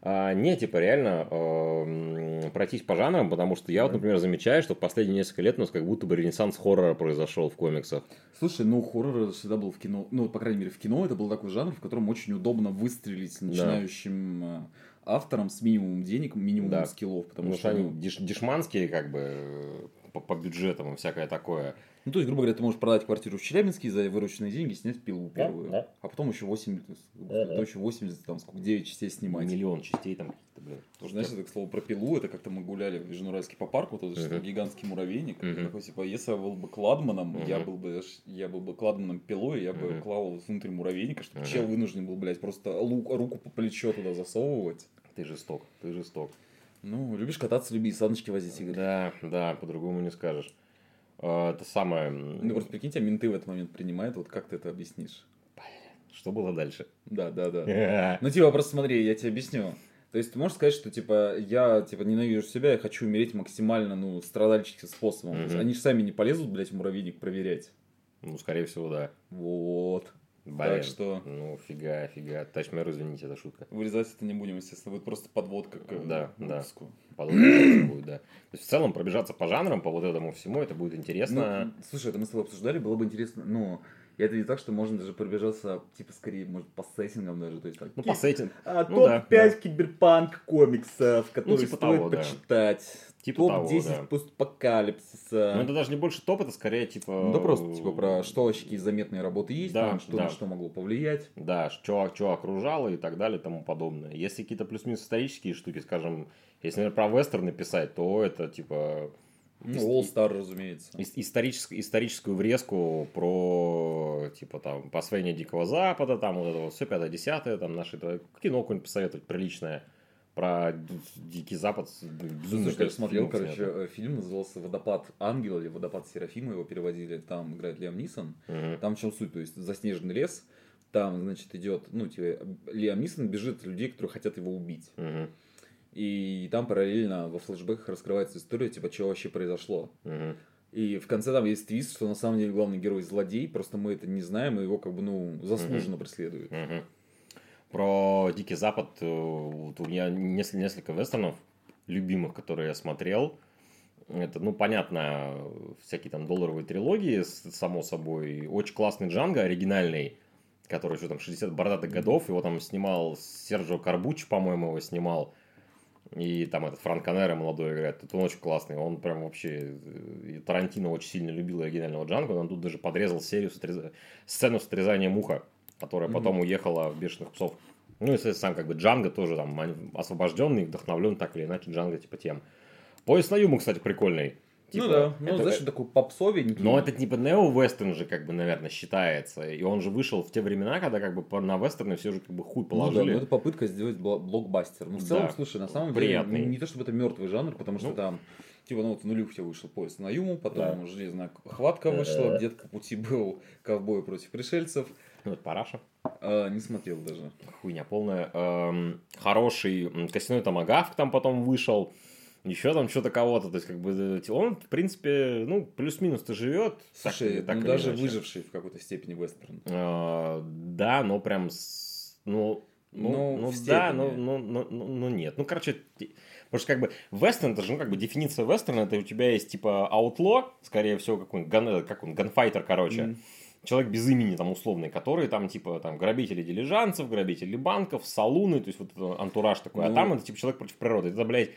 А, не, типа, реально э, пройтись по жанрам, потому что я вот, например, замечаю, что в последние несколько лет у нас как будто бы ренессанс хоррора произошел в комиксах. Слушай, ну хоррор всегда был в кино, ну, по крайней мере, в кино это был такой жанр, в котором очень удобно выстрелить начинающим э, автором с минимумом денег, минимумом да. скиллов. Потому, потому что, что они ну... деш дешманские, как бы, по, по бюджетам и всякое такое. Ну, то есть, грубо говоря, ты можешь продать квартиру в Челябинске за вырученные деньги, снять пилу первую. Да, да. А потом еще 8, да, то еще 80, там, сколько, 9 частей снимать. Миллион частей там каких-то, блин. Тоже, знаешь, это, к слову, про пилу, это как-то мы гуляли в Южноуральске по парку, вот uh-huh. гигантский муравейник. Uh-huh. Такой, типа, если я был бы кладманом, uh-huh. я был бы, я был бы кладманом пилой, я бы uh-huh. клал внутрь муравейника, чтобы uh-huh. чел вынужден был, блядь, просто лук, руку по плечо туда засовывать. Ты жесток, ты жесток. Ну, любишь кататься, люби и саночки возить, Игорь. Да, да, по-другому не скажешь. А, это самое... Ну, просто прикиньте, а менты в этот момент принимают, вот как ты это объяснишь? Что было дальше? Да, да, да. Ну, типа, просто смотри, я тебе объясню. То есть ты можешь сказать, что типа я типа ненавижу себя, я хочу умереть максимально, ну, страдальческим способом. Mm-hmm. Они же сами не полезут, блядь, в муравейник проверять. Ну, скорее всего, да. Вот. Блин, так что... Ну, фига, фига. Тачмер, извините, это шутка. Вырезать это не будем, естественно. Будет просто подводка к да, выпуску. Да, подводка будет, да. То есть, в целом, пробежаться по жанрам, по вот этому всему, это будет интересно. Ну, слушай, это мы с тобой обсуждали, было бы интересно, ну, и это не так, что можно даже пробежаться, типа, скорее, может, по сеттингам даже. То есть, так, ну, по сеттингам. А, ну, топ-5 да, киберпанк комиксов, которые ну, типа стоит того, почитать. Да. Типа Топ-10 да. постапокалипсиса. Ну, это даже не больше топ, это скорее, типа... Ну, да просто, типа, про что вообще какие заметные работы есть, да, там, что, да. на что могло повлиять. Да, что, что окружало и так далее и тому подобное. Если какие-то плюс-минус исторические штуки, скажем, если, например, про вестерны писать, то это, типа ну, All Star, разумеется. Историческую, историческую врезку про, типа, там, посвоение Дикого Запада, там, вот это вот все, пятое, десятое, там, наше кино какое-нибудь посоветовать приличное про Дикий Запад. Слушай, я смотрел, короче, снято. Э, фильм назывался «Водопад ангела» или «Водопад Серафима», его переводили, там играет Лиам Нисон. Угу. Там в чем суть, то есть заснеженный лес, там, значит, идет, ну, типа, Лиам Нисон бежит людей, которые хотят его убить. Угу. И там параллельно во флешбеках раскрывается история, типа, что вообще произошло. Угу. И в конце там есть твист, что на самом деле главный герой злодей, просто мы это не знаем, и его как бы, ну, заслуженно угу. преследуют. Угу. Про Дикий Запад э, вот у меня несколько, несколько вестернов любимых, которые я смотрел. Это, ну, понятно, всякие там долларовые трилогии, само собой. Очень классный Джанго, оригинальный, который еще там 60 бородатых годов. Его там снимал Серджио Карбуч, по-моему, его снимал. И там этот Франк Канера молодой играет. Это он очень классный. Он прям вообще... И Тарантино очень сильно любил оригинального Джанго. Он тут даже подрезал серию с отрез... сцену с отрезанием уха, которая mm-hmm. потом уехала в «Бешеных псов». Ну, и, сам как бы Джанго тоже там освобожденный, вдохновлен так или иначе Джанго типа тем. Поезд на Юму, кстати, прикольный. Типа, ну да, ну это, знаешь, такой попсовенький. Но это типа нео-вестерн же, как бы, наверное, считается. И он же вышел в те времена, когда как бы на вестерны все же как бы хуй положили. Ну да, но это попытка сделать блокбастер. Ну в целом, да. слушай, на самом Приятный. деле, не, не то чтобы это мертвый жанр, потому что ну, там Типа, ну вот в нулюх тебе вышел поезд на Юму, потом да. железная хватка вышла, где-то по пути был ковбой против пришельцев. Ну, это параша. А, не смотрел даже. Хуйня полная. Эм, хороший костяной томагавк там потом вышел еще там что-то кого-то, то есть как бы э, он, в принципе, ну, плюс-минус-то живет. Слушай, так, ну, так даже иначе. выживший в какой-то степени вестерн. А, да, но прям, с, ну, ну, ну, ну да, но, но, но, но, нет. Ну, короче, потому что как бы вестерн, это же, ну, как бы дефиниция вестерна, это у тебя есть типа аутло, скорее всего, какой-нибудь ган, как он, ганфайтер, короче. Mm человек без имени там условный, который там типа там грабители дилижанцев, грабители банков, салуны, то есть вот антураж такой, а ну... а там это типа человек против природы. Это, блядь,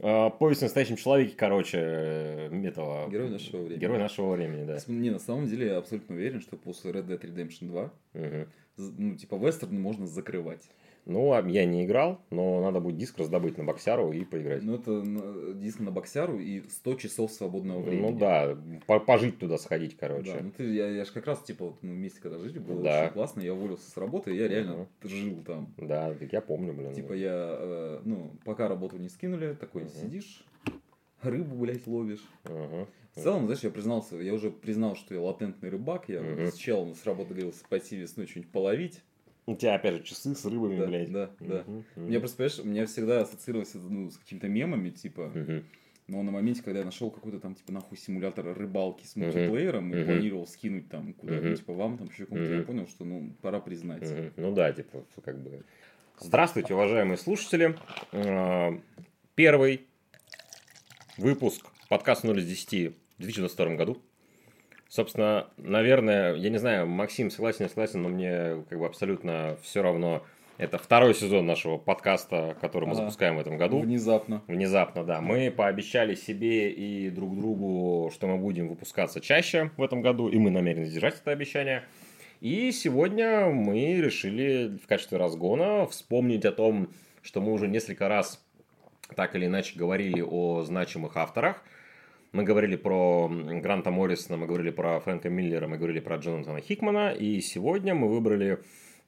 повесть о настоящем человеке, короче, э, этого... Герой нашего времени. Герой нашего времени, да. Не, на самом деле я абсолютно уверен, что после Red Dead Redemption 2, угу. ну, типа, вестерн можно закрывать. Ну, я не играл, но надо будет диск раздобыть на боксяру и поиграть. Ну, это диск на боксяру и 100 часов свободного времени. Ну да, пожить туда сходить, короче. Да, ну ты, я, я же как раз, типа, вот, мы вместе когда жили, было да. очень классно, я уволился с работы, я реально угу. жил там. Да, так я помню, блин. Типа я, э, ну, пока работу не скинули, такой угу. сидишь, рыбу, блядь, ловишь. Угу. В целом, знаешь, я признался, я уже признал, что я латентный рыбак, я угу. с челом с работы говорился пойти весной что-нибудь половить. У тебя, опять же, часы с рыбами, да, блядь. Да, да. Угу, угу. Мне просто, понимаешь, у меня всегда ассоциировалось ну, с какими-то мемами, типа... Угу. Но на моменте, когда я нашел какой-то там, типа, нахуй симулятор рыбалки с мультиплеером uh-huh. и планировал скинуть там куда-то, uh-huh. типа, вам, там, еще кому-то, uh-huh. я понял, что, ну, пора признать. Uh-huh. Ну да, типа, как бы... Здравствуйте, уважаемые слушатели. Э, первый выпуск подкаста 0 из 10 в 2022 году. Собственно, наверное, я не знаю, Максим согласен, не согласен, но мне как бы абсолютно все равно. Это второй сезон нашего подкаста, который мы а, запускаем в этом году. Внезапно. Внезапно, да. Мы пообещали себе и друг другу, что мы будем выпускаться чаще в этом году, и мы намерены держать это обещание. И сегодня мы решили в качестве разгона вспомнить о том, что мы уже несколько раз так или иначе говорили о значимых авторах – мы говорили про Гранта Моррисона, мы говорили про Фрэнка Миллера, мы говорили про Джонатана Хикмана. И сегодня мы выбрали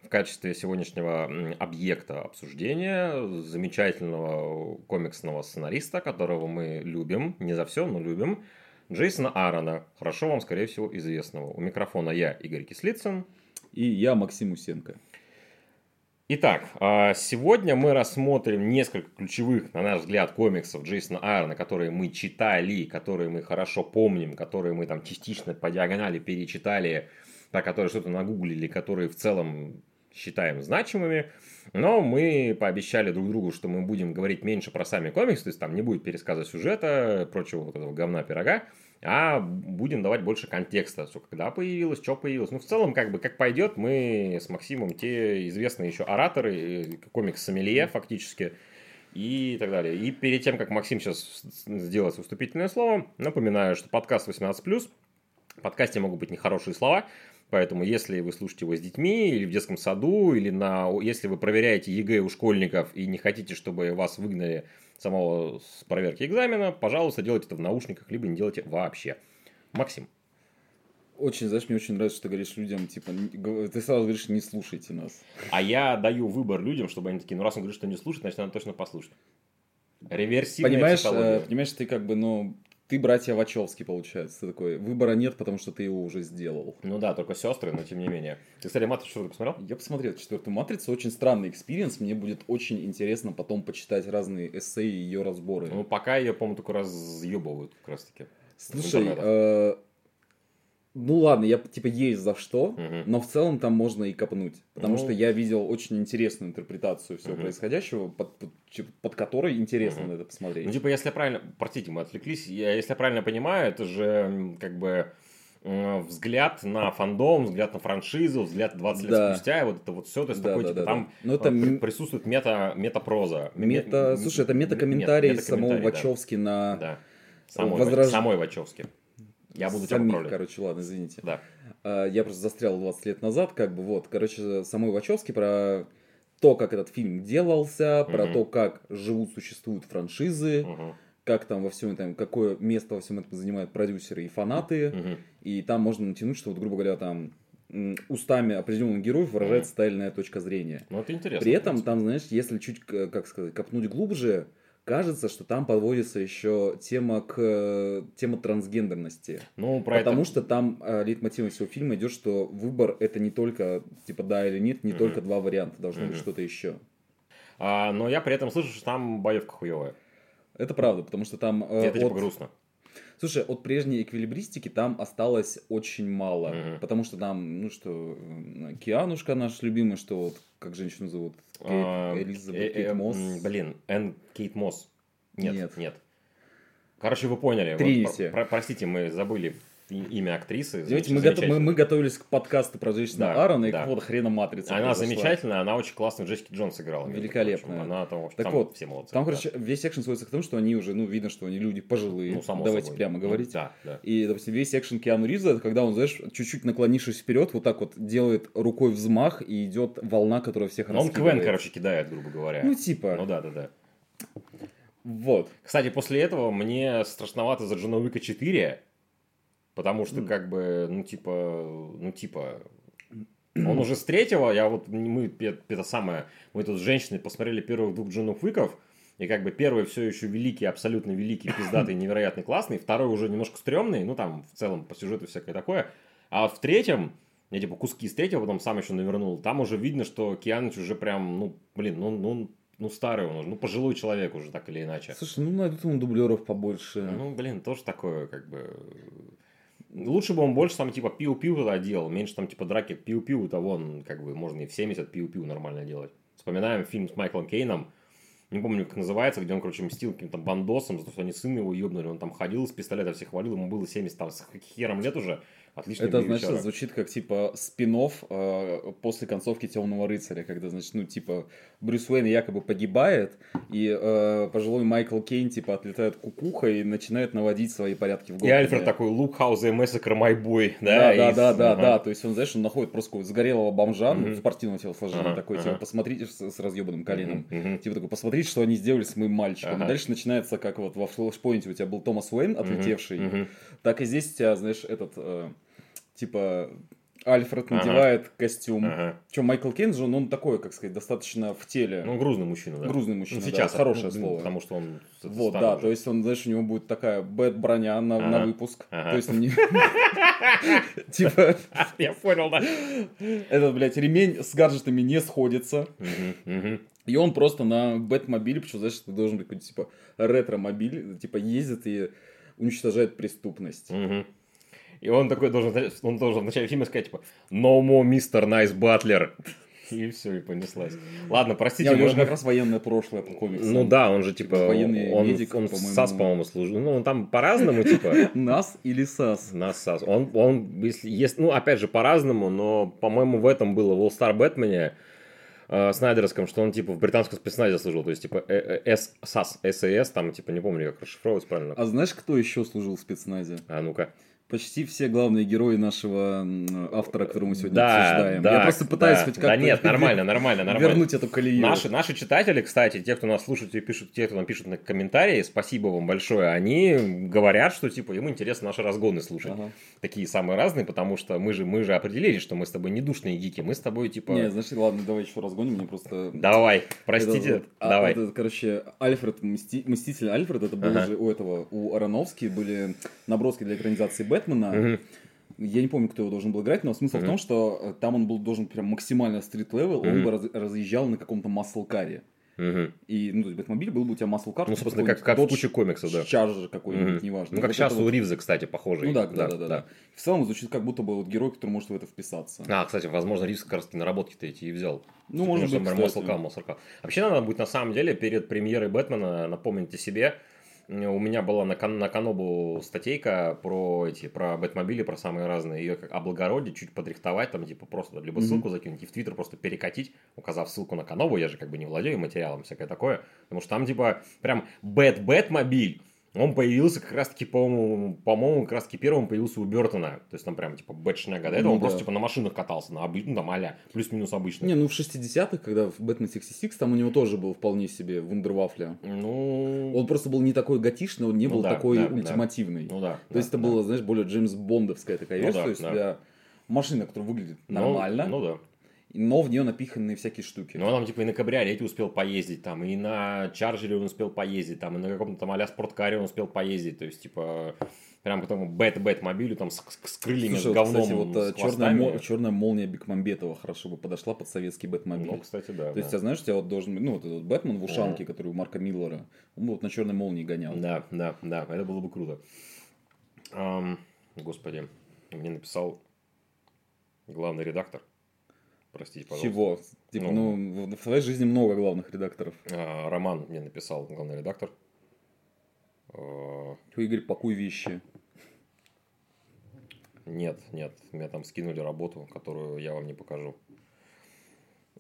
в качестве сегодняшнего объекта обсуждения замечательного комиксного сценариста, которого мы любим, не за все, но любим, Джейсона Аарона, хорошо вам, скорее всего, известного. У микрофона я, Игорь Кислицын. И я, Максим Усенко. Итак, а, сегодня мы рассмотрим несколько ключевых, на наш взгляд, комиксов Джейсона Айрона, которые мы читали, которые мы хорошо помним, которые мы там частично по диагонали перечитали, про которые что-то нагуглили, которые в целом считаем значимыми. Но мы пообещали друг другу, что мы будем говорить меньше про сами комиксы, то есть там не будет пересказа сюжета, прочего вот этого говна пирога, а будем давать больше контекста, что когда появилось, что появилось. Ну, в целом, как бы, как пойдет, мы с Максимом те известные еще ораторы, э, комикс-сомелье фактически, и так далее. И перед тем, как Максим сейчас сделает выступительное слово, напоминаю, что подкаст 18+, в подкасте могут быть нехорошие слова, Поэтому, если вы слушаете его с детьми, или в детском саду, или на, если вы проверяете ЕГЭ у школьников и не хотите, чтобы вас выгнали самого с проверки экзамена, пожалуйста, делайте это в наушниках, либо не делайте вообще. Максим. Очень, знаешь, мне очень нравится, что ты говоришь людям, типа, ты сразу говоришь, не слушайте нас. А я даю выбор людям, чтобы они такие, ну раз он говорит, что не слушает, значит, надо точно послушать. Реверсивная понимаешь, э, психология. понимаешь, ты как бы, ну, ты братья Вачовски, получается. Ты такой, выбора нет, потому что ты его уже сделал. Ну да, только сестры, но тем не менее. Ты, кстати, «Матрицу» что посмотрел? Я посмотрел четвертую «Матрицу». Очень странный experience. Мне будет очень интересно потом почитать разные эссе и ее разборы. Ну, пока ее, по-моему, только разъебывают как раз-таки. Слушай, ну ладно, я типа есть за что, угу. но в целом там можно и копнуть. Потому ну... что я видел очень интересную интерпретацию всего угу. происходящего, под, под, под которой интересно угу. это посмотреть. Ну, типа, если я правильно. Простите, мы отвлеклись. Я, если я правильно понимаю, это же как бы взгляд на фандом, взгляд на франшизу, взгляд 20 лет да. спустя, и вот это вот все, то есть да, такой, да, типа, да, там да. это при, присутствует мета, мета-проза. Мета, слушай, это мета-комментарий мета самого Вачовски да. на... Да. Самой, Возраж... самой Вачовски. Я буду тебя Самих, короче, ладно, извините. Да. А, я просто застрял 20 лет назад, как бы вот, короче, самой Вачовски про то, как этот фильм делался, про то, как живут, существуют франшизы, угу. как там во всем этом, какое место во всем этом занимают продюсеры и фанаты. Угу. И там можно натянуть, что вот, грубо говоря, там устами определенных героев выражается mm. стайльная точка зрения. Ну, это интересно. При этом, там, знаешь, если чуть, как сказать, копнуть глубже, кажется, что там подводится еще тема к тема трансгендерности. Ну, про Потому это... что там э, лейтмотивом всего фильма идет, что выбор это не только типа да или нет, не mm-hmm. только два варианта, должно mm-hmm. быть что-то еще. А, но я при этом слышу, что там боевка хуевая. Это правда, потому что там... Э, это типа от... грустно. Слушай, от прежней эквилибристики там осталось очень мало, mm-hmm. потому что там, ну что, Кианушка наш любимый, что вот, как женщину зовут? Кейт, а, Элизабет э, Кейт Мосс. Блин, Энн Кейт Мосс. Нет, нет. нет. Короче, вы поняли. Триниси. Вот, про, простите, мы забыли имя актрисы. Знаете, мы, готов, мы, мы готовились к подкасту про Джейсона да, Аарона и да. какого-то хрена Матрица. Она замечательная, она очень классно Джессики Джонс играла. Великолепная. Она там, так там вот, все молодцы. Там, да. короче, весь экшен сводится к тому, что они уже, ну, видно, что они люди пожилые. Ну, само Давайте собой. прямо ну, говорить. Да, да. И, допустим, весь экшен Киану Риза, это когда он, знаешь, чуть-чуть наклонившись вперед, вот так вот делает рукой взмах, и идет волна, которая всех Он Квен, короче, кидает, грубо говоря. Ну, типа. Ну, да, да, да. Вот. Кстати, после этого мне страшновато за Джона Уика 4, потому что, как бы, ну, типа, ну, типа, он уже с третьего, я вот, мы, это самое, мы тут с женщиной посмотрели первых двух Джонов Уиков, и как бы первый все еще великий, абсолютно великий, пиздатый, невероятный, классный, второй уже немножко стрёмный, ну, там, в целом, по сюжету всякое такое, а в третьем, я типа куски с третьего потом сам еще навернул, там уже видно, что Кианыч уже прям, ну, блин, ну, ну, ну, старый он уже, ну, пожилой человек уже, так или иначе. Слушай, ну, найдут ему дублеров побольше. Ну, блин, тоже такое, как бы... Лучше бы он больше там, типа, пиу-пиу туда делал, меньше там, типа, драки. Пиу-пиу, то вон, как бы, можно и в 70 пиу-пиу нормально делать. вспоминаем фильм с Майклом Кейном, не помню, как называется, где он, короче, мстил каким-то бандосом, за то, что они сына его ебнули, он там ходил с пистолета, всех валил, ему было 70 там, с хером лет уже, Отлично. Это, значит, вечера. звучит как, типа, спин э, после концовки Темного рыцаря, когда, значит, ну, типа, Брюс Уэйн якобы погибает, и э, пожилой Майкл Кейн, типа, отлетает кукуха и начинает наводить свои порядки в городе. И Альфред такой, look how they massacre my boy, да? Да, да, да, да, да, то есть он, знаешь, он находит просто какого-то загорелого бомжа, ну, спортивного телосложения, такой, типа, посмотрите, с, с разъебанным коленом, типа, такой, посмотрите, что они сделали с моим мальчиком. И дальше начинается, как вот во Флэшпоинте у тебя был Томас Уэйн, отлетевший, так и здесь у тебя, знаешь, этот... Э, типа Альфред ага. надевает костюм. Ага. Причем Майкл Кейн же, он такой, как сказать, достаточно в теле. Ну, грузный мужчина, да. Грузный мужчина, ну, сейчас, да, хорошее ну, слово. Потому что он Вот, да, уже. то есть он, знаешь, у него будет такая бэт-броня на, ага. на выпуск. Ага. То есть он не... Типа... Я понял, да. Этот, блядь, ремень с гаджетами не сходится. И он просто на бэт-мобиле, почему, знаешь, ты должен быть типа, ретро-мобиль, типа, ездит и уничтожает преступность. И он такой должен, он должен в начале фильма сказать, типа, no more Mr. Nice Butler. И все, и понеслась. Ладно, простите. Не, у него же как раз военное прошлое по комиксам. Ну да, он же типа... военный он, медик, он по-моему. САС, по-моему, служил. Ну, он там по-разному, типа... НАС или САС? НАС, САС. Он, он если, есть, ну, опять же, по-разному, но, по-моему, в этом было в All Star Batman э, Снайдерском, что он типа в британском спецназе служил, то есть типа э, э, САС, САС, там типа не помню, как расшифровывать правильно. А знаешь, кто еще служил в спецназе? А ну-ка почти все главные герои нашего автора, которого мы сегодня да, обсуждаем. Да, Я просто пытаюсь да, хоть как-то... Да нет, нормально, нормально, нормально. Вернуть эту колею. Наши, наши читатели, кстати, те, кто нас слушают и пишут, те, кто нам пишут на комментарии, спасибо вам большое, они говорят, что типа им интересно наши разгоны слушать. Ага. Такие самые разные, потому что мы же, мы же определили, что мы с тобой не душные гики, мы с тобой типа... Не, значит, ладно, давай еще разгоним, мне просто... Давай, простите, это, а, давай. Это, короче, Альфред, Мсти... Мститель Альфред, это был ага. же у этого, у Аронофски были наброски для экранизации Бэтмена. Угу. Я не помню, кто его должен был играть, но смысл mm-hmm. в том, что э, там он был должен прям максимально street-level, угу. он бы раз, разъезжал на каком-то маслкаре. Угу. И, ну, то есть, Бэтмобиль был бы у тебя маслкар. Ну, собственно, как, как в куче комиксов, да. Charger какой-нибудь, угу. неважно. Ну, как вот сейчас у вот... Ривза, кстати, похожий. Ну, да да, да, да, да, В целом звучит как будто бы вот герой, который может в это вписаться. А, кстати, возможно, Ривз как раз таки наработки-то эти и взял. Ну, может быть, Muscle. Вообще, надо будет, на самом деле, перед премьерой Бэтмена напомнить о себе, у меня была на, кан на Канобу статейка про эти, про Бэтмобили, про самые разные, ее как облагородить, чуть подрихтовать, там, типа, просто либо ссылку mm-hmm. закинуть и в Твиттер просто перекатить, указав ссылку на Канобу, я же как бы не владею материалом, всякое такое, потому что там, типа, прям Бэт-Бэтмобиль, он появился как раз-таки, по-моему, по-моему, как раз-таки первым появился у Бертона. То есть там прям типа бэтшняга. До этого ну, он да. просто типа на машинах катался, на обычном, ну, там а плюс-минус обычно. Не, ну в 60-х, когда в Бэтмен 66, там у него тоже был вполне себе вундервафля. Ну... Он просто был не такой готичный, он не ну, был да, такой да, ультимативный. Да. Ну да. То да, есть это да. было, знаешь, более Джеймс Бондовская такая ну, вещь. Да, то есть да. у тебя машина, которая выглядит нормально. Ну, ну да но в нее напиханы всякие штуки. Ну, он там, типа, и на кабриолете успел поездить, там, и на Charger'е он успел поездить, там, и на каком-то там а спорткаре он успел поездить, то есть, типа, прям к этому бэт-бэтмобилю, там, с, с крыльями, Слушай, с говном, кстати, вот с черная, мол, черная молния Бекмамбетова хорошо бы подошла под советский бэтмобиль. Ну, кстати, да. То есть, да. знаешь, у тебя вот должен быть, ну, вот этот Бэтмен в ушанке, мм. который у Марка Миллера, он бы вот на черной молнии гонял. Да, да, да, это было бы круто. Um, господи, мне написал главный редактор Простите, пожалуйста. Чего? Типа, ну, ну, в твоей жизни много главных редакторов. А, Роман мне написал, главный редактор. А... Игорь, пакуй вещи. Нет, нет, меня там скинули работу, которую я вам не покажу.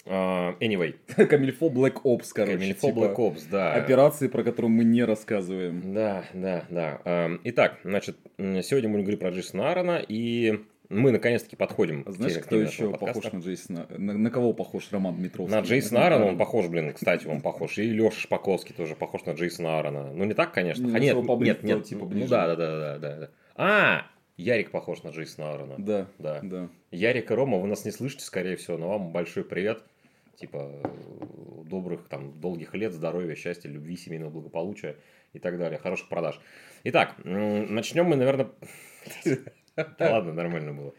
Uh, anyway. Камильфо Black Ops, короче. Камильфо типа Black Ops, да. Операции, про которые мы не рассказываем. Да, да, да. Uh, итак, значит, сегодня мы будем говорить про Джейсона Аарона и мы наконец-таки подходим. Знаешь, кто еще похож на Джейсона? На, на кого похож Роман Дмитровский? На Джейсона Аарона он похож, блин, кстати, он похож. И Леша Шпаковский тоже похож на Джейсона Аарона. Ну, не так, конечно. Не, а, нет, нет, нет, типа ближе. Ну, да, да, да, да, да. А, Ярик похож на Джейсона Аарона. Да, да. да. Ярик и Рома, вы нас не слышите, скорее всего, но вам большой привет. Типа, добрых, там, долгих лет, здоровья, счастья, любви, семейного благополучия и так далее. Хороших продаж. Итак, начнем мы, наверное... Ладно, нормально было.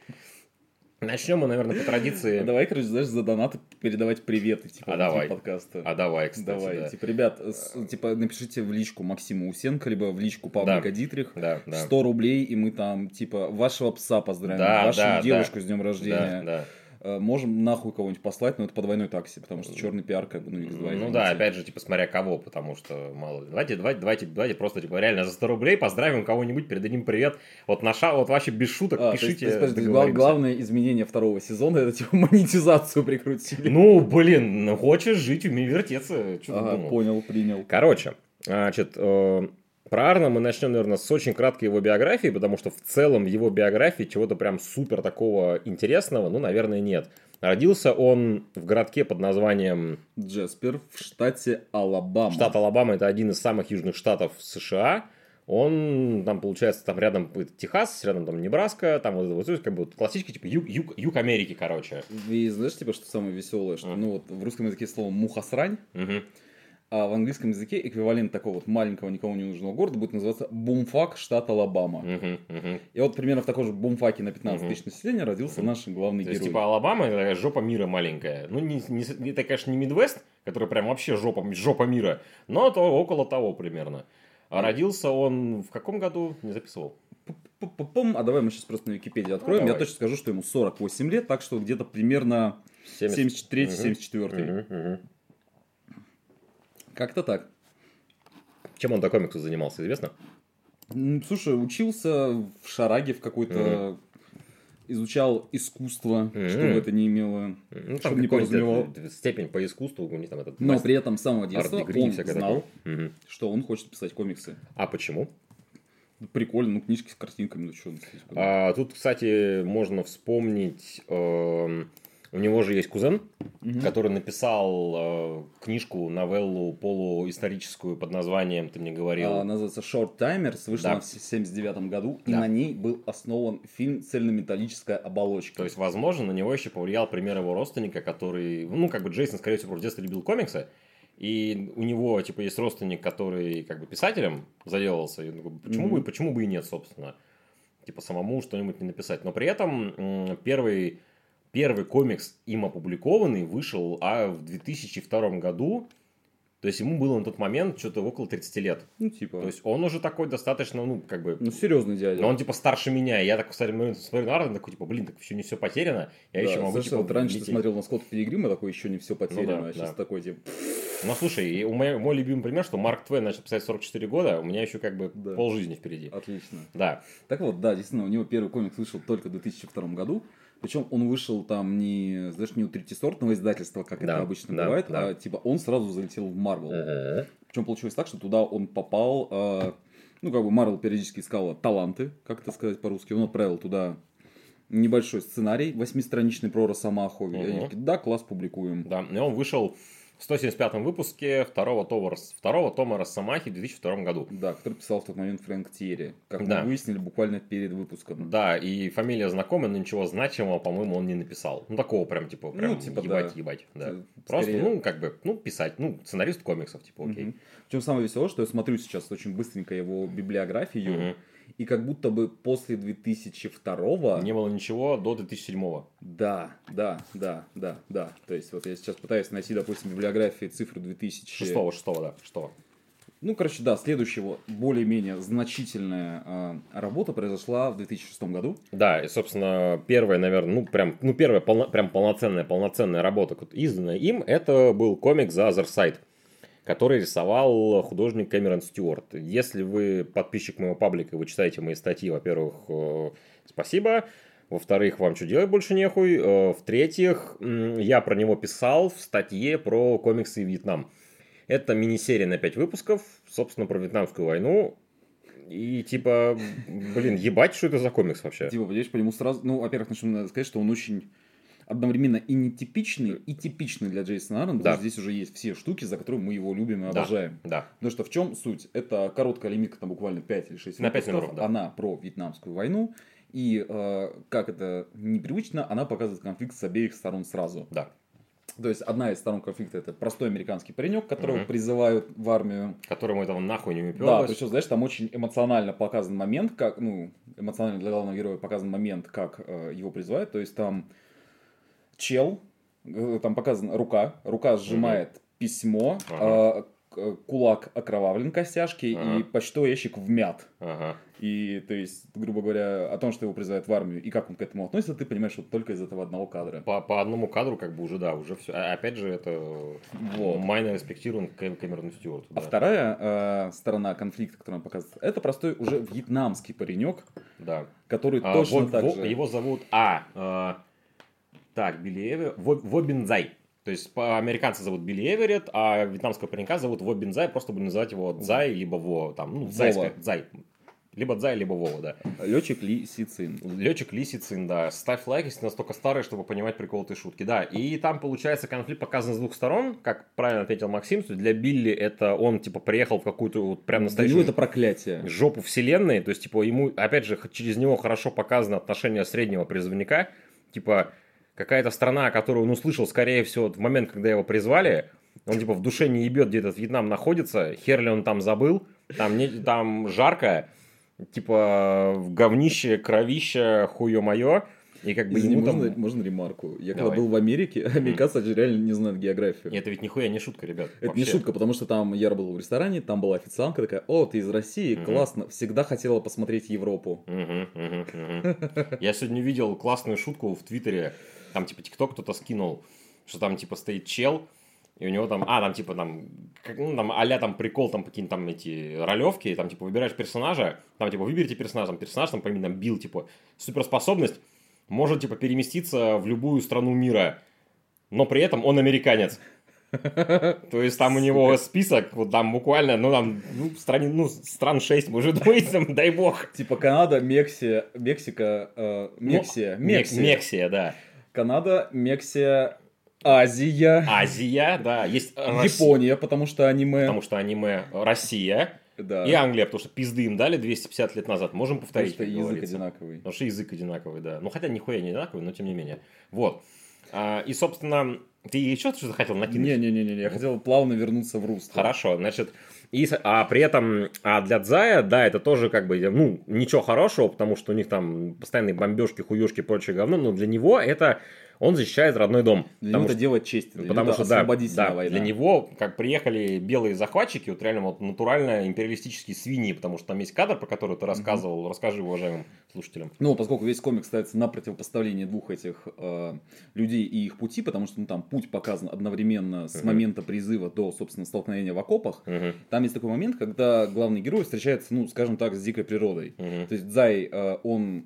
Начнем мы, наверное, по традиции. А давай, короче, знаешь, за донаты передавать приветы, типа, а давай. подкаста. А давай, кстати, Давай, да. типа, ребят, с, типа, напишите в личку Максиму Усенко, либо в личку Павлика да. Дитрих. Да, да. 100 рублей, и мы там, типа, вашего пса поздравим, да, вашу да, девушку да. с днем рождения. Да, да можем нахуй кого-нибудь послать, но это по двойной такси, потому что черный пиар как бы, ну, X2. Ну да, опять же, типа, смотря кого, потому что мало ли. Давайте, давайте, давайте, давайте просто, типа, реально за 100 рублей поздравим кого-нибудь, передадим привет. Вот наша, вот вообще без шуток, а, пишите. То есть, то есть, главное изменение второго сезона, это, типа, монетизацию прикрутили. Ну, блин, ну, хочешь жить, умей вертеться. Ага, понял, принял. Короче, значит, э, про Арна мы начнем, наверное, с очень краткой его биографии, потому что в целом в его биографии чего-то прям супер такого интересного, ну, наверное, нет. Родился он в городке под названием... Джеспер в штате Алабама. Штат Алабама – это один из самых южных штатов США. Он там, получается, там рядом Техас, рядом там Небраска, там вот, вот как бы классический, типа, юг, юг, юг Америки, короче. И знаешь, типа, что самое веселое, что, мм. ну, вот в русском языке слово мухосрань, mm-hmm. А в английском языке эквивалент такого вот маленького, никому не нужного города будет называться Bumfuck, штат Алабама. Uh-huh, uh-huh. И вот примерно в таком же Бумфаке на 15 uh-huh. тысяч населения родился uh-huh. наш главный То герой. То есть, типа, Алабама это жопа мира маленькая. Ну, не, не, это, конечно, не Мидвест, который прям вообще жопа, жопа мира, но то около того примерно. А родился он в каком году? Не записывал. А давай мы сейчас просто на Википедии ну, откроем. Ну, Я точно скажу, что ему 48 лет, так что где-то примерно 73-74. Угу, угу, угу. Как-то так. Чем он до комикса занимался, известно? Слушай, учился в Шараге в какой-то... Mm-hmm. Изучал искусство, mm-hmm. что бы это не имело. Ну, там не подразумевал. Степень по искусству них там этот... Но при этом с самого детства он знал, mm-hmm. что он хочет писать комиксы. А почему? Прикольно, ну книжки с картинками, ну что. А, тут, кстати, можно вспомнить... Э- у него же есть кузен, угу. который написал э, книжку, новеллу полуисторическую под названием, ты мне говорил. А, называется Short Timers, вышла да. в 79 году, да. и на ней был основан фильм «Цельнометаллическая оболочка». То есть, возможно, на него еще повлиял пример его родственника, который, ну, как бы Джейсон, скорее всего, в детстве любил комиксы, и у него, типа, есть родственник, который, как бы, писателем заделался. И, почему, mm-hmm. бы, почему бы и нет, собственно? Типа, самому что-нибудь не написать. Но при этом первый Первый комикс им опубликованный вышел а в 2002 году. То есть ему было на тот момент что-то около 30 лет. Ну, типа. То есть он уже такой достаточно, ну, как бы... Ну, серьезный дядя. Но он, типа, старше меня. И я так смотрю, смотрю на Ардена, такой, типа, блин, так еще не все потеряно. Я да, еще могу, типа, вот раньше лететь. ты смотрел на Скотта Пилигрима, такой, еще не все потеряно. Ну, да, а сейчас да. такой, типа... Ну, слушай, у меня, мой любимый пример, что Марк Твен начал писать 44 года, у меня еще как бы да. полжизни впереди. Отлично. Да. Так вот, да, действительно, у него первый комикс вышел только в 2002 году. Причем он вышел там не, знаешь, не у третисортного издательства, как да, это обычно да, бывает, да. а типа он сразу залетел в Марвел. Uh-huh. Причем получилось так, что туда он попал, э, ну как бы Марвел периодически искала таланты, как это сказать по-русски, он отправил туда небольшой сценарий, восьмистраничный про Росомаху. Uh-huh. И они такие, да, класс, публикуем. Да, и он вышел в 175 выпуске второго тома, второго тома Росомахи в 2002 году. Да, который писал в тот момент Фрэнк Тьерри. Как да. мы выяснили буквально перед выпуском. Да, и фамилия знакомая, но ничего значимого, по-моему, он не написал. Ну, такого прям, типа, прям ну, типа, ебать, да. ебать. Да. Скорее... Просто, ну, как бы, ну, писать, ну, сценарист комиксов, типа, окей. Угу. Причем самое веселое, что я смотрю сейчас очень быстренько его библиографию, угу и как будто бы после 2002 не было ничего до 2007 да да да да да. То есть вот я сейчас пытаюсь найти допустим библиографии цифры 2000 шестого шестого да шестого. Ну, короче, да, следующего более-менее значительная э, работа произошла в 2006 году. Да, и, собственно, первая, наверное, ну, прям, ну, первая полно, прям полноценная, полноценная работа, изданная им, это был комик за Other Side который рисовал художник Кэмерон Стюарт. Если вы подписчик моего паблика, вы читаете мои статьи, во-первых, э, спасибо. Во-вторых, вам что делать больше нехуй. Э, в-третьих, я про него писал в статье про комиксы и Вьетнам. Это мини-серия на 5 выпусков, собственно, про Вьетнамскую войну. И типа, блин, ебать, что это за комикс вообще? Типа, понимаешь, по нему сразу... Ну, во-первых, начну сказать, что он очень одновременно и нетипичный, и типичный для Джейсона Аарона. Да. Здесь уже есть все штуки, за которые мы его любим и обожаем. Да. да. Потому что в чем суть? Это короткая лимитка, там буквально 5 или 6 На 5 номеров, да. Она про Вьетнамскую войну. И э, как это непривычно, она показывает конфликт с обеих сторон сразу. Да. То есть одна из сторон конфликта это простой американский паренек, которого угу. призывают в армию. Которому этого нахуй не уперлось. Да, причем, знаешь, там очень эмоционально показан момент, как, ну, эмоционально для главного героя показан момент, как э, его призывают. То есть там чел, э, там показана рука, рука сжимает угу. письмо, ага. кулак окровавлен костяшки ага. и почтовый ящик вмят. Ага. И, то есть, грубо говоря, о том, что его призывают в армию и как он к этому относится, ты понимаешь вот только из этого одного кадра. По, по одному кадру, как бы уже, да, уже все. А, опять же, это вот. майно респектируем Кэмерону Стюарту. А вторая э, сторона конфликта, которую он показывает, это простой уже вьетнамский паренек, да. который а, точно во, так во, же... Его зовут... А, э, так, Билли Эвер... Вобинзай. То есть американцы зовут Билли Эверетт, а вьетнамского паренька зовут Во Бинзай, просто будем называть его Зай, либо Во, там, ну, Зай, Зай. Либо Дзай, либо Вова, да. Летчик Ли Сицин. Летчик Ли Сицин, да. Ставь лайк, если настолько старый, чтобы понимать прикол этой шутки. Да, и там получается конфликт показан с двух сторон, как правильно ответил Максим. Для Билли это он, типа, приехал в какую-то вот прям настоящую... Для это проклятие. Жопу вселенной. То есть, типа, ему, опять же, через него хорошо показано отношение среднего призывника. Типа, какая-то страна, которую он услышал, скорее всего, в момент, когда его призвали, он, типа, в душе не ебет, где этот Вьетнам находится, хер ли он там забыл, там, не, там жарко, типа, говнище, кровище, хуе мое. И как бы Извини, ему можно, там... можно ремарку? Я Давай. когда был в Америке, американцы mm. реально не знают географию. И это ведь нихуя не шутка, ребят. Это вообще. не шутка, потому что там я был в ресторане, там была официантка такая, о, ты из России, mm-hmm. классно, всегда хотела посмотреть Европу. Я сегодня видел классную шутку в Твиттере, там типа ТикТок кто-то скинул, что там типа стоит чел, и у него там, а, там типа там, как, ну, там а там прикол, там какие-то там эти ролевки, там типа выбираешь персонажа, там типа выберите персонажа, там персонаж, там, помимо там бил, типа, суперспособность, может типа переместиться в любую страну мира, но при этом он американец. То есть там у него список, вот там буквально, ну там, ну, стране, ну, стран 6, может быть, там, дай бог. Типа Канада, Мексия, Мексика, э, Мексия, ну, Мексия. Мексия, да. Канада, Мексия, Азия. Азия, да. Есть Япония, потому что аниме. Потому что аниме. Россия. Да. И Англия, потому что пизды им дали 250 лет назад. Можем повторить. Потому что язык говорится. одинаковый. Потому что язык одинаковый, да. Ну, хотя нихуя не одинаковый, но тем не менее. Вот. А, и, собственно, ты еще что-то хотел накинуть? Не-не-не, я хотел плавно вернуться в русло. Хорошо, значит, и, а при этом а для Дзая, да, это тоже как бы, ну, ничего хорошего, потому что у них там постоянные бомбежки, хуюшки, прочее говно, но для него это он защищает родной дом. Для него это делать честь. Для потому что, да, да, война. для него, как приехали белые захватчики, вот реально вот натурально империалистические свиньи, потому что там есть кадр, про который ты рассказывал, угу. расскажи уважаемым слушателям. Ну, поскольку весь комик ставится на противопоставление двух этих э, людей и их пути, потому что ну, там путь показан одновременно с угу. момента призыва до, собственно, столкновения в окопах, угу. там есть такой момент, когда главный герой встречается, ну, скажем так, с дикой природой. Угу. То есть Зай, э, он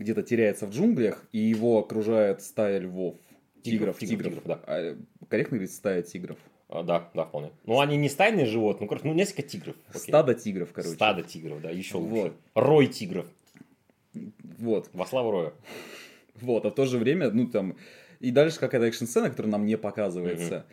где-то теряется в джунглях, и его окружает стая львов. Тигров, тигров, тигров, тигров да. А, корректно говорить стая тигров? А, да, да, вполне. Ну, они не стайные животные, ну, короче, ну, несколько тигров. Окей. Стадо тигров, короче. Стадо тигров, да, еще лучше. Вот. Рой тигров. Вот. Во славу Роя. Вот, а в то же время, ну, там, и дальше какая-то экшн-сцена, которая нам не показывается. Угу.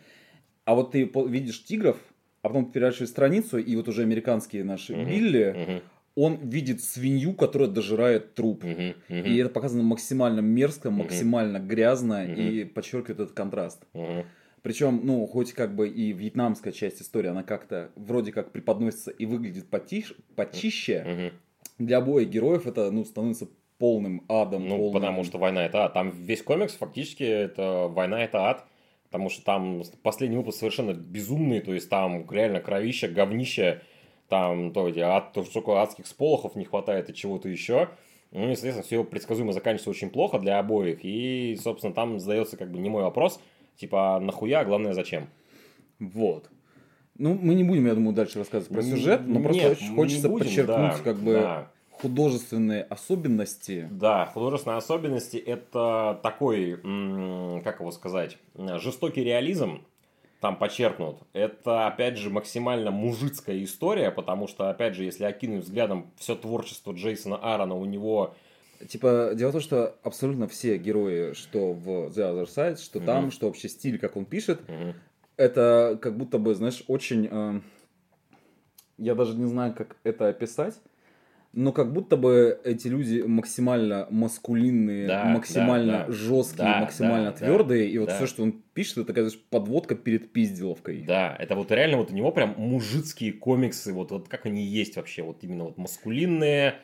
А вот ты видишь тигров, а потом переворачиваешь страницу, и вот уже американские наши угу. Билли, угу он видит свинью, которая дожирает труп. Угу, угу. И это показано максимально мерзко, максимально угу. грязно угу. и подчеркивает этот контраст. Угу. Причем, ну, хоть как бы и вьетнамская часть истории, она как-то вроде как преподносится и выглядит потише, почище, угу. для обоих героев это, ну, становится полным адом. Ну, полным... потому что война это ад. Там весь комикс фактически это война это ад. Потому что там последний выпуск совершенно безумный, то есть там реально кровище, говнище, там то, где ад, то, сколько адских сполохов не хватает и чего-то еще. Ну, естественно, все предсказуемо заканчивается очень плохо для обоих. И, собственно, там задается как бы не мой вопрос, типа, нахуя, а главное, зачем? Вот. Ну, мы не будем, я думаю, дальше рассказывать про сюжет, но просто очень хочется будем, подчеркнуть, да, как бы, да. Художественные особенности. Да, художественные особенности это такой, как его сказать, жестокий реализм, там подчеркнут. Это, опять же, максимально мужицкая история, потому что, опять же, если окинуть взглядом все творчество Джейсона Аарона, у него... Типа, дело в том, что абсолютно все герои, что в The Other Side, что mm-hmm. там, что вообще стиль, как он пишет, mm-hmm. это как будто бы, знаешь, очень... Э, я даже не знаю, как это описать но как будто бы эти люди максимально маскулинные, да, максимально да, жесткие, да, максимально да, твердые, да, и вот да. все, что он пишет, это такая подводка перед пизделовкой. Да, это вот реально вот у него прям мужицкие комиксы, вот, вот как они есть вообще, вот именно вот маскулинные,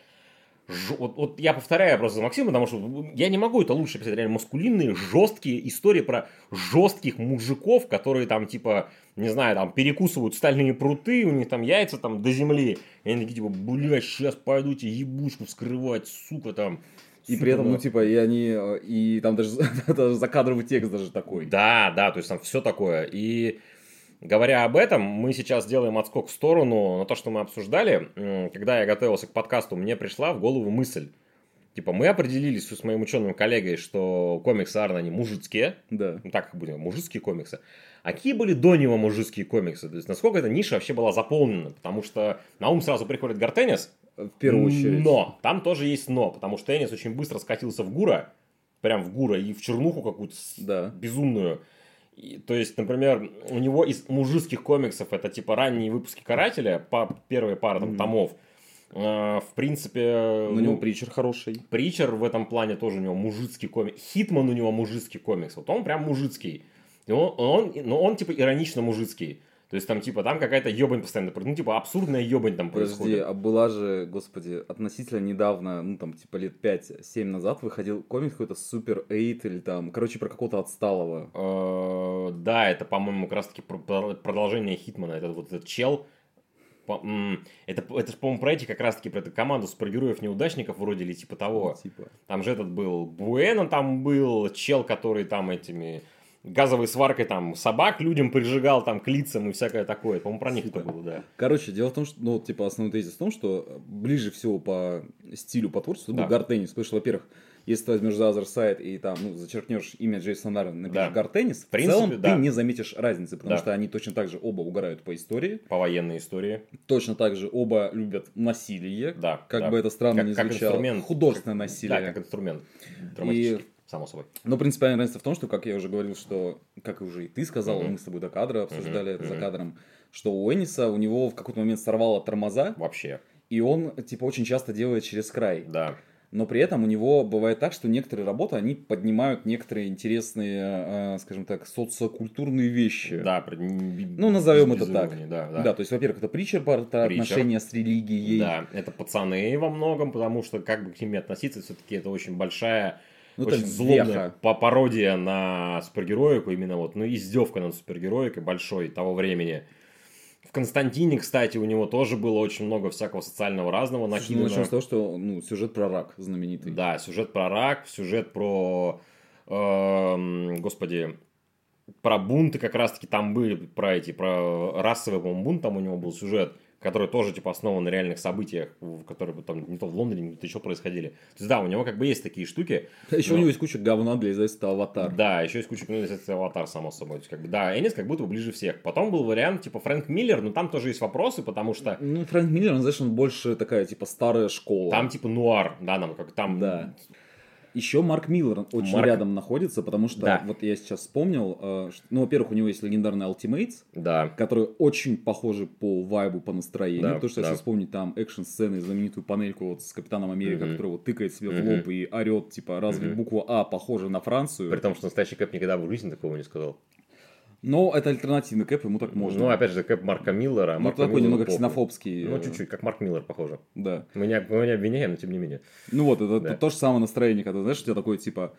Ж... Вот, вот я повторяю просто за Максима, потому что я не могу это лучше писать. Реально маскулинные, жесткие истории про жестких мужиков, которые там типа, не знаю, там перекусывают стальные пруты, у них там яйца там до земли. И они такие типа, блядь, сейчас пойду тебе ебучку вскрывать, сука, там. И при этом, ну, типа, и они, и там даже, даже закадровый текст даже такой. Да, да, то есть там все такое. И Говоря об этом, мы сейчас делаем отскок в сторону на то, что мы обсуждали. Когда я готовился к подкасту, мне пришла в голову мысль. Типа, мы определились с моим ученым коллегой, что комиксы Арна, они мужицкие. Да. Ну, так будем, мужицкие комиксы. А какие были до него мужицкие комиксы? То есть, насколько эта ниша вообще была заполнена? Потому что на ум сразу приходит Гартеннис. В первую очередь. Но, там тоже есть но. Потому что теннис очень быстро скатился в Гура. Прям в Гура и в чернуху какую-то да. безумную. И, то есть, например, у него из мужских комиксов это типа ранние выпуски Карателя, по первые пары там, mm-hmm. томов. Uh, в принципе... у него Притчер хороший. Притчер в этом плане тоже у него мужицкий комикс. Хитман у него мужицкий комикс. Вот он прям мужицкий. И он, он, но он типа иронично мужицкий. То есть там типа там какая-то ебань постоянно, ну типа абсурдная ебань там Подожди, происходит. а была же, господи, относительно недавно, ну там типа лет 5-7 назад выходил комикс какой-то Супер Эйт или там, короче, про какого-то отсталого. Э, да, это, по-моему, как раз таки продолжение Хитмана. Это вот этот чел, это, это по-моему, про эти как раз-таки про эту команду супергероев-неудачников вроде или типа того. Типа. Там же этот был Буэна, там был чел, который там этими газовой сваркой там собак людям прижигал там к лицам и всякое такое. По-моему, про них это было, да. Короче, дело в том, что, ну, типа, основной тезис в том, что ближе всего по стилю, по творчеству, да. был Гартеннис. Потому что, во-первых, если ты возьмешь The Other Side и там, ну, зачеркнешь имя Джейсона Нарна, напишешь да. Гартеннис, в, принципе, в целом да. ты не заметишь разницы, потому да. что они точно так же оба угорают по истории. По военной истории. Точно так же оба любят насилие. Да. Как да. бы это странно как, не как звучало. Инструмент, Художественное насилие. Да, как инструмент. И само собой. Но принципиальная разница в том, что, как я уже говорил, что, как уже и ты сказал, mm-hmm. мы с тобой до кадра обсуждали mm-hmm. это за кадром, что у Эниса у него в какой-то момент сорвало тормоза. Вообще. И он, типа, очень часто делает через край. Да. Но при этом у него бывает так, что некоторые работы, они поднимают некоторые интересные, э, скажем так, социокультурные вещи. Да, ну назовем это так. Да, да. да, то есть, во-первых, это притчер про отношения с религией. Да, это пацаны во многом, потому что как бы к ним относиться, все-таки это очень большая ну, очень злобная по пародия на супергероику, именно вот, ну, издевка над супергероикой большой того времени. В Константине, кстати, у него тоже было очень много всякого социального разного накидано. Ну, начнем с того, что ну, сюжет про рак знаменитый. Да, сюжет про рак, сюжет про, э, господи, про бунты как раз-таки там были, про эти, про расовый, по-моему, бунт там у него был сюжет который тоже типа основан на реальных событиях, которые там не то в Лондоне, не то еще происходили. То есть да, у него как бы есть такие штуки. Еще но... у него есть куча говна для издательства Аватар. Да, еще есть куча говна для издательства Аватар, само собой. То есть, как бы, да, Энис как будто бы ближе всех. Потом был вариант типа Фрэнк Миллер, но там тоже есть вопросы, потому что... Ну, Фрэнк Миллер, он, знаешь, он больше такая типа старая школа. Там типа нуар, да, нам как там... Да. Еще Марк Миллер очень Марк... рядом находится, потому что да. вот я сейчас вспомнил, э, что, ну, во-первых, у него есть легендарный Ultimates, да. которые очень похожи по вайбу, по настроению, да, потому что да. если вспомнить там экшн-сцены, знаменитую панельку вот с Капитаном Америка, mm-hmm. который вот тыкает себе mm-hmm. в лоб и орет, типа, разве mm-hmm. буква А похожа на Францию? При том, что настоящий Кэп никогда в жизни такого не сказал. Но это альтернативный кэп, ему так можно. Ну, опять же, кэп Марка Миллера. Ну, Марка такой Миллера немного ксенофобский. Ну, чуть-чуть, как Марк Миллер, похоже. Да. Мы не, мы не обвиняем, но тем не менее. Ну вот, это, да. то же самое настроение, когда, знаешь, у тебя такой, типа,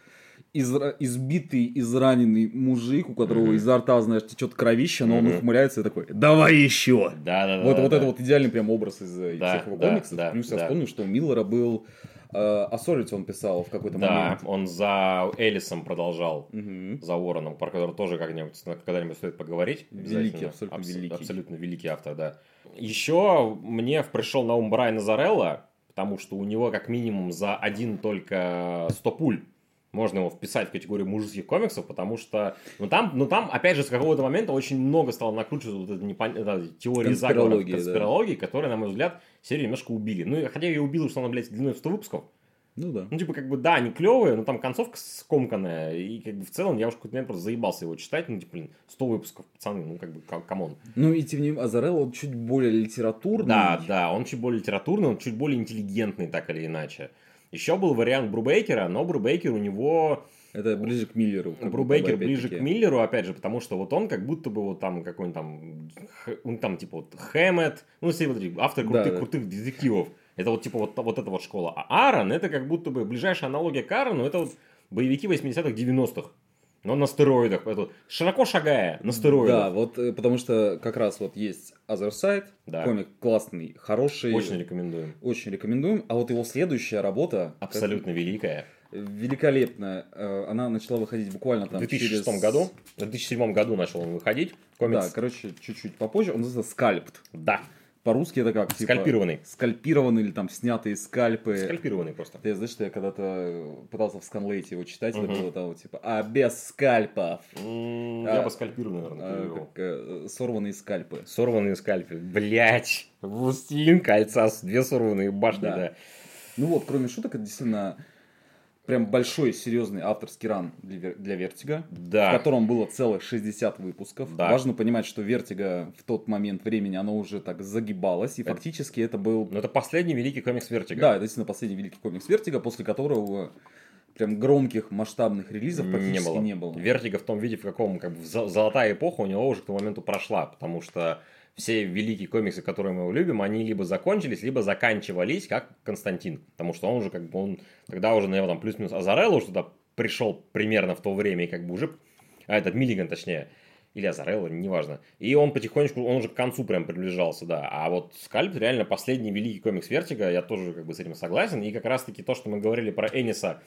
изра... избитый, израненный мужик, у которого mm-hmm. изо рта, знаешь, течет кровище, но mm-hmm. он ухмыляется и такой, давай еще. Да, да, да. Вот, да, вот да. это вот идеальный прям образ из да, всех его да, комиксов. Да, Плюс да. я вспомнил, что у Миллера был а Солиц он писал в какой-то да, момент. Да, он за Элисом продолжал, угу. за Уорреном, про который тоже как-нибудь когда-нибудь стоит поговорить. Великий, абсолютно Абс- великий. Абсолютно великий автор, да. Еще мне пришел на ум Брайана Зарелла, потому что у него как минимум за один только 100 пуль можно его вписать в категорию мужских комиксов, потому что, ну там, ну там, опять же, с какого-то момента очень много стало накручиваться вот эта непон... теории заговоров, конспирологии, да. которые, на мой взгляд, серию немножко убили. Ну, хотя я убил, что она, блядь, длиной в 100 выпусков. Ну да. Ну, типа, как бы, да, они клевые, но там концовка скомканная. И как бы в целом я уж какой-то момент просто заебался его читать. Ну, типа, блин, 100 выпусков, пацаны, ну, как бы, come on. Ну, и тем не менее, Азарелл, он чуть более литературный. Да, да, он чуть более литературный, он чуть более интеллигентный, так или иначе. Еще был вариант Брубейкера, но Брубейкер у него это ближе к Миллеру. Брубейкер ближе к Миллеру, опять же, потому что вот он как будто бы вот там какой-нибудь там, он там типа вот Хэммет, ну, все вот эти авторы крутых, да, да. крутых детективов. Это вот типа вот, вот эта вот школа. А Аарон, это как будто бы ближайшая аналогия к Аарону, это вот боевики 80-х, 90-х. Но на стероидах, это широко шагая на стероидах. Да, вот э, потому что как раз вот есть Other Side, да. комик классный, хороший. Очень рекомендуем. Очень рекомендуем. А вот его следующая работа... Абсолютно как... великая. Великолепная. Э, она начала выходить буквально там В 2006 через... году? В 2007 году начал он выходить. Комикс. Да, короче, чуть-чуть попозже. Он называется «Скальпт». Да. По-русски это как? Типа, скальпированный. Скальпированный или там снятые скальпы. Скальпированный просто. Ты знаешь, что я когда-то пытался в сканлейте его читать, угу. это было там типа, а без скальпов. Мм, а, я бы скальпированный, наверное, а, как, э, Сорванные скальпы. Сорванные скальпы. Блять. Властелин кольца, две сорванные башни, да. да. Ну вот, кроме шуток, это действительно прям большой серьезный авторский run для, для Вертига, да. в котором было целых 60 выпусков. Да. Важно понимать, что Вертига в тот момент времени, оно уже так загибалось, и это... фактически это был... Ну, это последний великий комикс Вертига. Да, это действительно последний великий комикс Вертига, после которого прям громких масштабных релизов практически не было. не было. Вертига в том виде, в каком как бы золотая эпоха у него уже к тому моменту прошла, потому что все великие комиксы, которые мы любим, они либо закончились, либо заканчивались, как Константин. Потому что он уже как бы, он тогда уже, наверное, там плюс-минус Азарелло уже туда пришел примерно в то время, и как бы уже, а этот Миллиган точнее, или Азарелло, неважно. И он потихонечку, он уже к концу прям приближался, да. А вот Скальп реально последний великий комикс Вертига, я тоже как бы с этим согласен. И как раз-таки то, что мы говорили про Эниса,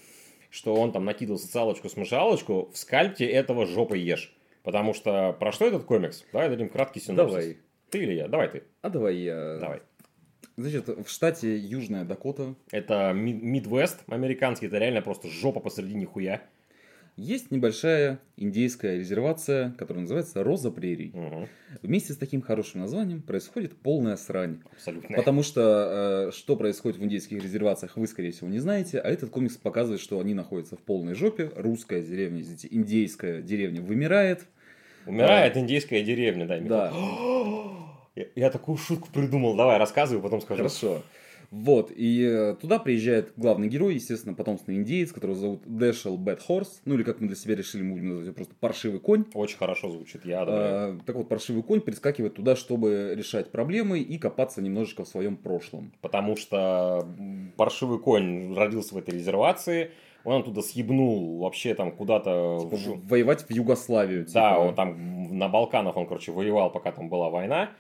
что он там накидал социалочку, смешалочку, в Скальпте этого жопы ешь. Потому что про что этот комикс? Давай дадим краткий синопсис. Давай. Ты или я? Давай ты. А давай я. Давай. Значит, в штате Южная Дакота. Это Мидвест американский, это реально просто жопа посреди хуя. Есть небольшая индейская резервация, которая называется Роза Прерий. Угу. Вместе с таким хорошим названием происходит полная срань. Абсолютно. Потому что э, что происходит в индейских резервациях, вы, скорее всего, не знаете. А этот комикс показывает, что они находятся в полной жопе. Русская деревня, извините, индейская деревня вымирает. Умирает а, индейская деревня, да. Да. Я, я такую шутку придумал. Давай, рассказывай, потом скажу. Хорошо. Вот, и э, туда приезжает главный герой, естественно, потомственный индеец, которого зовут Дэшел Бэт Хорс, ну или как мы для себя решили, мы будем называть просто паршивый конь. Очень хорошо звучит, я а, Так вот, паршивый конь прискакивает туда, чтобы решать проблемы и копаться немножечко в своем прошлом. Потому что паршивый конь родился в этой резервации, он оттуда съебнул вообще там куда-то... Типа, в... Воевать в Югославию. Типа. Да, он там на Балканах он, короче, воевал, пока там была война.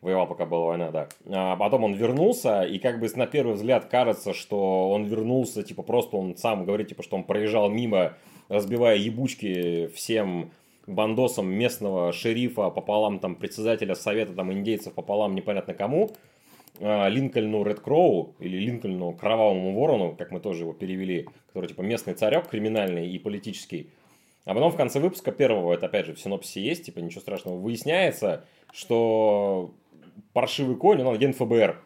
Воевал, пока была война, да. А потом он вернулся, и как бы на первый взгляд кажется, что он вернулся, типа просто он сам говорит, типа, что он проезжал мимо, разбивая ебучки всем бандосам местного шерифа пополам там председателя совета там индейцев пополам непонятно кому. А, Линкольну Ред Кроу или Линкольну Кровавому Ворону, как мы тоже его перевели, который типа местный царек криминальный и политический. А потом в конце выпуска первого, это опять же в синопсисе есть, типа ничего страшного, выясняется, что паршивый конь, он агент ФБР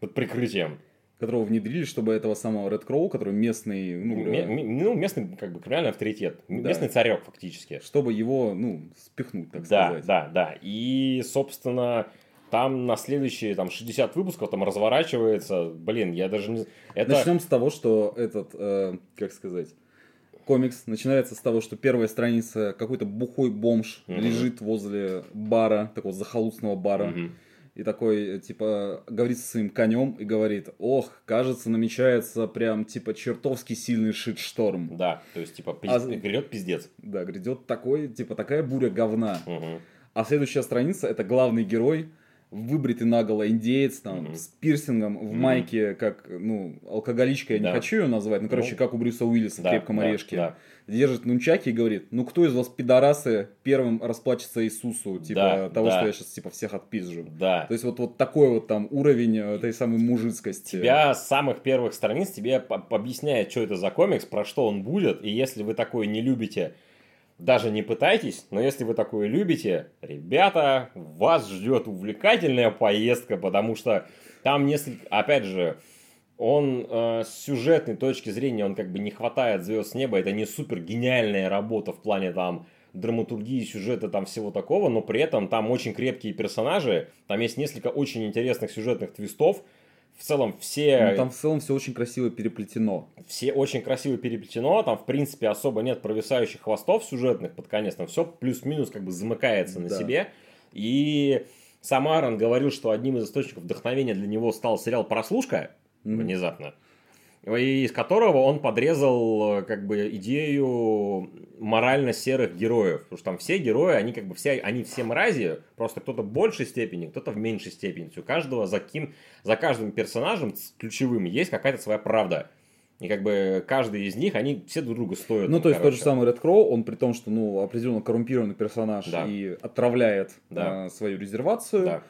под прикрытием. Которого внедрили, чтобы этого самого Ред Кроу, который местный... Ну, ну, местный, как бы, криминальный авторитет. Да. Местный царек, фактически. Чтобы его, ну, спихнуть, так да, сказать. Да, да, да. И, собственно, там на следующие там, 60 выпусков там разворачивается, блин, я даже не... Это... Начнем с того, что этот, э, как сказать, комикс начинается с того, что первая страница какой-то бухой бомж угу. лежит возле бара, такого захолустного бара. Угу. И такой, типа, говорит со своим конем и говорит, ох, кажется, намечается прям, типа, чертовски сильный шит-шторм. Да, то есть, типа, пиз... а... грядет пиздец. Да, грядет такой, типа, такая буря говна. Угу. А следующая страница, это главный герой, выбритый наголо индеец, там, mm-hmm. с пирсингом, в mm-hmm. майке, как, ну, алкоголичка, я да. не хочу ее назвать, ну, короче, ну, как у Брюса Уиллиса да, в «Крепком да, орешке». Да. Держит нунчаки и говорит, ну, кто из вас, пидорасы, первым расплачется Иисусу, типа, да, того, да. что я сейчас, типа, всех отпизжу. Да. То есть, вот, вот такой вот там уровень э, этой самой мужицкости. Тебя с самых первых страниц тебе объясняет, что это за комикс, про что он будет, и если вы такое не любите, даже не пытайтесь, но если вы такое любите, ребята, вас ждет увлекательная поездка, потому что там несколько, опять же, он э, с сюжетной точки зрения, он как бы не хватает звезд с неба, это не супер гениальная работа в плане там драматургии, сюжета, там всего такого, но при этом там очень крепкие персонажи, там есть несколько очень интересных сюжетных твистов, в целом все... Ну, там в целом все очень красиво переплетено. Все очень красиво переплетено, там в принципе особо нет провисающих хвостов сюжетных под конец, там все плюс-минус как бы замыкается да. на себе. И сам Аарон говорил, что одним из источников вдохновения для него стал сериал «Прослушка», mm-hmm. внезапно. Из которого он подрезал э, как бы идею морально серых героев. Потому что там все герои, они как бы все, они все мрази, просто кто-то в большей степени, кто-то в меньшей степени. У каждого за, кем, за каждым персонажем ключевым есть какая-то своя правда. И как бы каждый из них, они все друг друга стоят. Ну, то есть короче. тот же самый Ред Кроу, он при том, что ну, определенно коррумпированный персонаж да. и отравляет да. э, свою резервацию. Да.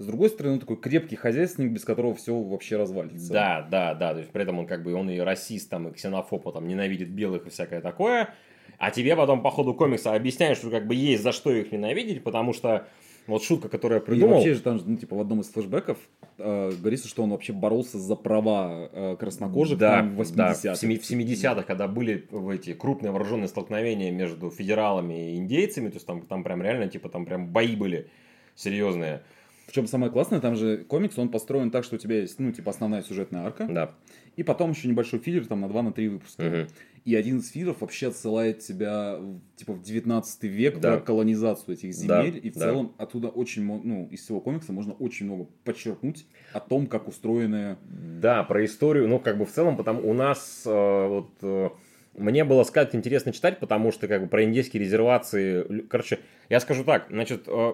С другой стороны, он такой крепкий хозяйственник, без которого все вообще развалится. Да, да, да. То есть при этом он как бы он и расист, там, и ксенофоб, там, ненавидит белых и всякое такое. А тебе потом по ходу комикса объясняют, что как бы есть за что их ненавидеть, потому что вот шутка, которую я придумал. И вообще же там, ну, типа, в одном из флешбеков э, говорится, что он вообще боролся за права э, краснокожих да, там, в 80-х. Да, в 70-х, когда были эти крупные вооруженные столкновения между федералами и индейцами, то есть там, там прям реально, типа, там прям бои были серьезные. Причем самое классное, там же комикс, он построен так, что у тебя есть, ну, типа, основная сюжетная арка. Да. И потом еще небольшой филлер, там, на 2 на 3 выпуска. Угу. И один из фильмов вообще отсылает тебя типа в 19 век, да, да колонизацию этих земель. Да, и в да. целом оттуда очень ну, из всего комикса можно очень много подчеркнуть о том, как устроены. Да, про историю, ну, как бы в целом, потому у нас э, вот. Э, мне было сказать интересно читать, потому что как бы про индейские резервации. Короче, я скажу так, значит, э,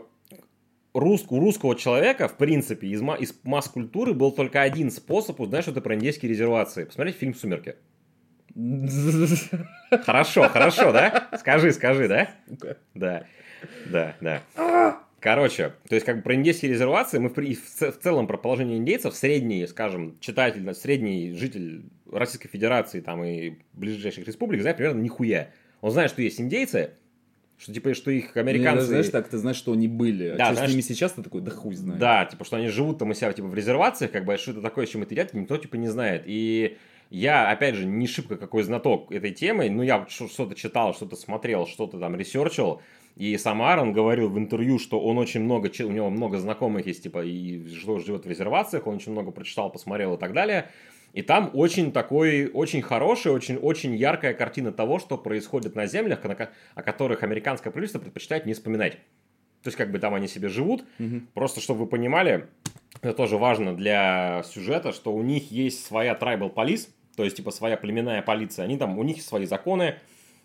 рус, у русского человека, в принципе, из, из масс-культуры был только один способ узнать что-то про индейские резервации. Посмотреть фильм «Сумерки». Хорошо, хорошо, да? Скажи, скажи, да? Да, да, да. Короче, то есть как бы про индейские резервации мы в, в целом про положение индейцев средний, скажем, читатель, средний житель Российской Федерации там и ближайших республик знает примерно нихуя. Он знает, что есть индейцы, что типа, что их американцы... Ну, знаешь, так ты знаешь, что они были. Да, что знаешь, с ними сейчас ты такой, да хуй знает. Да, типа, что они живут там у себя типа в резервациях, как бы, а что это такое, с чем это едят, никто типа не знает. И я, опять же, не шибко какой знаток этой темы, но я что-то читал, что-то смотрел, что-то там ресерчил. И сам Аарон говорил в интервью, что он очень много, у него много знакомых есть, типа, и что живет в резервациях, он очень много прочитал, посмотрел и так далее. И там очень такой, очень хорошая, очень, очень яркая картина того, что происходит на землях, о которых американское правительство предпочитает не вспоминать. То есть, как бы там они себе живут. Угу. Просто, чтобы вы понимали, это тоже важно для сюжета, что у них есть своя tribal police, то есть, типа, своя племенная полиция, они там, у них свои законы,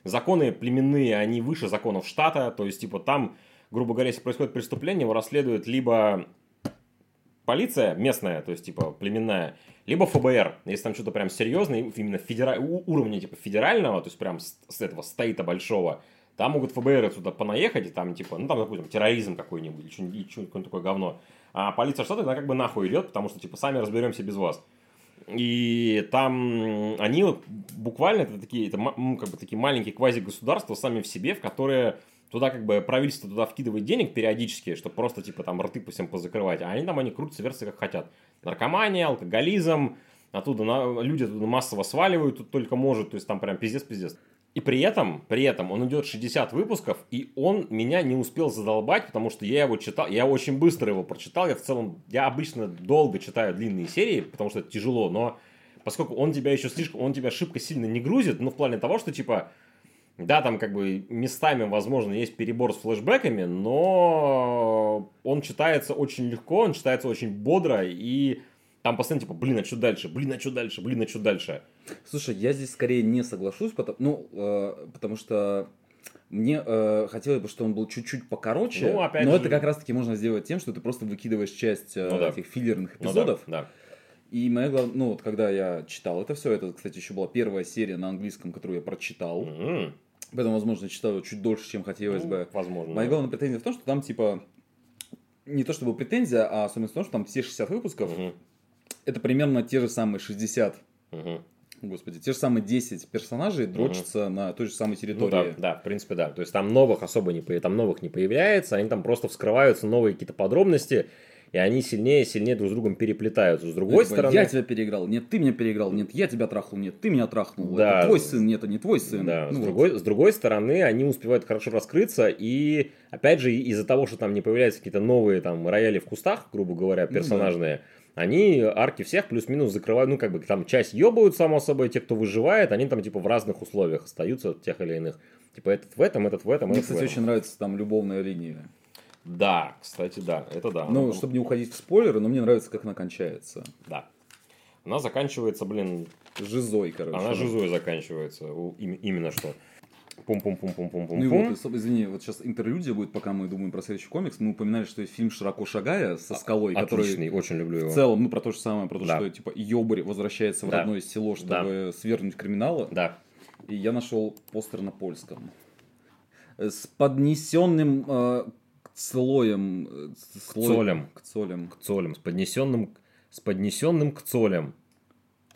законы племенные, они выше законов штата, то есть, типа, там, грубо говоря, если происходит преступление, его расследует либо полиция местная, то есть, типа, племенная, либо ФБР, если там что-то прям серьезное, именно федера... уровня, типа, федерального, то есть, прям с, с этого стейта большого, там могут ФБР отсюда понаехать, и там, типа, ну, там, допустим, терроризм какой-нибудь, или что-нибудь, что-нибудь такое говно. А полиция штата, она как бы нахуй идет, потому что, типа, сами разберемся без вас. И там они буквально это такие, это, как бы такие маленькие квази-государства сами в себе, в которые туда как бы правительство туда вкидывает денег периодически, чтобы просто типа там рты по всем позакрывать, а они там они крутятся версии как хотят. Наркомания, алкоголизм, оттуда на, люди оттуда массово сваливают, тут только может, то есть там прям пиздец-пиздец. И при этом, при этом он идет 60 выпусков, и он меня не успел задолбать, потому что я его читал, я очень быстро его прочитал, я в целом, я обычно долго читаю длинные серии, потому что это тяжело, но поскольку он тебя еще слишком, он тебя шибко сильно не грузит, ну в плане того, что типа, да, там как бы местами, возможно, есть перебор с флешбеками, но он читается очень легко, он читается очень бодро, и там постоянно типа, блин, а что дальше, блин, а что дальше, блин, а что дальше. Слушай, я здесь скорее не соглашусь, потому, ну, э, потому что мне э, хотелось бы, чтобы он был чуть-чуть покороче, ну, опять но же... это как раз-таки можно сделать тем, что ты просто выкидываешь часть э, ну, да. этих филлерных эпизодов. Ну, да, да. И моя главная, ну вот когда я читал это все, это, кстати, еще была первая серия на английском, которую я прочитал. Mm-hmm. Поэтому, возможно, читал чуть дольше, чем хотелось ну, бы. Возможно. Моя да. главная претензия в том, что там, типа, не то чтобы претензия, а особенность в том, что там все 60 выпусков, mm-hmm. это примерно те же самые 60 mm-hmm Господи, те же самые 10 персонажей дрочатся угу. на той же самой территории. Ну, да, да, в принципе, да. То есть там новых особо не, там новых не появляется, они там просто вскрываются новые какие-то подробности, и они сильнее и сильнее друг с другом переплетаются. С другой ну, стороны... Я тебя переиграл, нет, ты меня переиграл, нет, я тебя трахнул, нет, ты меня трахнул. Да. Это твой сын, нет, это не твой сын. Да. Ну, с, вот. другой, с другой стороны, они успевают хорошо раскрыться, и опять же, из-за того, что там не появляются какие-то новые там рояли в кустах, грубо говоря, персонажные, ну, да они арки всех плюс-минус закрывают, ну, как бы там часть ебают, само собой, те, кто выживает, они там, типа, в разных условиях остаются, тех или иных. Типа, этот в этом, этот в этом, Мне, этот кстати, в этом. очень нравится там любовная линия. Да, кстати, да, это да. Ну, чтобы не уходить в спойлеры, но мне нравится, как она кончается. Да. она заканчивается, блин... Жизой, короче. Она жизой заканчивается. Именно что. Пум-пум-пум-пум-пум-пум. Ну и вот, извини, вот сейчас интерлюдия будет, пока мы думаем про следующий комикс. Мы упоминали, что есть фильм «Широко шагая» со скалой, Отличный, который... очень люблю его. В целом, ну, про то же самое, про то, да. что, типа, Йобарь возвращается в да. родное село, чтобы да. свергнуть криминала. Да. И я нашел постер на польском. С поднесенным э, слоем... Э. К цолям. К цолям. С поднесенным, с поднесенным к цолям.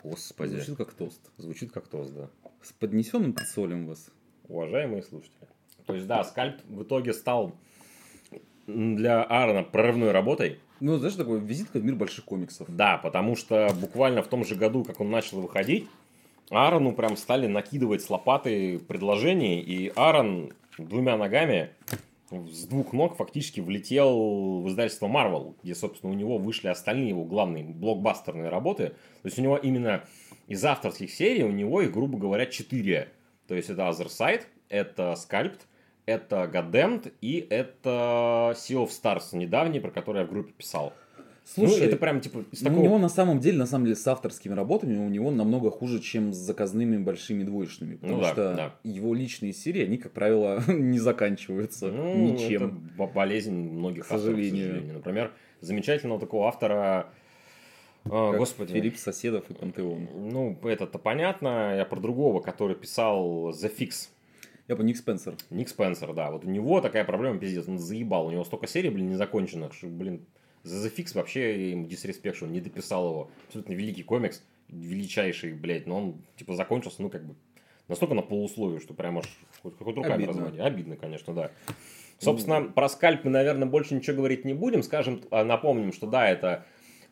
Господи. Звучит как тост. Звучит как тост, да. С поднесенным к цолям вас уважаемые слушатели. То есть, да, скальп в итоге стал для Аарона прорывной работой. Ну, знаешь, такой визитка в мир больших комиксов. Да, потому что буквально в том же году, как он начал выходить, Аарону прям стали накидывать с лопаты предложений, и Аарон двумя ногами с двух ног фактически влетел в издательство Marvel, где, собственно, у него вышли остальные его главные блокбастерные работы. То есть у него именно из авторских серий у него их, грубо говоря, четыре то есть это Other Side, это Sculpt, это Goddamed и это Sea of Stars недавний, про который я в группе писал. Слушай, ну, это прям типа из такого... у него на самом деле, на самом деле, с авторскими работами у него намного хуже, чем с заказными большими двоечными. Ну потому ну, да, что да. его личные серии, они, как правило, не заканчиваются ну, ничем. Это болезнь многих к сожалению. авторов, к сожалению. Например, замечательного такого автора а, господи. Филипп Соседов и Пантеон. Ну, это-то понятно. Я про другого, который писал The Fix. Я по Ник Спенсер. Ник Спенсер, да. Вот у него такая проблема, пиздец, он заебал. У него столько серий, блин, незаконченных, что, блин, The Fix вообще ему дисреспект, что он не дописал его. Абсолютно великий комикс, величайший, блядь, но он, типа, закончился, ну, как бы, настолько на полусловие, что прям аж хоть, хоть руками Обидно. разводи. Обидно, конечно, да. Собственно, ну, про скальп мы, наверное, больше ничего говорить не будем. Скажем, а, напомним, что да, это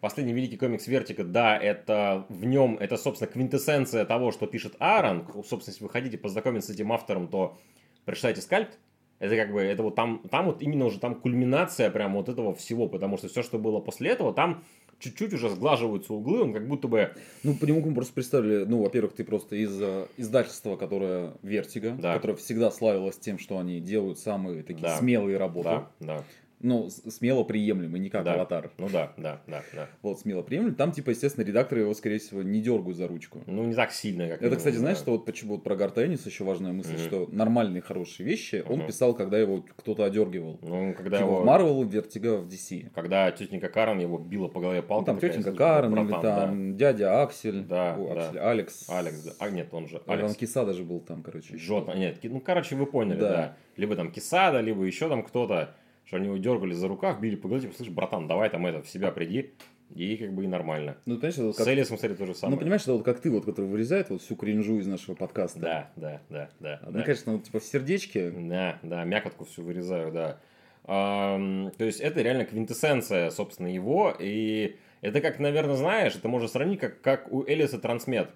Последний великий комикс Вертика, да, это в нем, это, собственно, квинтэссенция того, что пишет Аарон. Собственно, если вы хотите познакомиться с этим автором, то прочитайте Скальпт. Это как бы, это вот там, там вот именно уже там кульминация прям вот этого всего, потому что все, что было после этого, там чуть-чуть уже сглаживаются углы, он как будто бы... Ну, по нему просто представили, ну, во-первых, ты просто из э, издательства, которое Вертига, да. которое всегда славилось тем, что они делают самые такие да. смелые работы. Да, да ну, смело приемлемый, не как да. аватар. Ну да, да, да, да. Вот, смело приемлемый. Там, типа, естественно, редакторы его, скорее всего, не дергают за ручку. Ну, не так сильно, как Это, кстати, да. знаешь, что вот почему вот про Гарт Энниса еще важная мысль, mm-hmm. что нормальные, хорошие вещи mm-hmm. он писал, когда его кто-то одергивал. Ну, когда типа его... в Марвел, в Vertigo, в DC. Когда тетенька Карен его била по голове палкой. Ну, там тетенька Карен, или там да. дядя Аксель. Да, О, да. Аксель, Алекс. Алекс, да. А, нет, он же Алекс. Там Киса даже был там, короче. Джот, нет, ну, короче, вы поняли, да. да. Либо там Кисада, либо еще там кто-то что они его дергали за рукав, били по голове, типа, слышь, братан, давай там это, в себя приди, и как бы и нормально. Ну, понимаешь, это вот как... С Элисом, кстати, то же самое. Ну, понимаешь, это вот как ты, вот, который вырезает вот всю кринжу из нашего подкаста. Да, да, да, да. Ну, да. конечно, вот, типа в сердечке. Да, да, мякотку всю вырезаю, да. Um, то есть, это реально квинтэссенция, собственно, его, и это как, наверное, знаешь, это можно сравнить, как, как у Элиса Трансмет.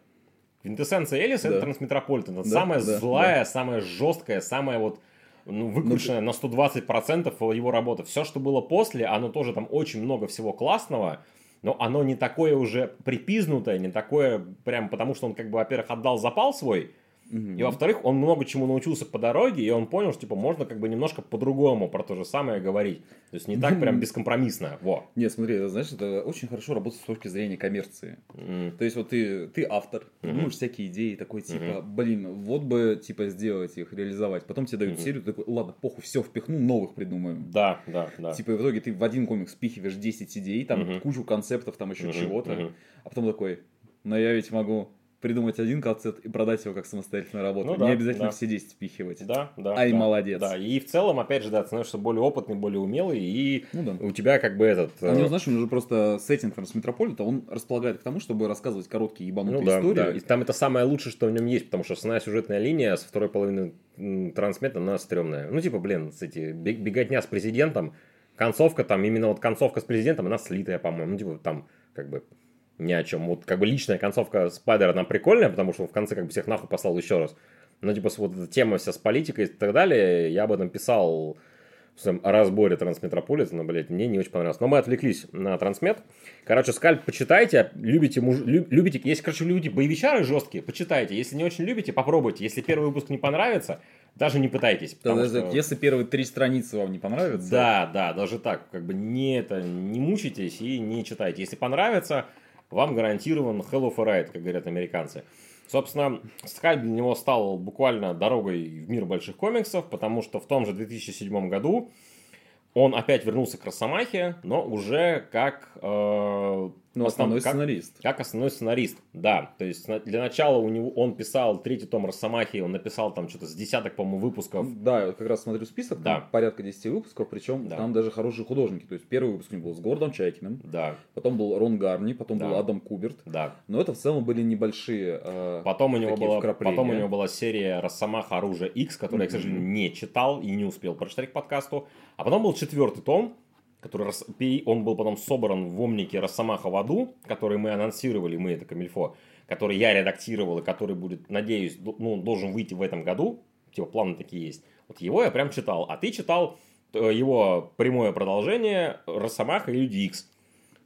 Квинтэссенция Элиса да. это Трансметрополитен. Это да, самая да, злая, да. самая жесткая, самая вот ну, выкрученная ну, на 120% его работа. Все, что было после, оно тоже там очень много всего классного, но оно не такое уже припизнутое, не такое прям потому, что он как бы, во-первых, отдал запал свой. И во-вторых, он много чему научился по дороге, и он понял, что типа можно как бы немножко по-другому про то же самое говорить. То есть не так прям бескомпромиссно. Во. Нет, смотри, это, знаешь, это очень хорошо работает с точки зрения коммерции. Mm. То есть вот ты, ты автор, mm-hmm. думаешь всякие идеи, такой типа, mm-hmm. блин, вот бы типа сделать их, реализовать. Потом тебе дают mm-hmm. серию, ты такой, ладно, похуй, все впихну, новых придумаем. Да, да, да. Типа в итоге ты в один комикс впихиваешь 10 идей, там mm-hmm. кучу концептов, там еще mm-hmm. чего-то, mm-hmm. а потом такой, но я ведь могу придумать один концепт и продать его как самостоятельную работу. Ну, да, не обязательно да. все 10 впихивать. Да, да. Ай, да, молодец. Да, и в целом, опять же, да, ты становишься более опытный, более умелый, и ну, да. у тебя как бы этот... А не, знаешь, у него же просто сеттинг Трансметрополита, он располагает к тому, чтобы рассказывать короткие ебанутые ну, да, истории. Да. И там это самое лучшее, что в нем есть, потому что основная сюжетная линия со второй половины трансмета, она стрёмная. Ну, типа, блин, с эти, беготня с президентом, концовка там, именно вот концовка с президентом, она слитая, по-моему. Ну, типа, там, как бы, ни о чем. Вот как бы личная концовка Спайдера там прикольная, потому что он в конце как бы всех нахуй послал еще раз. Но типа вот эта тема вся с политикой и так далее, я об этом писал в своем разборе Трансметрополитена, блядь, мне не очень понравилось. Но мы отвлеклись на Трансмет. Короче, скальп почитайте, любите, муж... любите, если, короче, любите боевичары жесткие, почитайте. Если не очень любите, попробуйте. Если первый выпуск не понравится, даже не пытайтесь. Да, что... Если первые три страницы вам не понравятся. Да, да, даже так. Как бы не это, не мучитесь и не читайте. Если понравится, вам гарантирован hell of a ride, как говорят американцы. Собственно, Скальп для него стал буквально дорогой в мир больших комиксов, потому что в том же 2007 году он опять вернулся к Росомахе, но уже как э, ну, основной как, сценарист. Как основной сценарист, да. То есть для начала у него он писал третий том Росомахи, он написал там что-то с десяток, по-моему, выпусков. Да, я как раз смотрю список, да. там порядка 10 выпусков, причем да. там даже хорошие художники. То есть первый выпуск у него был с Гордом Чайкиным, да. потом был Рон Гарни, потом да. был Адам Куберт. Да. Но это в целом были небольшие э, потом у него была, Потом у него была серия Росомаха Оружие X, которую mm-hmm. я, к сожалению, не читал и не успел прочитать к подкасту. А потом был четвертый том, который он был потом собран в омнике Росомаха в аду, который мы анонсировали, мы это Камильфо, который я редактировал и который будет, надеюсь, ну, должен выйти в этом году, типа планы такие есть. Вот его я прям читал, а ты читал э, его прямое продолжение Росомаха и Люди Икс,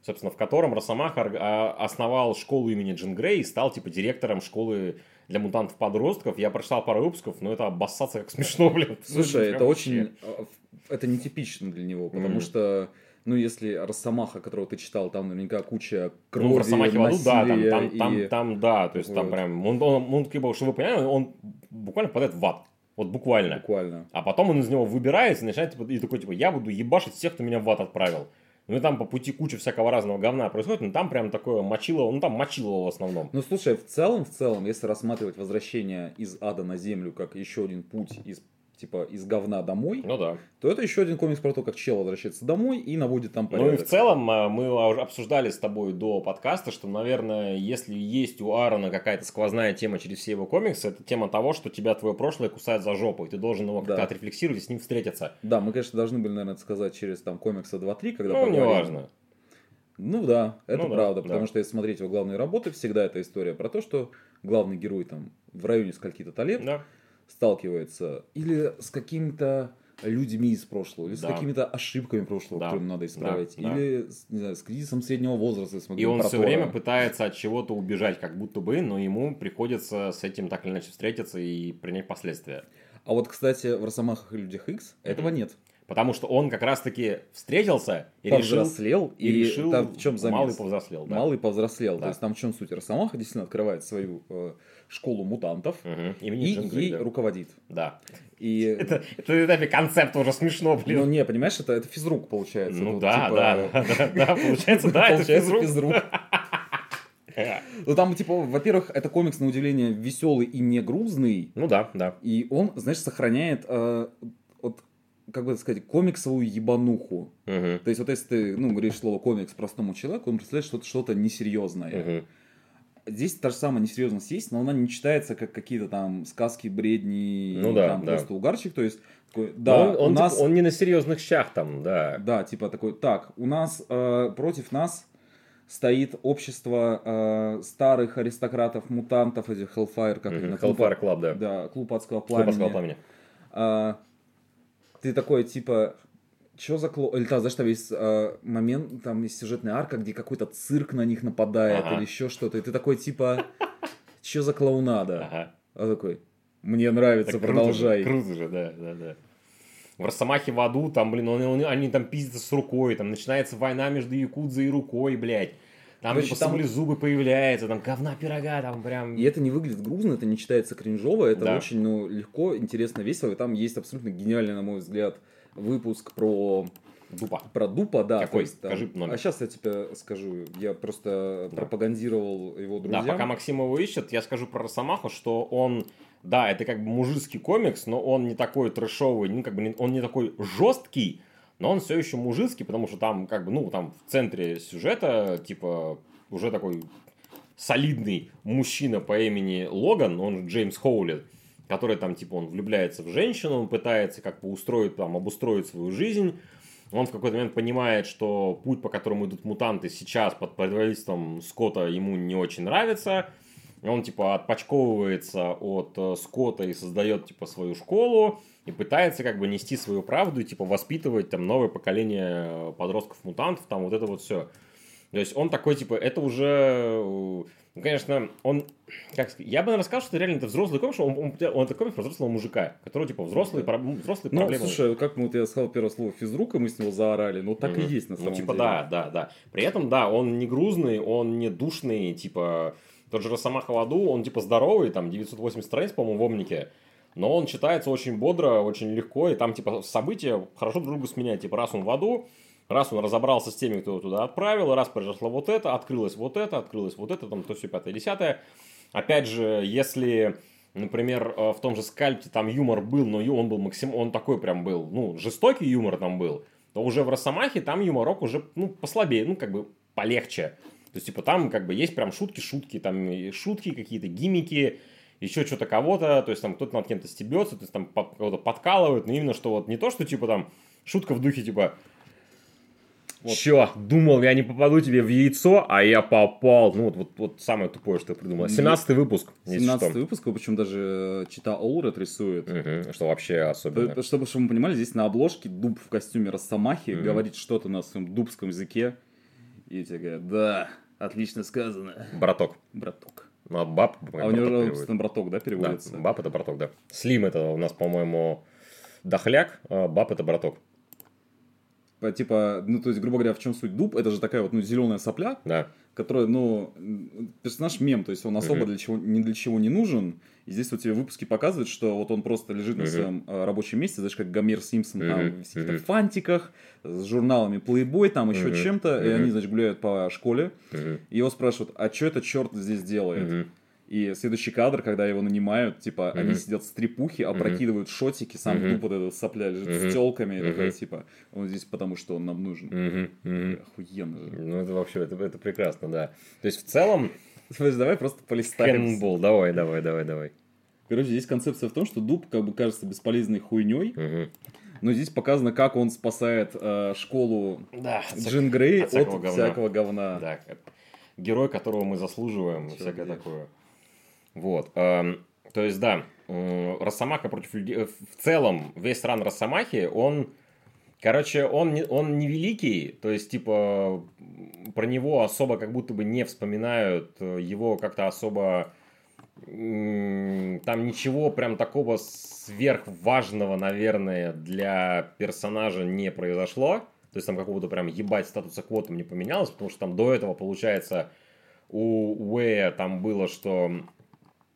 собственно, в котором Росомаха а, основал школу имени Джин Грей и стал типа директором школы для мутантов-подростков. Я прочитал пару выпусков, но это обоссаться как смешно, блин. Слушай, это очень а, это нетипично для него, потому mm. что ну, если Росомаха, которого ты читал, там наверняка куча крови, Ну, Росомахи в аду, да, там, там, и... там, там, да, то есть вот. там прям, он, он, он, он, чтобы вы поняли, он буквально попадает в ад. Вот буквально. Буквально. А потом он из него выбирается и начинает, типа, и такой, типа, я буду ебашить всех, кто меня в ад отправил. Ну и там по пути куча всякого разного говна происходит, но там прям такое мочило, ну там мочило в основном. Ну слушай, в целом, в целом, если рассматривать возвращение из ада на землю как еще один путь из типа из говна домой, ну да. то это еще один комикс про то, как чел возвращается домой и наводит там порядок. Ну и в целом а, мы обсуждали с тобой до подкаста, что, наверное, если есть у Аарона какая-то сквозная тема через все его комиксы, это тема того, что тебя твое прошлое кусает за жопу, и ты должен его как-то да. отрефлексировать и с ним встретиться. Да, мы, конечно, должны были, наверное, это сказать через там комикса 2-3, когда Ну, поговорим. неважно. Ну да, это ну, правда, да, потому да. что если смотреть его главные работы, всегда эта история про то, что главный герой там в районе скольки-то лет да сталкивается или с какими-то людьми из прошлого, или да. с какими-то ошибками прошлого, да. которые надо исправить, да. или не знаю, с кризисом среднего возраста. И он все время пытается от чего-то убежать, как будто бы, но ему приходится с этим так или иначе встретиться и принять последствия. А вот, кстати, в Росомахах и Людях X mm-hmm. этого нет. Потому что он как раз-таки встретился и повзрослел, решил, и, и решил, там в чем замес? Малый повзрослел, да. Малый повзрослел. Да. То есть там в чем суть? Росомаха действительно открывает свою э, школу мутантов угу. и ей да. руководит. Да. И... Это, это, это концепт уже смешно, блин. Ну не, понимаешь, это, это физрук получается. Ну, да, типа... да, да, да, получается, да, это физрук. Ну там, типа, во-первых, это комикс, на удивление, веселый и не грузный. Ну да, да. И он, знаешь, сохраняет э, вот как бы сказать, комиксовую ебануху. Uh-huh. То есть, вот если ты, ну, говоришь слово комикс простому человеку, он представляет что-то, что-то несерьезное. Uh-huh. Здесь та же самая несерьезность есть, но она не читается как какие-то там сказки, бредни, ну, да, там да. просто угарчик. То есть, такой, да, он, он, у нас... Он не на серьезных щах там, да. Да, типа такой, так, у нас э, против нас стоит общество э, старых аристократов, мутантов, этих Hellfire, как mm-hmm. Hellfire Club, да. Да, клуб адского пламени. Клуб адского пламени. Э, ты такой, типа, что за кло... Или там, знаешь, там есть э, момент, там есть сюжетная арка, где какой-то цирк на них нападает ага. или еще что-то. И ты такой, типа, что за клоунада? Ага. А такой, мне нравится, так продолжай. Круто же, круто же, да, да, да. В Росомахе в аду, там, блин, он, он, они там пиздятся с рукой, там начинается война между Якудзой и рукой, блядь. Там Короче, типа, там... зубы появляются, там говна пирога, там прям... И это не выглядит грузно, это не читается кринжово, это да. очень ну, легко, интересно, весело. И там есть абсолютно гениальный, на мой взгляд, выпуск про Дупа. Про Дупа, да. Какой? Есть, там... Скажи номер. А сейчас я тебе скажу. Я просто да. пропагандировал его друзьям. Да, пока Максим его ищет, я скажу про Росомаху, что он... Да, это как бы мужицкий комикс, но он не такой трэшовый, ну, как бы он не такой жесткий, но он все еще мужицкий, потому что там, как бы, ну, там в центре сюжета, типа, уже такой солидный мужчина по имени Логан, он Джеймс Хоулет, который там, типа, он влюбляется в женщину, он пытается как бы устроить, там, обустроить свою жизнь, он в какой-то момент понимает, что путь, по которому идут мутанты сейчас под предводительством Скотта ему не очень нравится, он, типа, отпочковывается от э, Скотта и создает, типа, свою школу, и пытается, как бы, нести свою правду и, типа, воспитывать, там, новое поколение подростков-мутантов, там, вот это вот все. То есть он такой, типа, это уже, ну, конечно, он, как сказать, я бы наверное, сказал, что реально это взрослый комикс, он, он, он это комикс про взрослого мужика, который, типа, взрослый, про, взрослый ну, проблемы. слушай, как мы, вот я сказал первое слово физрук, и мы с него заорали, ну, так mm-hmm. и есть на самом ну, типа, деле. да, да, да. При этом, да, он не грузный, он не душный, типа, тот же Росомаха в аду, он, типа, здоровый, там, 980 страниц, по-моему, в Омнике, но он читается очень бодро, очень легко, и там, типа, события хорошо друг друга сменяют. Типа, раз он в аду, раз он разобрался с теми, кто его туда отправил, раз произошло вот это, открылось вот это, открылось вот это, там то все пятое, десятое. Опять же, если, например, э, в том же скальпте там юмор был, но он был максим, он такой прям был, ну, жестокий юмор там был, то уже в Росомахе там юморок уже, ну, послабее, ну, как бы полегче. То есть, типа, там как бы есть прям шутки-шутки, там шутки какие-то, гимики, еще что-то кого-то, то есть там кто-то над кем-то стебется, то есть там кого-то подкалывают, но именно что вот не то, что типа там шутка в духе типа вот. Че, думал, я не попаду тебе в яйцо, а я попал. Ну, вот, вот, вот самое тупое, что я придумал. 17-й выпуск. 17 выпуск, причем даже Чита Олред рисует. Угу, что вообще особенно. Чтобы, чтобы вы понимали, здесь на обложке дуб в костюме Росомахи угу. говорит что-то на своем дубском языке. И тебе говорят, да, отлично сказано. Браток. Браток. Ну, а баб, А у него, собственно, браток, да, переводится? Да, баб это браток, да. Слим это у нас, по-моему, дохляк, а баб это браток. Типа, ну, то есть, грубо говоря, в чем суть дуб? Это же такая вот, ну, зеленая сопля, да. которая, ну, персонаж мем, то есть он особо угу. для чего, ни для чего не нужен. И здесь вот тебе выпуски показывают, что вот он просто лежит угу. на своем э, рабочем месте, знаешь, как Гомер Симпсон, угу. там, в каких-то фантиках, с журналами Playboy, там еще угу. чем-то, угу. и они, значит, гуляют по школе, угу. и его спрашивают, а что этот черт здесь делает? Угу. И следующий кадр, когда его нанимают, типа, mm-hmm. они сидят в стрипухе, опрокидывают mm-hmm. шотики, сам mm-hmm. тупо вот этот сопля лежит mm-hmm. с телками, mm-hmm. такой, типа, он здесь потому, что он нам нужен. Mm-hmm. Mm-hmm. Охуенно же. Ну, это вообще, это, это прекрасно, да. То есть, в целом... Слушай, давай просто полистаем. Кэнбол, давай, давай, давай, давай. Короче, здесь концепция в том, что дуб, как бы, кажется бесполезной хуйней, но здесь показано, как он спасает э, школу да, Джин Грей от всякого, от говна. всякого говна. Да, герой, которого мы заслуживаем, Все всякое где. такое. Вот. Эм, то есть, да, Росомаха против людей... Э, в целом, весь ран Росомахи, он... Короче, он не, он не великий, то есть, типа, про него особо как будто бы не вспоминают, э, его как-то особо... Там ничего прям такого сверхважного, наверное, для персонажа не произошло. То есть, там какого-то прям ебать статуса квотом не поменялось, потому что там до этого, получается, у Уэя там было, что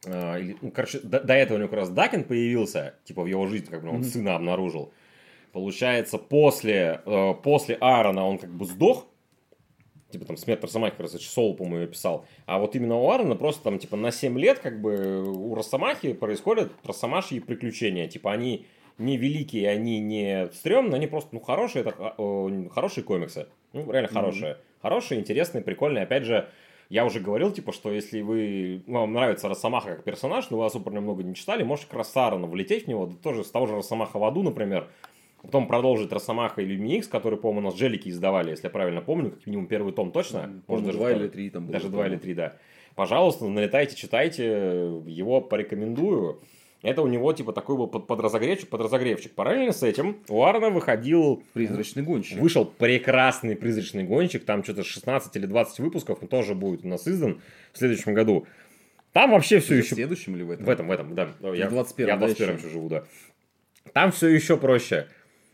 а, ну, короче, до, до этого у него как раз Дакин появился, типа в его жизни, как бы он mm-hmm. сына обнаружил. Получается, после, э, после Аарона он как бы сдох, типа там смерть Росомахи, как раз Соло, по-моему, писал. А вот именно у Аарона просто там типа на 7 лет как бы у Росомахи происходят Росомашьи приключения. Типа они не великие, они не стрёмные, они просто, ну, хорошие, это э, хорошие комиксы. Ну, реально mm-hmm. хорошие. Хорошие, интересные, прикольные. Опять же, я уже говорил, типа, что если вы, вам нравится Росомаха как персонаж, но вы особо много не читали, можете как раз Сарана влететь в него, тоже с того же Росомаха в аду, например, Потом продолжить Росомаха или Микс, которые, по-моему, у нас Джелики издавали, если я правильно помню, как минимум первый том точно. Может, даже два или три там Даже два или три, да. Пожалуйста, налетайте, читайте, его порекомендую. Это у него типа такой был подразогревчик, подразогревчик. Параллельно с этим у Арна выходил... Призрачный гонщик. Вышел прекрасный призрачный гонщик. Там что-то 16 или 20 выпусков. Он тоже будет у нас издан в следующем году. Там вообще все еще... В следующем или в этом? В этом, в этом, да. Я в 21 Я в 21 еще живу, да. Там все еще проще.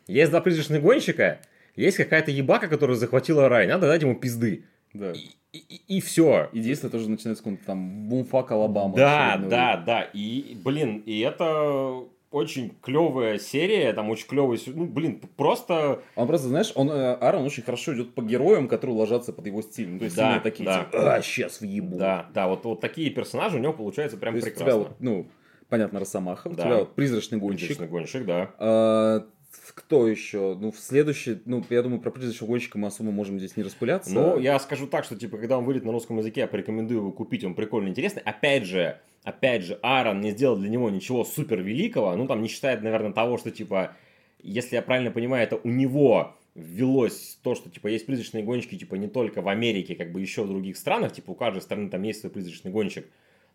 Есть два призрачных гонщика, есть какая-то ебака, которая захватила рай. Надо дать ему пизды. Да. И, и, и все. И действие тоже начинается с какого-то там бумфак Алабама. Да, да, да. И, блин, и это очень клевая серия, там очень клевый, ну, блин, просто... Он просто, знаешь, он, э, Аарон очень хорошо идет по героям, которые ложатся под его стиль. Ну, то есть, да, такие, да. типа, а, сейчас въебу. Да, да, вот, вот такие персонажи у него получаются прям то прекрасно. Тебя вот, ну, понятно, Росомаха, да. у тебя вот призрачный гонщик. Призрачный гонщик, да. А, кто еще? Ну, в следующий, ну, я думаю, про призрачного гонщика мы особо можем здесь не распыляться. Ну, я скажу так, что, типа, когда он выйдет на русском языке, я порекомендую его купить, он прикольный, интересный. Опять же, опять же, Аарон не сделал для него ничего супер великого, ну, там, не считает, наверное, того, что, типа, если я правильно понимаю, это у него ввелось то, что, типа, есть призрачные гонщики, типа, не только в Америке, как бы еще в других странах, типа, у каждой страны там есть свой призрачный гонщик.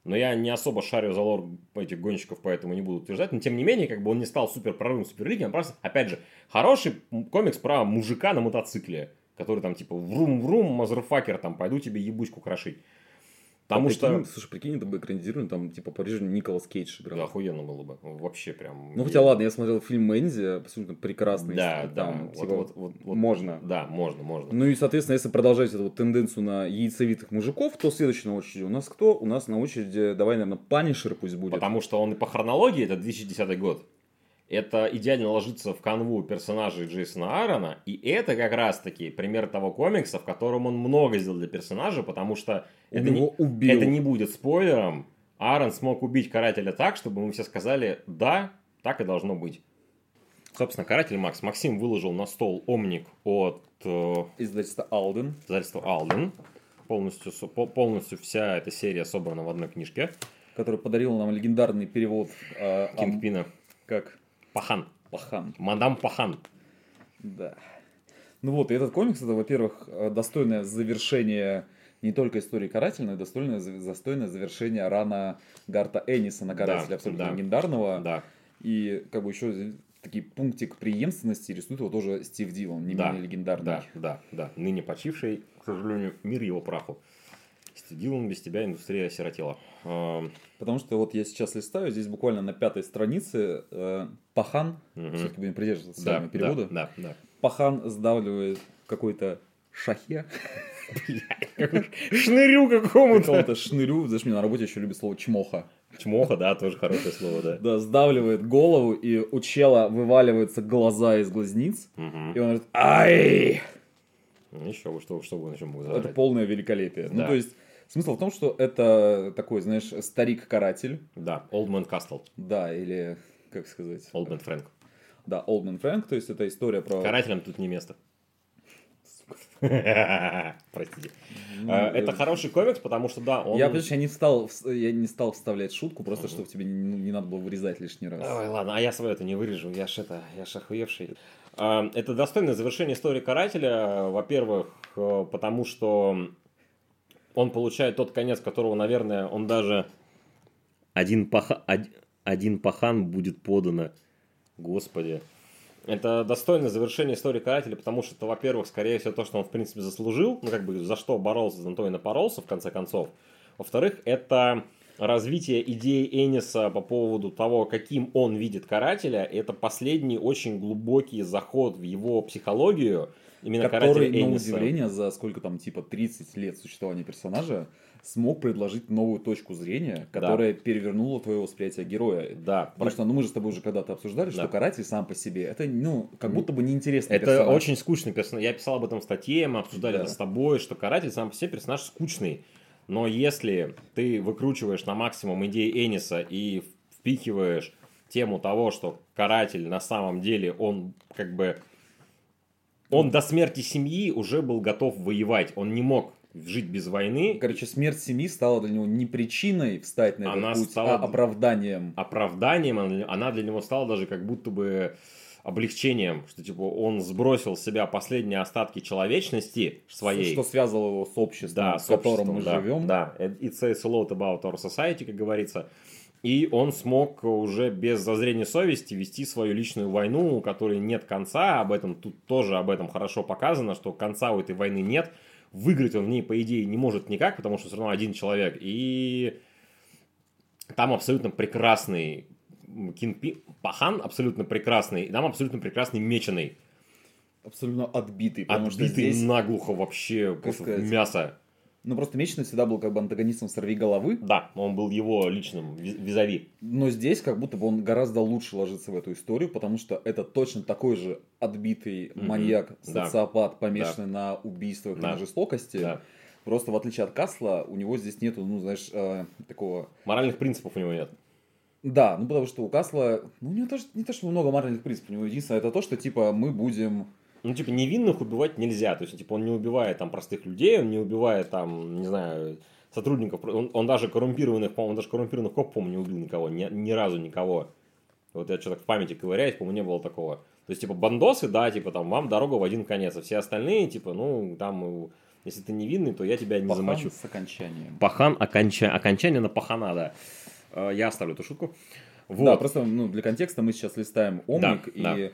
Но я не особо шарю за лор этих гонщиков, поэтому не буду утверждать. Но тем не менее, как бы он не стал супер прорывом суперлиги, он просто, опять же, хороший комикс про мужика на мотоцикле который там типа vroom-vroom, motherfucker, там пойду тебе ебучку крошить. Потому а что... Прикинь, слушай, прикинь, это бы экранизировано, там, типа, по-прежнему Николас Кейдж играл. Да, охуенно было бы. Вообще прям... Ну, хотя, ладно, я смотрел фильм Мэнди, абсолютно прекрасный. Да, там, да. Типа, вот, вот, вот, можно. Да, можно, можно. Ну, и, соответственно, если продолжать эту вот тенденцию на яйцевитых мужиков, то следующий на очереди у нас кто? У нас на очереди, давай, наверное, Punisher пусть будет. Потому что он и по хронологии, это 2010 год это идеально ложится в канву персонажей Джейсона Аарона, и это как раз-таки пример того комикса, в котором он много сделал для персонажа, потому что это не, убил. это не будет спойлером. Аарон смог убить Карателя так, чтобы мы все сказали, да, так и должно быть. Собственно, Каратель Макс. Максим выложил на стол омник от... Э, издательства Алден. Издательства Алден. Полностью, полностью вся эта серия собрана в одной книжке. Который подарил нам легендарный перевод э, Кингпина. Как? Пахан. Пахан. Мадам Пахан. Да. Ну вот, и этот комикс, это, во-первых, э, достойное завершение не только истории карателя, но и достойное, достойное завершение рана Гарта Энниса на карателя, да, абсолютно да. легендарного. Да. И как бы еще такие пунктик преемственности рисует его тоже Стив Дилан, не да, менее легендарный. Да, да, да. Ныне почивший, к сожалению, мир его праху. Стив Дилан, без тебя индустрия осиротела. Потому что вот я сейчас листаю, здесь буквально на пятой странице э, Пахан, угу. все-таки будем придерживаться да, перевода, да, да, да. Пахан сдавливает какой-то шахе. Шнырю какому-то. Какому-то шнырю. Знаешь, мне на работе еще любит слово чмоха. Чмоха, да, тоже хорошее слово, да. Да, сдавливает голову, и у чела вываливаются глаза из глазниц. И он говорит, ай! Еще бы, что, что он еще мог Это полное великолепие. Ну, то есть, Смысл в том, что это такой, знаешь, старик-каратель. Да, Old Man Castle. Да, или, как сказать? Old Man Frank. Да, Old Man Frank, то есть это история про... Карателям тут не место. Простите. Ну, а, это э, хороший комикс, потому что да, он. Я, понимаешь, я не стал, я не стал вставлять шутку, просто чтобы тебе не, не надо было вырезать лишний раз. Ой, ладно, а я свое это не вырежу, я ж это, я ж охуевший. А, это достойное завершение истории карателя, во-первых, э, потому что он получает тот конец, которого, наверное, он даже один, паха, один пахан будет подано. Господи. Это достойное завершение истории карателя, потому что это, во-первых, скорее всего, то, что он, в принципе, заслужил, ну, как бы, за что боролся, за то и напоролся, в конце концов. Во-вторых, это развитие идеи Эниса по поводу того, каким он видит карателя. Это последний очень глубокий заход в его психологию, Именно который, на удивление, за сколько там, типа, 30 лет существования персонажа, смог предложить новую точку зрения, которая да. перевернула твое восприятие героя. Да. Потому что, ну, мы же с тобой уже когда-то обсуждали, да. что каратель сам по себе, это, ну, как будто бы неинтересный это персонаж. Это очень скучный персонаж. Я писал об этом в статье, мы обсуждали да. это с тобой, что каратель сам по себе персонаж скучный. Но если ты выкручиваешь на максимум идеи Эниса и впихиваешь тему того, что каратель на самом деле, он как бы он до смерти семьи уже был готов воевать. Он не мог жить без войны. Короче, смерть семьи стала для него не причиной встать на этот она путь, стала а оправданием. Оправданием. Она для него стала даже как будто бы облегчением, что типа он сбросил с себя последние остатки человечности своей. Что связывало его с обществом, да, в котором мы да, живем. Да, it says a lot about our society, как говорится. И он смог уже без зазрения совести вести свою личную войну, у которой нет конца. Об этом тут тоже об этом хорошо показано, что конца у этой войны нет. Выиграть он в ней, по идее, не может никак, потому что все равно один человек. И там абсолютно прекрасный Кинпи... Пахан, абсолютно прекрасный. И там абсолютно прекрасный Меченый. Абсолютно отбитый. Потому отбитый что здесь... наглухо вообще, как мясо. Ну, просто Меченый всегда был как бы антагонистом «Сорви головы». Да, он был его личным визави. Но здесь как будто бы он гораздо лучше ложится в эту историю, потому что это точно такой же отбитый mm-hmm. маньяк, социопат, да. помешанный да. на убийствах да. и на жестокости. Да. Просто в отличие от Касла, у него здесь нету, ну, знаешь, э, такого... Моральных принципов у него нет. Да, ну потому что у Касла, ну у него тоже не то, что много моральных принципов, у него единственное это то, что типа мы будем ну, типа, невинных убивать нельзя. То есть, типа, он не убивает там простых людей, он не убивает там, не знаю, сотрудников. Он, он даже коррумпированных, по-моему, даже коррумпированных коп, по-моему, не убил никого. Ни, ни разу никого. Вот я что-то в памяти ковыряюсь, по-моему, не было такого. То есть, типа, бандосы, да, типа, там, вам дорога в один конец. А все остальные, типа, ну, там, если ты невинный, то я тебя не Пахан замочу. с окончанием. Пахан, оконча... окончание на пахана, да. Э, я оставлю эту шутку. Вот. Да, просто ну, для контекста мы сейчас листаем омник, да, и да.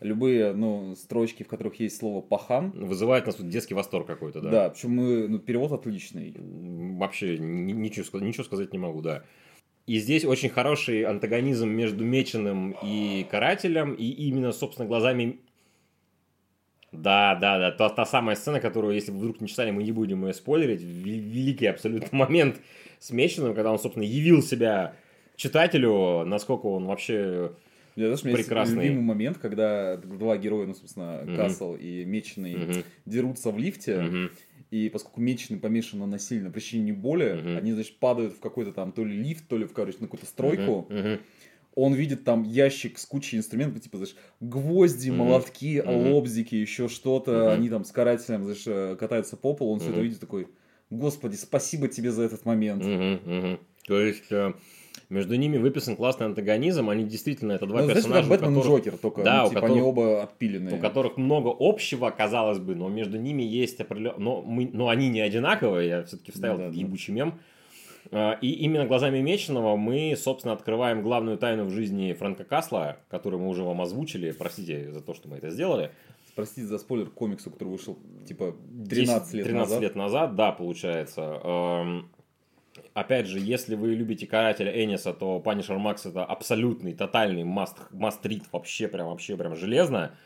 Любые, ну, строчки, в которых есть слово пахан. Вызывает нас тут детский восторг какой-то, да. Да, причем мы, ну, перевод отличный. Вообще ничего, ничего сказать не могу, да. И здесь очень хороший антагонизм между Меченым и Карателем, и именно, собственно, глазами... Да, да, да, та, та самая сцена, которую, если вы вдруг не читали, мы не будем ее спойлерить, великий абсолютно момент с Меченым, когда он, собственно, явил себя читателю, насколько он вообще я, знаешь, прекрасный. любимый момент, когда два героя, ну, собственно, mm-hmm. Касл и Меченый, mm-hmm. дерутся в лифте, mm-hmm. и поскольку Меченый помешан на насилии, на причине боли, mm-hmm. они, значит, падают в какой-то там то ли лифт, то ли в, короче, на какую-то стройку. Mm-hmm. Mm-hmm. Он видит там ящик с кучей инструментов, типа, знаешь, гвозди, mm-hmm. молотки, mm-hmm. лобзики, еще что-то. Mm-hmm. Они там с карателем, знаешь, э, катаются по полу, он mm-hmm. все это видит такой, господи, спасибо тебе за этот момент. Mm-hmm. Mm-hmm. То есть э, между ними выписан классный антагонизм, они действительно, это два ну, персонажа, знаешь, Бэтмен которых... и Джокер, только да, ну, типа, которых... они оба отпиленные. У которых много общего, казалось бы, но между ними есть определенные... Но, мы... но они не одинаковые, я все-таки вставил да, ебучий да. мем. А, и именно глазами Меченого мы, собственно, открываем главную тайну в жизни Фрэнка Касла, которую мы уже вам озвучили. Простите за то, что мы это сделали. Простите за спойлер комиксу, который вышел, типа, 13 лет 13 назад. 13 лет назад, да, получается. Опять же, если вы любите карателя Эниса, то Punisher Max это абсолютный, тотальный маст, мастрит, вообще прям, вообще прям железно.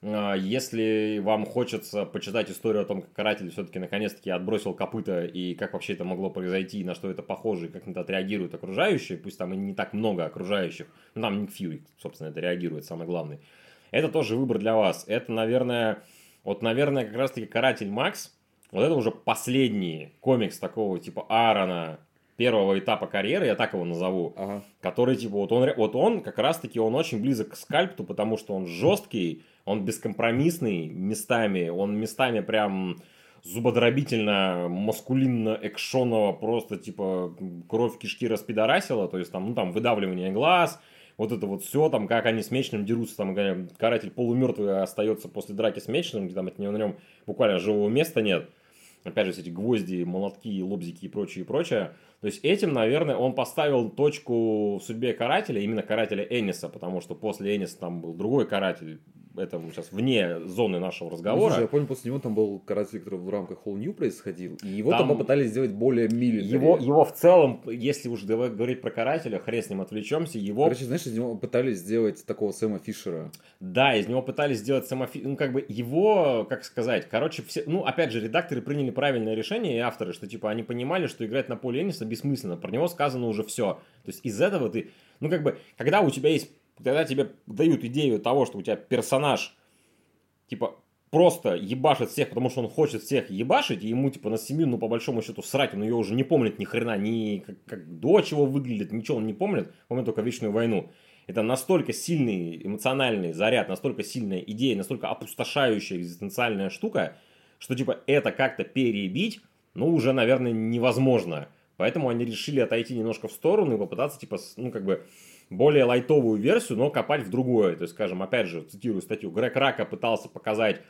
А, если вам хочется почитать историю о том, как каратель все-таки наконец-таки отбросил копыта и как вообще это могло произойти, на что это похоже, и как на это отреагируют окружающие, пусть там и не так много окружающих, но там Ник Фьюри, собственно, это реагирует, самый главный. Это тоже выбор для вас. Это, наверное, вот, наверное, как раз-таки каратель Макс, вот это уже последний комикс такого типа Аарона, первого этапа карьеры, я так его назову, ага. который, типа, вот он, вот он как раз-таки, он очень близок к скальпту, потому что он жесткий, он бескомпромиссный местами, он местами прям зубодробительно, маскулинно, экшоново, просто, типа, кровь кишки распидорасила, то есть, там, ну, там, выдавливание глаз, вот это вот все, там, как они с Мечным дерутся, там, каратель полумертвый остается после драки с Мечным, где там от него на нем буквально живого места нет. Опять же, эти гвозди, молотки, лобзики и прочее, и прочее. То есть этим, наверное, он поставил точку в судьбе карателя, именно карателя Энниса, потому что после Энниса там был другой каратель, это сейчас вне зоны нашего разговора. Ну, слушай, я помню, после него там был каратель, который в рамках Whole New происходил, и его там, там попытались сделать более милитари. Его, его в целом, если уж говорить про карателя, хрен с ним отвлечемся, его... Короче, знаешь, из него пытались сделать такого Сэма Фишера. Да, из него пытались сделать Сэма Фишера, ну, как бы его, как сказать, короче, все, ну, опять же, редакторы приняли правильное решение, и авторы, что, типа, они понимали, что играть на поле Энниса бессмысленно, про него сказано уже все. То есть из этого ты, ну, как бы, когда у тебя есть когда тебе дают идею того, что у тебя персонаж, типа, просто ебашит всех, потому что он хочет всех ебашить, и ему, типа, на семью, ну, по большому счету, срать, он ее уже не помнит ни хрена, ни как, как до чего выглядит, ничего он не помнит, помнит только Вечную войну. Это настолько сильный эмоциональный заряд, настолько сильная идея, настолько опустошающая экзистенциальная штука, что, типа, это как-то перебить, ну, уже, наверное, невозможно. Поэтому они решили отойти немножко в сторону и попытаться, типа, ну, как бы, более лайтовую версию, но копать в другое. То есть, скажем, опять же, цитирую статью, Грег Рака пытался показать,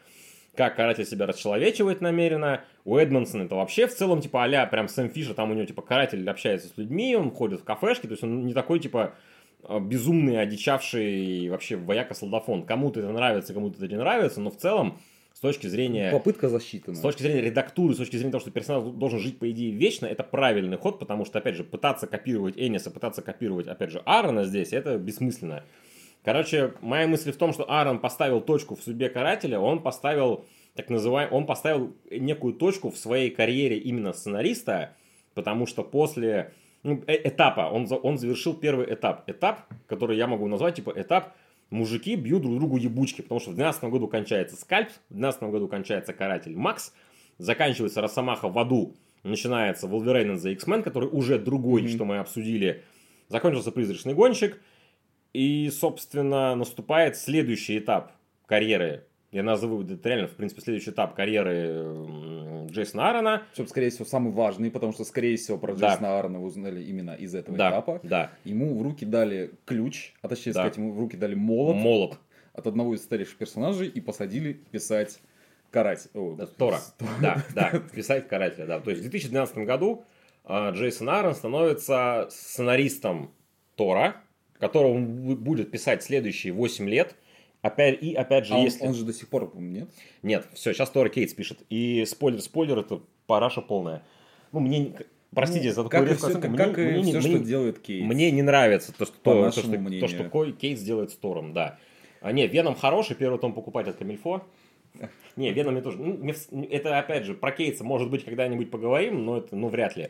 как каратель себя расчеловечивает намеренно. У Эдмонсона это вообще в целом, типа, а прям Сэм Фишер, там у него, типа, каратель общается с людьми, он ходит в кафешки, то есть он не такой, типа, а, безумный, одичавший вообще вояка-солдафон. Кому-то это нравится, кому-то это не нравится, но в целом с точки зрения... Попытка защиты. С точки зрения редактуры, с точки зрения того, что персонаж должен жить, по идее, вечно, это правильный ход, потому что, опять же, пытаться копировать Эниса, пытаться копировать, опять же, Аарона здесь, это бессмысленно. Короче, моя мысль в том, что Аарон поставил точку в судьбе карателя, он поставил, так называемый, он поставил некую точку в своей карьере именно сценариста, потому что после ну, э, этапа, он, он завершил первый этап. Этап, который я могу назвать, типа, этап мужики бьют друг другу ебучки, потому что в 2012 году кончается Скальп, в 2012 году кончается Каратель Макс, заканчивается Росомаха в аду, начинается Wolverine and the X-Men, который уже другой, mm-hmm. что мы обсудили, закончился Призрачный Гонщик, и, собственно, наступает следующий этап карьеры я назову это реально, в принципе, следующий этап карьеры Джейсона Аарона. Чтобы, скорее всего, самый важный, потому что, скорее всего, про да. Джейсона Аарона вы узнали именно из этого да. этапа. Да. Ему в руки дали ключ, а точнее да. сказать, ему в руки дали молот. Молот. От одного из старейших персонажей и посадили писать карать. да, Тора. Да, да, писать карателя, да. То есть в 2012 году а, Джейсон Аарон становится сценаристом Тора, которого он будет писать следующие 8 лет – опять, и опять же, а если... Он, он же до сих пор, нет? Нет, все, сейчас Тора Кейтс пишет. И спойлер, спойлер, это параша полная. Ну, мне, простите ну, за такую резкую оценку. Как мне, и мне, все, мне, что делает Кейтс. Мне не нравится то, что, то, то, что, то, что Кейтс делает с Тором, да. А нет, Веном хороший, первый том покупать от Камильфо. Не, Веном мне тоже. Ну, это опять же про Кейтса, может быть, когда-нибудь поговорим, но это ну вряд ли.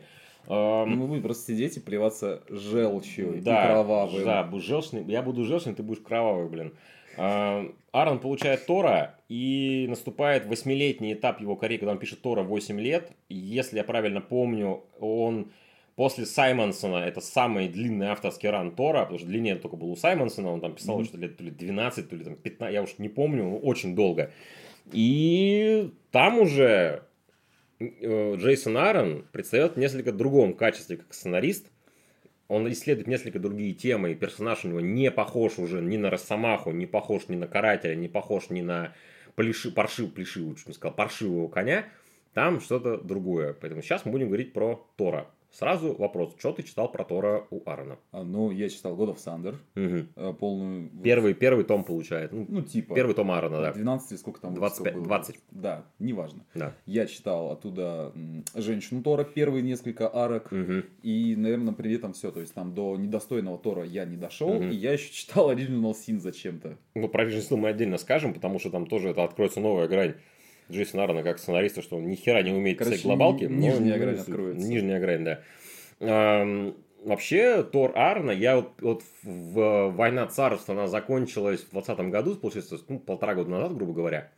Мы будем просто сидеть и плеваться желчью да, и кровавым. Да, будешь желчный, я буду желчный, ты будешь кровавый, блин. Аарон получает Тора, и наступает восьмилетний этап его карьеры, когда он пишет Тора 8 лет. Если я правильно помню, он после Саймонсона, это самый длинный авторский ран Тора, потому что длиннее только был у Саймонсона, он там писал mm-hmm. что лет то ли 12, то ли там 15, я уж не помню, очень долго. И там уже э, Джейсон Аарон предстает в несколько другом качестве как сценарист. Он исследует несколько другие темы, и персонаж у него не похож уже ни на Росомаху, не похож ни на Карателя, не похож ни на плеши, паршив, не сказал, паршивого коня. Там что-то другое. Поэтому сейчас мы будем говорить про Тора. Сразу вопрос, что ты читал про Тора у Аарона? А, ну, я читал God of Thunder, угу. полную... Первый, первый том получает. Ну, ну, типа. Первый том Аарона, да. 12 сколько там 25, было? 20. Да, неважно. Да. Я читал оттуда Женщину Тора, первые несколько арок, угу. и, наверное, при этом все. То есть, там до недостойного Тора я не дошел, угу. и я еще читал Original Sin зачем-то. Ну, про Original Sin мы отдельно скажем, потому что там тоже это откроется новая грань Джейсона Аарона как сценариста, что он ни хера не умеет Короче, писать глобалки. Нижняя грань откроется. Нижняя грань, да. Эм, вообще, Тор Арна, я вот, вот в «Война царств», она закончилась в 2020 году, получается, ну, полтора года назад, грубо говоря.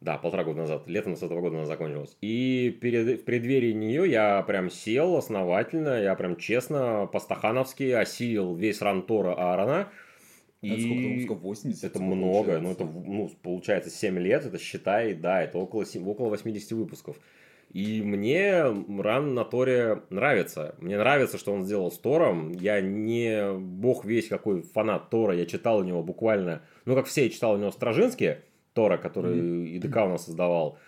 Да, полтора года назад, летом 2020 года она закончилась. И перед, в преддверии нее я прям сел основательно, я прям честно, по-стахановски осилил весь ран Тора Аарона. Это и сколько, 80? Это много, ну это ну, получается 7 лет, это считай, да, это около, около 80 выпусков. И мне ран на Торе нравится. Мне нравится, что он сделал с Тором. Я не бог весь какой фанат Тора. Я читал у него буквально... Ну, как все, я читал у него Стражинский Тора, который mm-hmm. ИДК у нас создавал.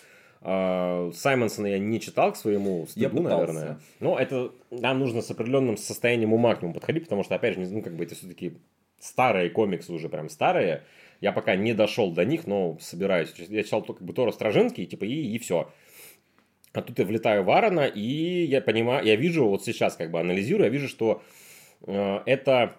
А, Саймонсона я не читал к своему стыду, наверное. Но это нам нужно с определенным состоянием ума к нему подходить, потому что, опять же, ну, как бы это все-таки старые комиксы уже прям старые. Я пока не дошел до них, но собираюсь. Я читал только как бы Тора Стражинский, типа, и, и все. А тут я влетаю в Аарона, и я понимаю, я вижу, вот сейчас как бы анализирую, я вижу, что э, это,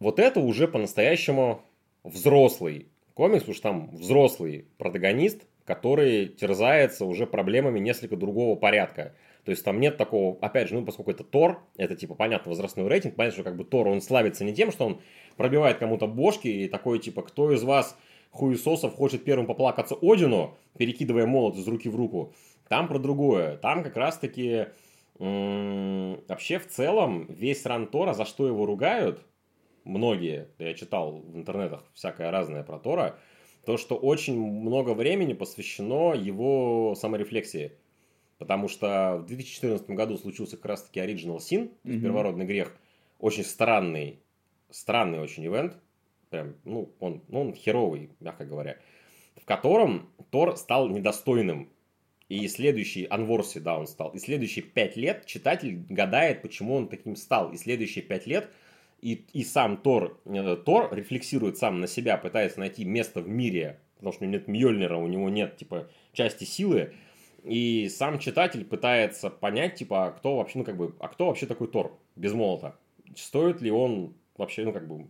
вот это уже по-настоящему взрослый комикс, потому что там взрослый протагонист, который терзается уже проблемами несколько другого порядка. То есть там нет такого, опять же, ну поскольку это Тор, это типа понятно возрастной рейтинг, понятно, что как бы Тор, он славится не тем, что он пробивает кому-то бошки и такой типа, кто из вас хуесосов хочет первым поплакаться Одину, перекидывая молот из руки в руку, там про другое. Там как раз-таки вообще в целом весь ран Тора, за что его ругают, многие, я читал в интернетах всякое разное про Тора, то, что очень много времени посвящено его саморефлексии. Потому что в 2014 году случился как раз-таки Original Sin, mm-hmm. первородный грех. Очень странный, странный очень ивент. Прям, ну, он, ну, он херовый, мягко говоря. В котором Тор стал недостойным и следующий, Анворси, да, он стал. И следующие пять лет читатель гадает, почему он таким стал. И следующие пять лет и, и сам Тор, э, Тор рефлексирует сам на себя, пытается найти место в мире, потому что у него нет Мьёльнира, у него нет, типа, части силы. И сам читатель пытается понять, типа, а кто вообще, ну, как бы, а кто вообще такой Тор без молота? Стоит ли он вообще, ну, как бы,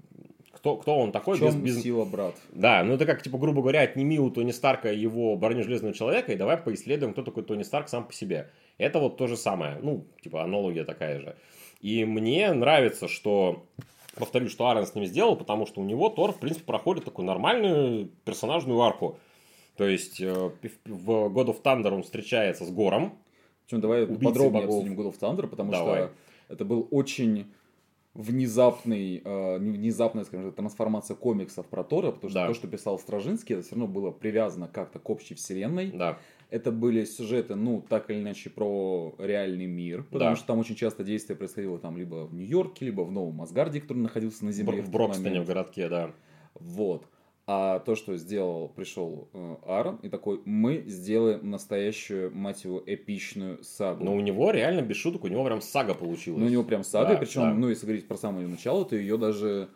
кто, кто он такой. В чем без, без... сила, брат? Да, ну это как, типа, грубо говоря, отними у Тони Старка его броню Железного Человека и давай поисследуем, кто такой Тони Старк сам по себе. Это вот то же самое, ну, типа, аналогия такая же. И мне нравится, что повторюсь, что Аарон с ним сделал, потому что у него Тор, в принципе, проходит такую нормальную персонажную арку. То есть э, в God of Thunder он встречается с Гором. Причем давай подробнее богов. обсудим God of Thunder, потому давай. что это был очень внезапный, э, внезапная, скажем так, трансформация комиксов про Тора, потому что да. то, что писал Стражинский, это все равно было привязано как-то к общей вселенной. Да. Это были сюжеты, ну, так или иначе, про реальный мир, потому да. что там очень часто действие происходило там либо в Нью-Йорке, либо в Новом Асгарде, который находился на Земле. В, в Брокстоне, в городке, да. Вот. А то, что сделал, пришел э, Аарон и такой, мы сделаем настоящую, мать его, эпичную сагу. Но у него реально, без шуток, у него прям сага получилась. Ну, у него прям сага, да, причем, да. ну, если говорить про самое начало, то ее даже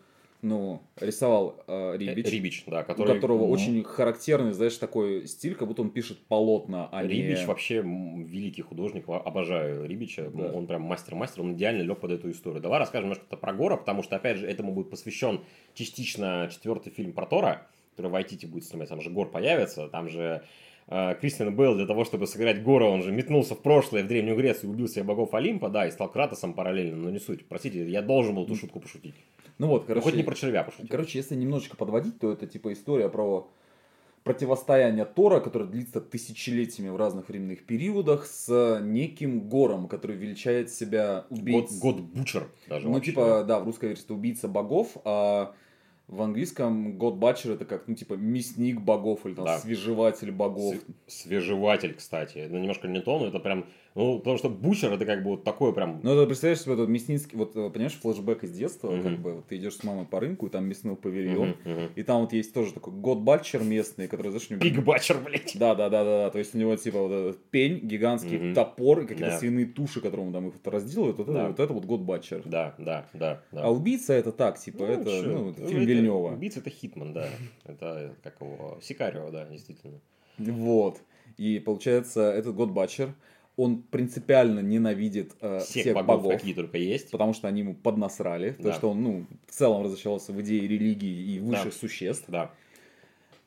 ну, рисовал э, Рибич. Рибич, да, который... У которого очень характерный, знаешь, такой стиль, как будто он пишет полотна, а Рибич не... вообще великий художник, обожаю Рибича, да. он прям мастер-мастер, он идеально лег под эту историю. Давай расскажем немножко про Гора, потому что, опять же, этому будет посвящен частично четвертый фильм про Тора, который в Айтите будет снимать, там же Гор появится, там же э, Кристиан Белл для того, чтобы сыграть Гора, он же метнулся в прошлое, в Древнюю Грецию, убил себе богов Олимпа, да, и стал Кратосом параллельно, но не суть. Простите, я должен был эту шутку пошутить. Ну вот, короче. хоть не про червя пошутить. Короче, если немножечко подводить, то это типа история про противостояние Тора, которое длится тысячелетиями в разных временных периодах, с неким Гором, который величает себя убийцей. Год, год Бучер даже Ну, вообще. типа, да, в русской версии убийца богов, а в английском God Butcher это как, ну, типа, мясник богов или там да. свежеватель богов. Свежеватель, кстати. Ну, немножко не то, но это прям ну, потому что Бучер это как бы вот такое прям... Ну, это представляешь себе, этот мясницкий, вот, э, понимаешь, флешбэк из детства, uh-huh. как бы, вот, ты идешь с мамой по рынку, и там мясной павильон, uh-huh, uh-huh. и там вот есть тоже такой год батчер местный, который, знаешь, у него... Пиг батчер, блядь. Да, да, да, да, да, то есть у него, типа, вот этот пень, гигантский uh-huh. топор, и какие-то yeah. свиные туши, которым там их разделывают, вот, да. это, вот это вот год батчер. Да, да, да, да. А убийца это так, типа, ну, это, что? ну, это фильм это, Вильнева. Убийца это Хитман, да, это, как его, Сикарио, да, действительно. Вот. И получается, этот год батчер, он принципиально ненавидит э, всех, всех богов, богов, какие только есть. Потому что они ему поднасрали. Да. То, что он, ну, в целом разочаровался в идее религии и высших да. существ. Да.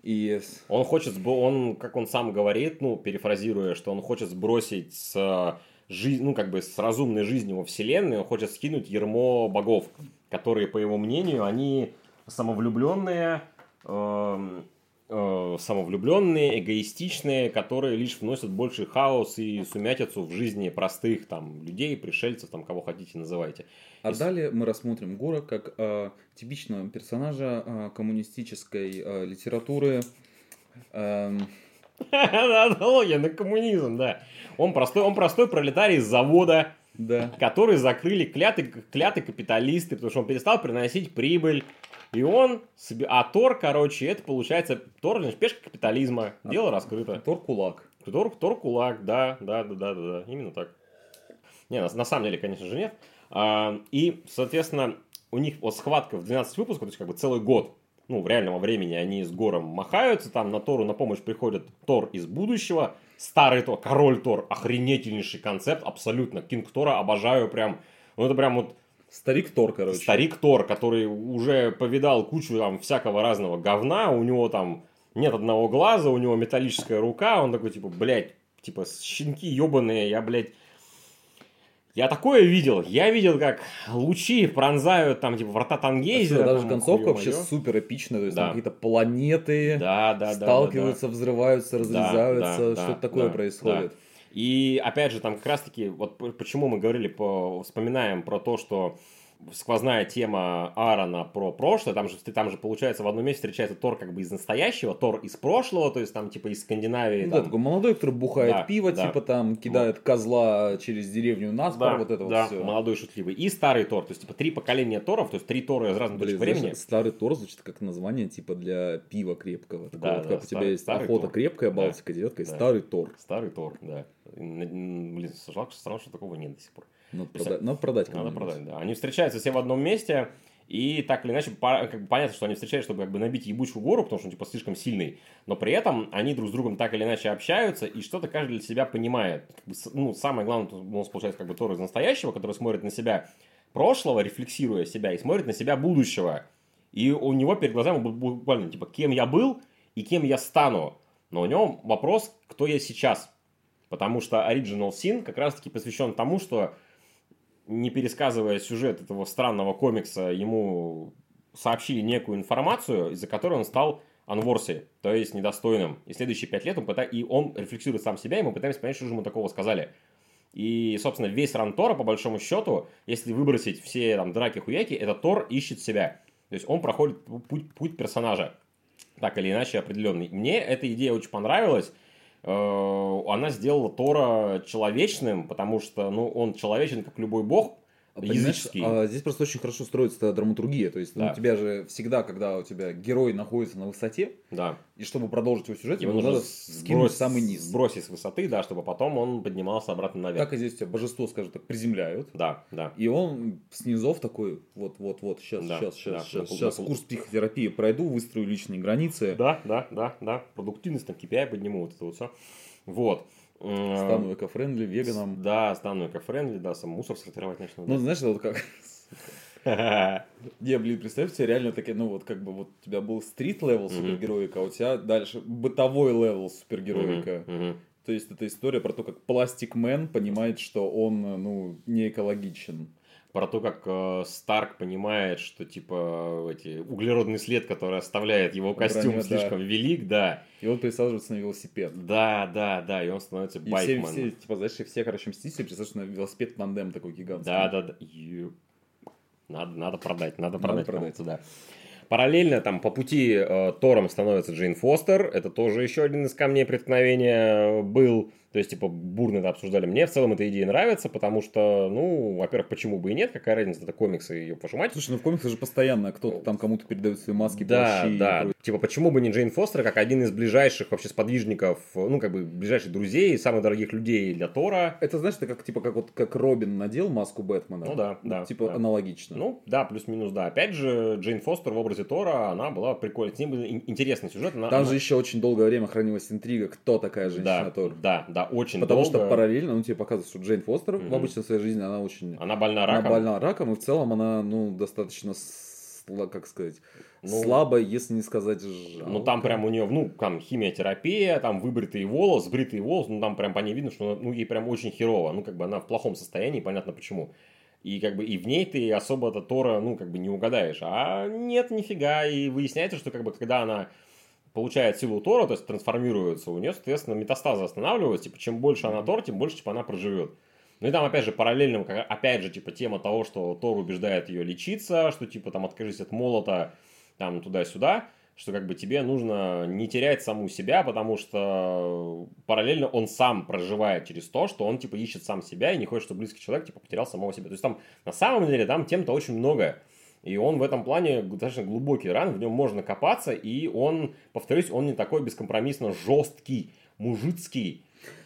И... Он хочет, он, как он сам говорит, ну, перефразируя, что он хочет сбросить с жизнь, ну, как бы с разумной жизнью во Вселенной, он хочет скинуть ермо богов, которые, по его мнению, они самовлюбленные, э, э, самовлюбленные, эгоистичные, которые лишь вносят больше хаос и сумятицу в жизни простых там людей, пришельцев, там кого хотите называйте. А и... далее мы рассмотрим Гора как э, типичного персонажа э, коммунистической э, литературы. Эм... Аналогия на коммунизм, да. Он простой, он простой пролетарий из завода, да. который закрыли кляты, кляты капиталисты, потому что он перестал приносить прибыль. И он, а Тор, короче, это получается, Тор, значит, пешка капитализма, а, дело раскрыто. Тор кулак. Тор, Тор кулак, да, да, да, да, да, да, именно так. Не, на, на самом деле, конечно же, нет. А, и, соответственно, у них вот схватка в 12 выпусков, то есть как бы целый год, ну, в реальном времени они с Гором махаются, там на Тору на помощь приходит Тор из будущего, старый Тор, король Тор, охренительнейший концепт, абсолютно, Кинг Тора обожаю прям, ну, это прям вот Старик Тор, короче. Старик Тор, который уже повидал кучу там всякого разного говна, у него там нет одного глаза, у него металлическая рука, он такой, типа, блядь, типа, щенки ебаные, я, блядь, я такое видел. Я видел, как лучи пронзают там, типа, врата Тангейзера. Даже концовка вообще супер эпичная. То есть, да. там какие-то планеты да, да, сталкиваются, да, да, взрываются, разрезаются. Да, да, Что-то да, такое да, происходит. Да. И опять же, там как раз-таки, вот почему мы говорили, по, вспоминаем про то, что сквозная тема Аарона про прошлое, там же, там же получается в одном месте встречается Тор как бы из настоящего, Тор из прошлого, то есть там типа из Скандинавии. Ну, там... Да, такой молодой, который бухает да, пиво, да. типа там кидает вот. козла через деревню Наспор, да, вот это да, вот все. молодой шутливый. И старый Тор, то есть типа три поколения Торов, то есть три Тора из разных точек времени. Старый Тор звучит как название типа для пива крепкого. Такого, да, вот, да, как старый, у тебя есть охота Тор. крепкая, Балтика, да, девятка, и да. старый Тор. Старый Тор, да. Блин, жалко, что такого нет до сих пор. Надо, прода- надо продать. Надо продать, да. Они встречаются все в одном месте, и так или иначе, как бы понятно, что они встречаются, чтобы как бы набить ебучую гору, потому что он типа слишком сильный. Но при этом они друг с другом так или иначе общаются, и что-то каждый для себя понимает. Как бы, ну, самое главное, у нас получается как бы Тор из настоящего, который смотрит на себя прошлого, рефлексируя себя, и смотрит на себя будущего. И у него перед глазами буквально, типа, кем я был и кем я стану. Но у него вопрос, кто я сейчас. Потому что Original Sin как раз-таки посвящен тому, что не пересказывая сюжет этого странного комикса, ему сообщили некую информацию, из-за которой он стал анворси, то есть недостойным. И следующие пять лет он пытается, и он рефлексирует сам себя, и мы пытаемся понять, что же ему такого сказали. И, собственно, весь ран Тора, по большому счету, если выбросить все там драки-хуяки, это Тор ищет себя. То есть он проходит путь, путь персонажа, так или иначе определенный. Мне эта идея очень понравилась, она сделала Тора человечным, потому что ну, он человечен, как любой бог, языческие. А, здесь просто очень хорошо строится драматургия. То есть ну, да. у тебя же всегда, когда у тебя герой находится на высоте, да. и чтобы продолжить его сюжет, ему нужно скинуть самый низ. Сбросить с высоты, да, чтобы потом он поднимался обратно наверх. Так и здесь у тебя божество, скажем так, приземляют. Да, да. И он снизов такой, вот, вот, вот, сейчас, да, сейчас, сейчас, да, сейчас, да, сейчас курс психотерапии пройду, выстрою личные границы. Да, да, да, да. Продуктивность, там, KPI подниму, вот это вот все. Вот. Стану eco-friendly, веганом. Да, стану eco-friendly, да, сам мусор сортировать начну. Ну, знаешь, это вот как... Не, блин, представь себе реально такие, ну вот как бы вот у тебя был street-level супергероика, а у тебя дальше бытовой level супергероика. То есть это история про то, как Пластик Мэн понимает, что он, ну, не экологичен про то, как э, Старк понимает, что типа эти углеродный след, который оставляет его костюм, Броня, слишком да. велик, да. И он пересаживается на велосипед. Да, да, да, и он становится и байкманом. Все, все, типа, знаешь, все, короче, мстители пересаживаются на велосипед тандем такой гигантский. Да, да, да. И... Надо, надо продать, надо, надо продать, продать. да. Параллельно там по пути э, Тором становится Джейн Фостер. Это тоже еще один из камней преткновения был. То есть, типа, бурно это обсуждали. Мне в целом эта идея нравится, потому что, ну, во-первых, почему бы и нет, какая разница, это комиксы, ее вашу мать. Слушай, ну в комиксах же постоянно кто-то там кому-то передает свои маски, да, плащи. Да, Типа, почему бы не Джейн Фостер, как один из ближайших вообще сподвижников, ну, как бы, ближайших друзей, самых дорогих людей для Тора. Это, знаешь, это как, типа, как вот, как Робин надел маску Бэтмена. Ну, да, да. Типа, да. аналогично. Ну, да, плюс-минус, да. Опять же, Джейн Фостер в образе Тора, она была прикольная. С ним был интересный сюжет. Она, там она... же еще очень долгое время хранилась интрига, кто такая женщина да, Тор. Да, да, очень Потому долго. что параллельно, ну, тебе показывают, что Джейн Фостер mm-hmm. в обычной своей жизни, она очень... Она больна раком. Она больна раком, и в целом она, ну, достаточно, как сказать, ну, слабо, если не сказать жалко. Ну, там прям у нее, ну, там химиотерапия, там выбритый волос, бритый волос, ну, там прям по ней видно, что ну, ей прям очень херово. Ну, как бы она в плохом состоянии, понятно почему. И как бы и в ней ты особо это Тора, ну, как бы не угадаешь. А нет, нифига. И выясняется, что как бы когда она получает силу Тора, то есть трансформируется, у нее, соответственно, метастазы останавливаются, типа, чем больше она Тор, тем больше, типа, она проживет. Ну и там, опять же, параллельно, опять же, типа, тема того, что Тор убеждает ее лечиться, что, типа, там, откажись от молота, там, туда-сюда, что, как бы, тебе нужно не терять саму себя, потому что параллельно он сам проживает через то, что он, типа, ищет сам себя и не хочет, чтобы близкий человек, типа, потерял самого себя. То есть там, на самом деле, там тем-то очень много. И он в этом плане достаточно глубокий run, в нем можно копаться, и он, повторюсь, он не такой бескомпромиссно жесткий, мужицкий.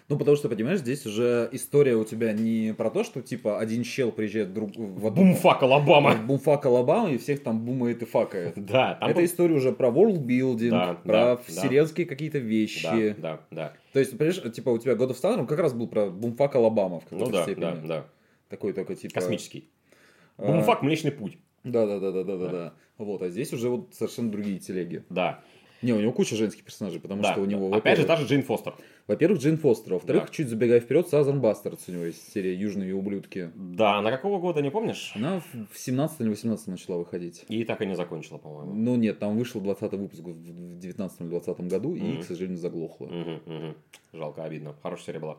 Ну, потому что, понимаешь, здесь уже история у тебя не про то, что, типа, один чел приезжает друг... в одну... Bumfuck Alabama. Bumfuck Alabama, и всех там бумает и факает. Да. Там Это был... история уже про worldbuilding, да, про да, вселенские да. какие-то вещи. Да, да, да. То есть, понимаешь, типа, у тебя God of Thunder как раз был про Bumfuck Alabama в какой-то ну, да, степени. да, да. Такой только, типа... Космический. Бумфак Млечный Путь. Да, да, да, да, да, да, да. Вот, а здесь уже вот совершенно другие телеги. Да. Не, у него куча женских персонажей, потому да, что у него... Да. Опять же, та же Джейн Фостер. Во-первых, Джейн Фостер. Во-вторых, да. чуть забегая вперед, Сазан Бастардс у него есть серия «Южные ублюдки». Да, на какого года, не помнишь? Она в 17 или 18 начала выходить. И так и не закончила, по-моему. Ну нет, там вышел 20 выпуск в 19 или 20 году, mm-hmm. и, к сожалению, заглохло. Mm-hmm, mm-hmm. Жалко, обидно. Хорошая серия была.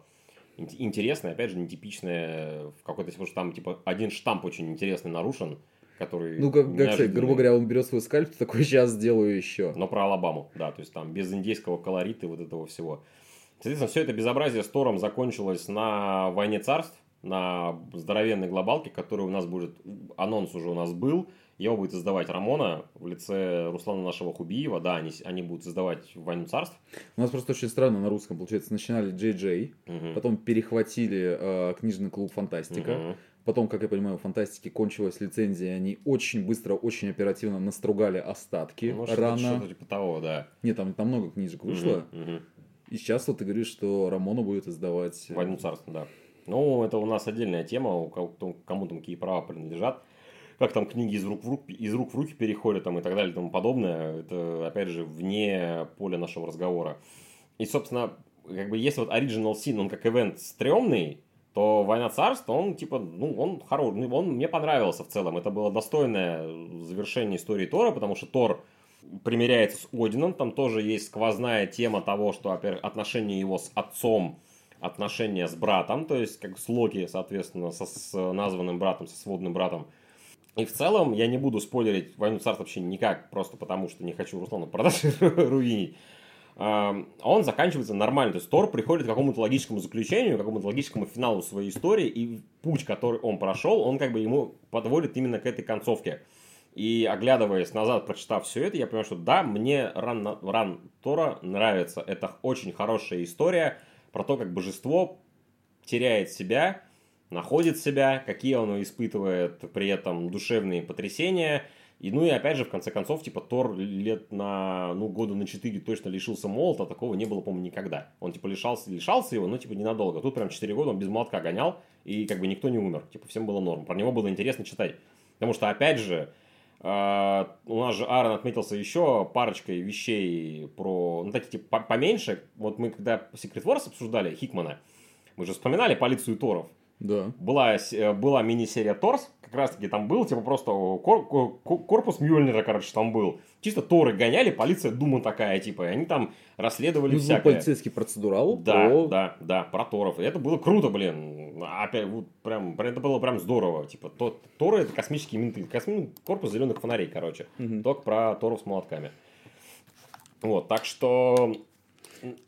Интересная, опять же, нетипичная в какой-то... Что там, типа, один штамп очень интересный нарушен который... Ну, как, как сказать, грубо говоря, он берет свой скальп, такой, сейчас сделаю еще. Но про Алабаму, да, то есть там без индейского колорита и вот этого всего. Соответственно, все это безобразие с Тором закончилось на «Войне царств», на здоровенной глобалке, который у нас будет, анонс уже у нас был, его будет издавать Рамона в лице Руслана нашего Хубиева. Да, они, они будут издавать «Войну царств». У нас просто очень странно на русском, получается. Начинали Джей Джей, угу. потом перехватили э, книжный клуб «Фантастика», угу. Потом, как я понимаю, у фантастики кончилась лицензия, они очень быстро, очень оперативно настругали остатки ну, рано. Что-то типа того, да. Нет, там, там много книжек вышло. Угу, угу. И сейчас вот ты говоришь, что Рамона будет издавать... Э, Войну царства, да. Ну, это у нас отдельная тема, у кого, кому там какие права принадлежат. Как там книги из рук в руки, из рук в руки переходят там, и так далее и тому подобное. Это, опять же, вне поля нашего разговора. И, собственно, как бы если вот Original Sin, он как ивент стрёмный, то «Война царств», он типа, ну, он хороший, ну, он мне понравился в целом. Это было достойное завершение истории Тора, потому что Тор примиряется с Одином, там тоже есть сквозная тема того, что, во-первых, отношения его с отцом, отношения с братом, то есть как с Локи, соответственно, со, с названным братом, со сводным братом. И в целом я не буду спойлерить «Войну царств» вообще никак, просто потому что не хочу Руслану продать руинить. А он заканчивается нормально. То есть Тор приходит к какому-то логическому заключению, к какому-то логическому финалу своей истории, и путь, который он прошел, он как бы ему подводит именно к этой концовке. И оглядываясь назад, прочитав все это, я понимаю, что да, мне ран, ран Тора нравится. Это очень хорошая история про то, как божество теряет себя, находит себя, какие он испытывает при этом душевные потрясения – и ну и опять же, в конце концов, типа Тор лет на, ну, года на 4 точно лишился молота, такого не было, по-моему, никогда. Он типа лишался, лишался его, но типа ненадолго. Тут прям 4 года он без молотка гонял, и как бы никто не умер. Типа всем было норм. Про него было интересно читать. Потому что, опять же, Uh, у нас же Аарон отметился еще парочкой вещей про, ну, такие, типа, поменьше. Вот мы, когда Secret Wars обсуждали Хикмана, мы же вспоминали полицию Торов. Да. Была, э, была мини-серия Торс, как раз таки там был, типа просто кор- корпус Мюльнера, короче, там был. Чисто Торы гоняли, полиция Дума такая, типа, и они там расследовали ну, всякое. полицейский процедурал. Да, про... да, да, про Торов. И это было круто, блин. Опять, вот, прям, это было прям здорово. Типа, то, Торы это космические менты. Косми... Корпус зеленых фонарей, короче. Угу. Только про Торов с молотками. Вот, так что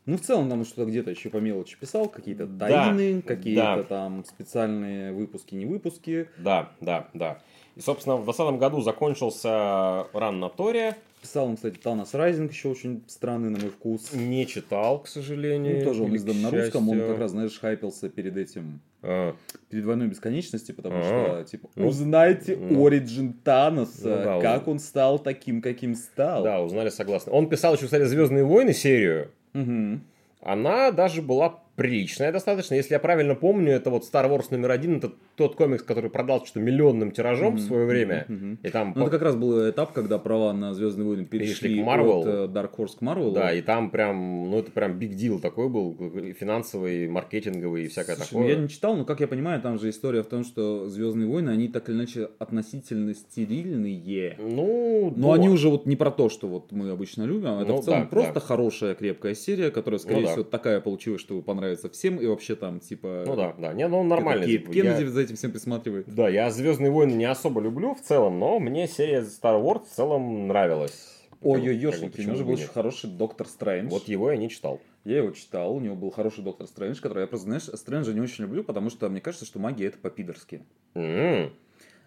ну, в целом, там что-то где-то еще по мелочи писал, какие-то тайны, да, какие-то да. там специальные выпуски, не выпуски. Да, да, да. И, собственно, в 2020 году закончился ран на Торе. Писал он, кстати, Танос Райзинг, еще очень странный на мой вкус. Не читал, к сожалению. Ну, тоже он издан на русском, он как раз, знаешь, хайпился перед этим, а. перед войной бесконечности, потому а. что, типа, ну, узнайте ну, Origin Таноса, ну, да, как он... он стал таким, каким стал. Да, узнали, согласно. Он писал еще, кстати, Звездные войны серию. Угу. Она даже была приличная достаточно. Если я правильно помню, это вот Star Wars номер один, это тот комикс, который продал что-то миллионным тиражом mm-hmm. в свое время. Mm-hmm. И там... Ну, это как раз был этап, когда права на Звездные войны перешли, перешли к Marvel. от э, Dark Horse к Marvel. Да, и там прям, ну это прям big deal такой был, финансовый, маркетинговый и всякое Слушай, такое. Ну, я не читал, но как я понимаю, там же история в том, что Звездные войны, они так или иначе относительно стерильные. Ну, но да. они уже вот не про то, что вот мы обычно любим, это ну, в целом да, просто да. хорошая, крепкая серия, которая, скорее ну, да. всего, такая получилась, что понравится всем, и вообще там, типа... Ну да, да. Не, ну он нормальный. Кейт типа, Кеннеди я... за этим всем присматривает. Да, я Звездные войны не особо люблю в целом, но мне серия Star Wars в целом нравилась. Ой-ой, ёшники, у него же был очень хороший Доктор Стрэндж. Вот его я не читал. Я его читал, у него был хороший Доктор Стрэндж, который я просто, знаешь, Стрэнджа не очень люблю, потому что мне кажется, что магия это по-пидорски. Mm-hmm.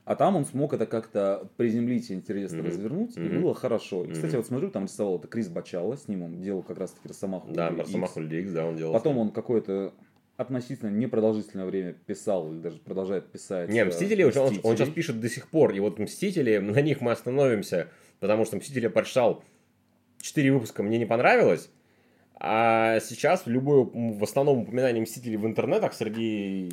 А там он смог это как-то приземлить и интересно mm-hmm. развернуть, mm-hmm. и было хорошо. И, кстати, mm-hmm. вот смотрю, там рисовал это Крис Бачало, с ним он делал как раз-таки Росомаху Да, Росомаху X, да, он делал. Потом он какой-то относительно непродолжительное время писал или даже продолжает писать. Не, Мстители, Мстители. Он, он сейчас пишет до сих пор. И вот Мстители, на них мы остановимся, потому что Мстители прочитал 4 выпуска, мне не понравилось. А сейчас любое, в основном, упоминание Мстителей в интернетах среди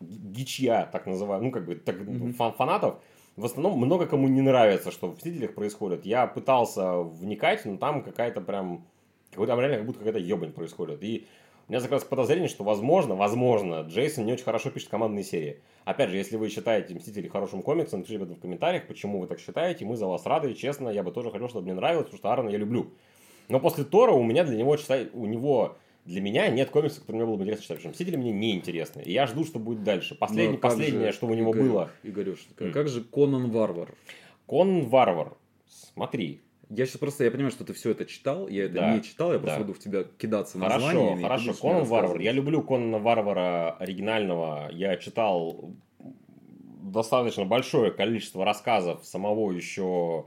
гичья, так называемых, ну, как бы, так, mm-hmm. фан фанатов, в основном много кому не нравится, что в Мстителях происходит. Я пытался вникать, но там какая-то прям, какой-то реально как будто какая-то ебань происходит. И у меня как раз подозрение, что возможно, возможно, Джейсон не очень хорошо пишет командные серии. Опять же, если вы считаете Мстители хорошим комиксом, напишите об этом в комментариях, почему вы так считаете, мы за вас рады, честно, я бы тоже хотел, чтобы мне нравилось, потому что Аарона я люблю. Но после Тора у меня для него, у него для меня нет комикса, который мне было бы интересно читать, потому что Мстители мне не интересны. И я жду, что будет дальше. Последний, последнее, же, что у него Игорь, было. Игорюш, mm. как же Конан Варвар? Конан Варвар. Смотри, я сейчас просто, я понимаю, что ты все это читал, я это да, не читал, я просто да. буду в тебя кидаться хорошо, названиями. Хорошо, хорошо, Конан Варвар. Я люблю Конана Варвара оригинального. Я читал достаточно большое количество рассказов самого еще...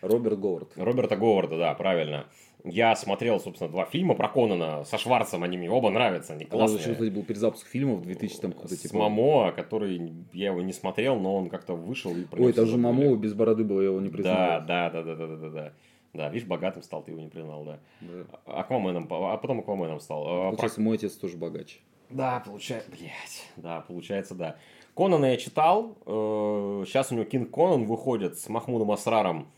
Роберт Говард. Роберта Говарда, да, правильно. Я смотрел, собственно, два фильма про Конана со Шварцем, они мне оба нравятся, они классные. А кстати, был перезапуск фильмов в 2000 там С типа... Мамо, который я его не смотрел, но он как-то вышел и Ой, это же Мамо без бороды было, я его не признал. Да, да, да, да, да, да, да. Да, видишь, богатым стал, ты его не признал, да. да. Акваменом, а потом Акваменом стал. А, получается, Про... мой отец тоже богач. Да, получается, блядь, да, получается, да. Конана я читал, сейчас э, у него Кинг Конан выходит с Махмудом Асраром а,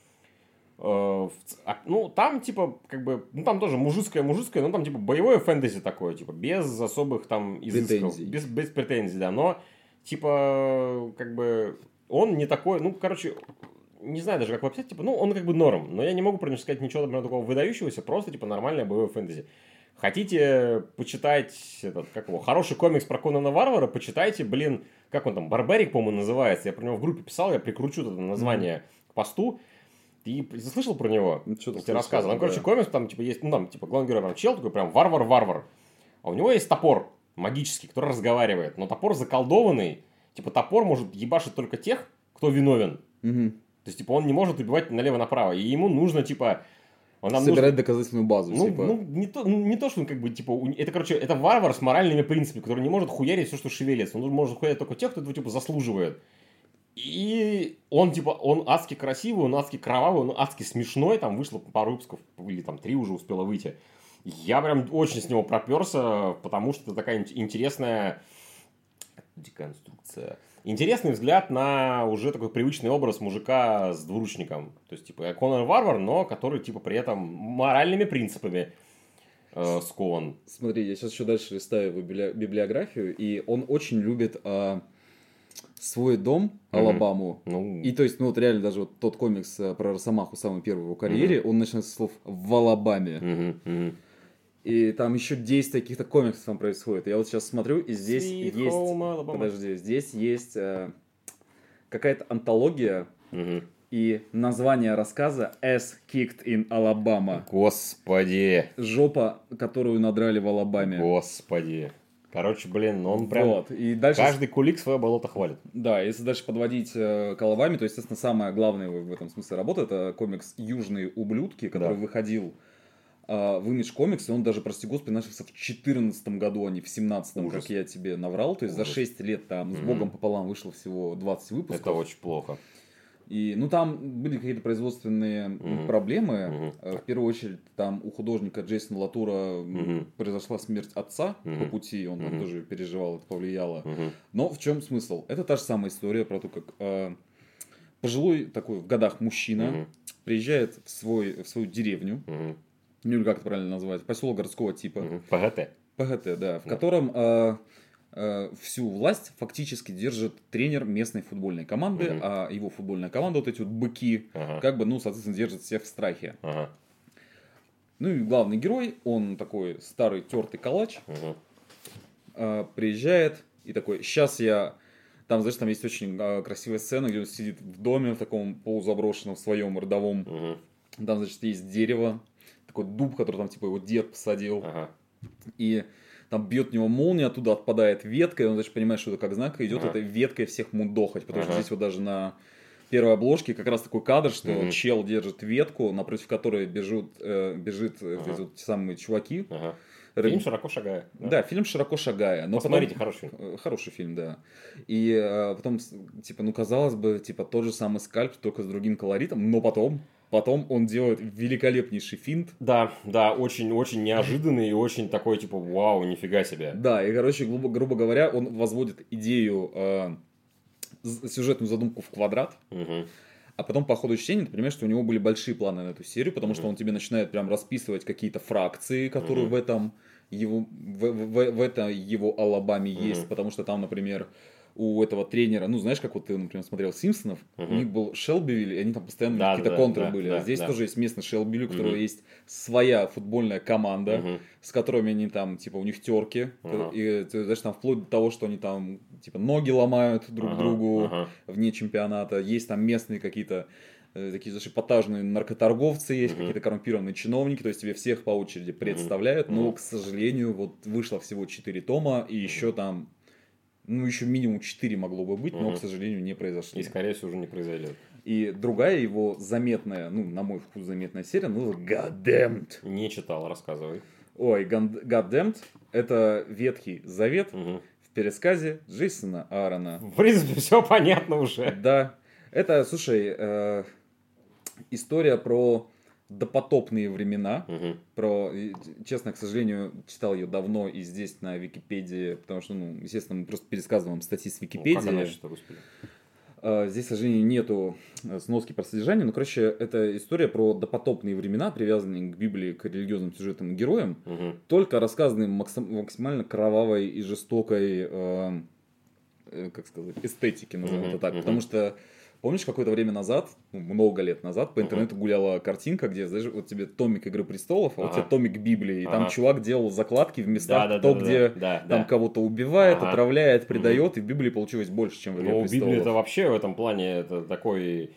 ну, там, типа, как бы, ну, там тоже мужицкое-мужицкое, но там, типа, боевое фэнтези такое, типа, без особых там изысков. Претензий. Без, без претензий, да, но, типа, как бы, он не такой, ну, короче, не знаю даже, как описать, типа, ну, он как бы норм, но я не могу про него сказать ничего, например, такого выдающегося, просто, типа, нормальное боевое фэнтези. Хотите почитать этот, как его, хороший комикс про Конана Варвара, почитайте, блин, как он там, Барбарик, по-моему, называется, я про него в группе писал, я прикручу это название mm-hmm. к посту, Ты слышал про него? Ну, Я тебе рассказывал. Ну, короче, комикс там, типа, есть, ну, там, типа, главный герой, там, чел такой прям варвар-варвар. А у него есть топор магический, который разговаривает. Но топор заколдованный. Типа, топор может ебашить только тех, кто виновен. Мгм. То есть, типа, он не может убивать налево-направо. И ему нужно, типа... Он нам Собирать доказательную базу, ну, типа. ну, не то, ну, не то, что он как бы, типа, у- это, короче, это варвар с моральными принципами, который не может хуярить все, что шевелится. Он может хуярить только тех, кто этого, типа, заслуживает. И он, типа, он адски красивый, он адски кровавый, он адски смешной. Там вышло пару выпусков, или там три уже успело выйти. Я прям очень с него проперся, потому что это такая ин- интересная деконструкция. Интересный взгляд на уже такой привычный образ мужика с двуручником. То есть, типа, Конор Варвар, но который, типа, при этом моральными принципами э, скован. Смотри, я сейчас еще дальше листаю его библи- библиографию, и он очень любит а, свой дом. Алабаму. Ну, И то есть, ну вот реально даже вот тот комикс э, про Росомаху, самый первый в его карьере, он начинается с слов «в Алабаме». мгм. И там еще действие каких-то комиксов там происходит. Я вот сейчас смотрю, и здесь Sweet есть... Home. Подожди, здесь есть э, какая-то антология Мгм. и название рассказа «As Kicked in Alabama». Господи, Жопа, которую надрали в Алабаме. господи. Короче, блин, ну он прям... Вот. И дальше Каждый кулик свое болото хвалит. Да, если дальше подводить э, Алабаме, то, естественно, самая главная в этом смысле работа это комикс «Южные ублюдки», который Да. выходил э, в Image Comics, и он даже, прости господи, начался в 2014 году, а не в 2017, Ужас. как я тебе наврал. То есть за Ужас. 6 лет там с богом пополам вышло всего 20 выпусков. Это очень плохо. И, ну, там были какие-то производственные Мгм. проблемы. Э, В первую очередь, там у художника Джейсона Латура Мгм. произошла смерть отца по Мгм. пути, он там Мгм. тоже переживал, это повлияло. Мгм. Но в чем смысл? Это та же самая история про то, как э, пожилой такой в годах мужчина Мгм. приезжает в, свой, в свою деревню, Мгм. ну или как это правильно назвать, поселок городского типа, Мгм. ПГТ. ПГТ, да, в Да. котором э, всю власть фактически держит тренер местной футбольной команды, Мгм. а его футбольная команда, вот эти вот быки, Ага. как бы, ну, соответственно, держит всех в страхе. Ага. Ну и главный герой, он такой старый тертый калач, э, приезжает и такой, сейчас я... Там, знаешь, там есть очень э, красивая сцена, где он сидит в доме в таком полузаброшенном своем родовом. Мгм. Там, значит, есть дерево, такой дуб, который там, типа, его дед посадил. Ага. И там бьет в него молния, оттуда отпадает ветка, и он, значит, понимает, что это как знак, и идет Ага. этой веткой всех мудохать. Потому что Ага. здесь вот даже на первой обложке как раз такой кадр, что Мгм. чел держит ветку, напротив которой бежут, э, бежит э, Ага. эти вот те самые чуваки. Ага. Ры- Фильм широко шагая. Да, фильм широко шагая. Но Посмотрите, потом- хороший фильм. Э, Хороший фильм, да. И э, потом, типа, ну, казалось бы, типа, тот же самый скальп, только с другим колоритом, но потом, потом он делает великолепнейший финт. Да, да, очень-очень неожиданный и очень такой, типа, вау, нифига себе. Да, и, короче, грубо, грубо говоря, он возводит идею, э, сюжетную задумку в квадрат, Мгм. а потом по ходу чтения ты понимаешь, что у него были большие планы на эту серию, потому что Мгм. он тебе начинает прям расписывать какие-то фракции, которые Мгм. в этом его в, в, в это его Алабаме Мгм. есть, потому что там, например, у этого тренера, ну знаешь, как вот ты, например, смотрел Симпсонов, у Мгм. них был Шелбивиль, и они там постоянно Да, какие-то да, контры да, были. да, а здесь да. тоже есть местный Шелбивиль, у которого Мгм. есть своя футбольная команда, Мгм. с которыми они там, типа, у них терки, Ага. и знаешь, там вплоть до того, что они там, типа, ноги ломают друг Ага, другу ага. вне чемпионата, есть там местные какие-то э, такие эпатажные наркоторговцы, есть Мгм. какие-то коррумпированные чиновники, то есть тебе всех по очереди представляют, но, Мгм. к сожалению, вот вышло всего 4 тома, и еще там, ну, еще минимум 4 могло бы быть, но, к сожалению, не произошло. И, скорее всего, уже не произойдет. И другая его заметная, ну, на мой вкус заметная серия, ну, God Damned. Не читал, рассказывай. Ой, God God Damned – это Ветхий Завет Мгм. в пересказе Джейсона Аарона. В принципе, все понятно уже. Да, это, слушай, э, история про допотопные времена. Мгм. Про, честно, к сожалению, читал ее давно и здесь на Википедии, потому что, ну, естественно, мы просто пересказываем статьи с Ну, как Википедии. иначе-то, господи? Э, Здесь, к сожалению, нету э, сноски про содержание, но, короче, это история про допотопные времена, привязанные к Библии, к религиозным сюжетам и героям, Мгм. только рассказанные максим- максимально кровавой и жестокой, э, э, как сказать, эстетики, назовем Мгм, это так. мгм. Потому что, помнишь, какое-то время назад, ну, много лет назад, по интернету гуляла картинка, где, знаешь, вот тебе томик Игры Престолов, а вот тебе томик Библии, и там чувак делал закладки в местах, Да, да, кто да, где да, да, там да. кого-то убивает, Ага. отравляет, предает, и в Библии получилось больше, чем в Игре Ну, Престолов. Библия это вообще в этом плане это такой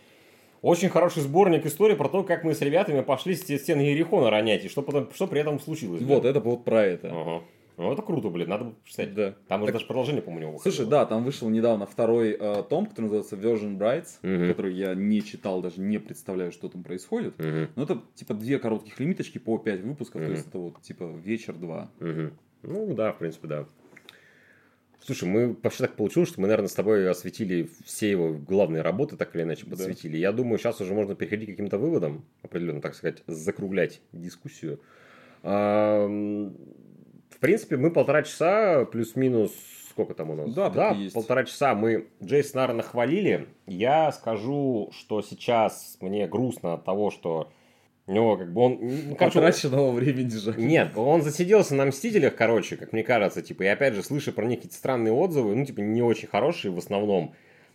очень хороший сборник истории про то, как мы с ребятами пошли стены Ерехона ронять, и что, потом, что при этом случилось. Вот, это вот про это. Ага. Ну, это круто, блин, надо почитать. Да. Там так... даже продолжение, по-моему, выходило. Слушай, да, там вышел недавно второй э, том, который называется Version Brides, угу. который я не читал, даже не представляю, что там происходит. Угу. Но это типа две коротких лимиточки по пять выпусков, угу. то есть это вот типа вечер-два. Угу. Ну да, в принципе, да. Слушай, мы вообще так получилось, что мы, наверное, с тобой осветили все его главные работы, так или иначе подсветили. Да. Я думаю, сейчас уже можно переходить к каким-то выводам, определенно, так сказать, закруглять дискуссию. В принципе, мы полтора часа плюс-минус сколько там у нас? Да, да есть. полтора часа мы Джейсона Аарона хвалили. Я скажу, что сейчас мне грустно от того, что у него как бы он... Ну, Потраченного времени же. Нет, он засиделся на Мстителях, короче, как мне кажется, типа, и опять же, слышу про них какие-то странные отзывы, ну, типа, не очень хорошие в основном.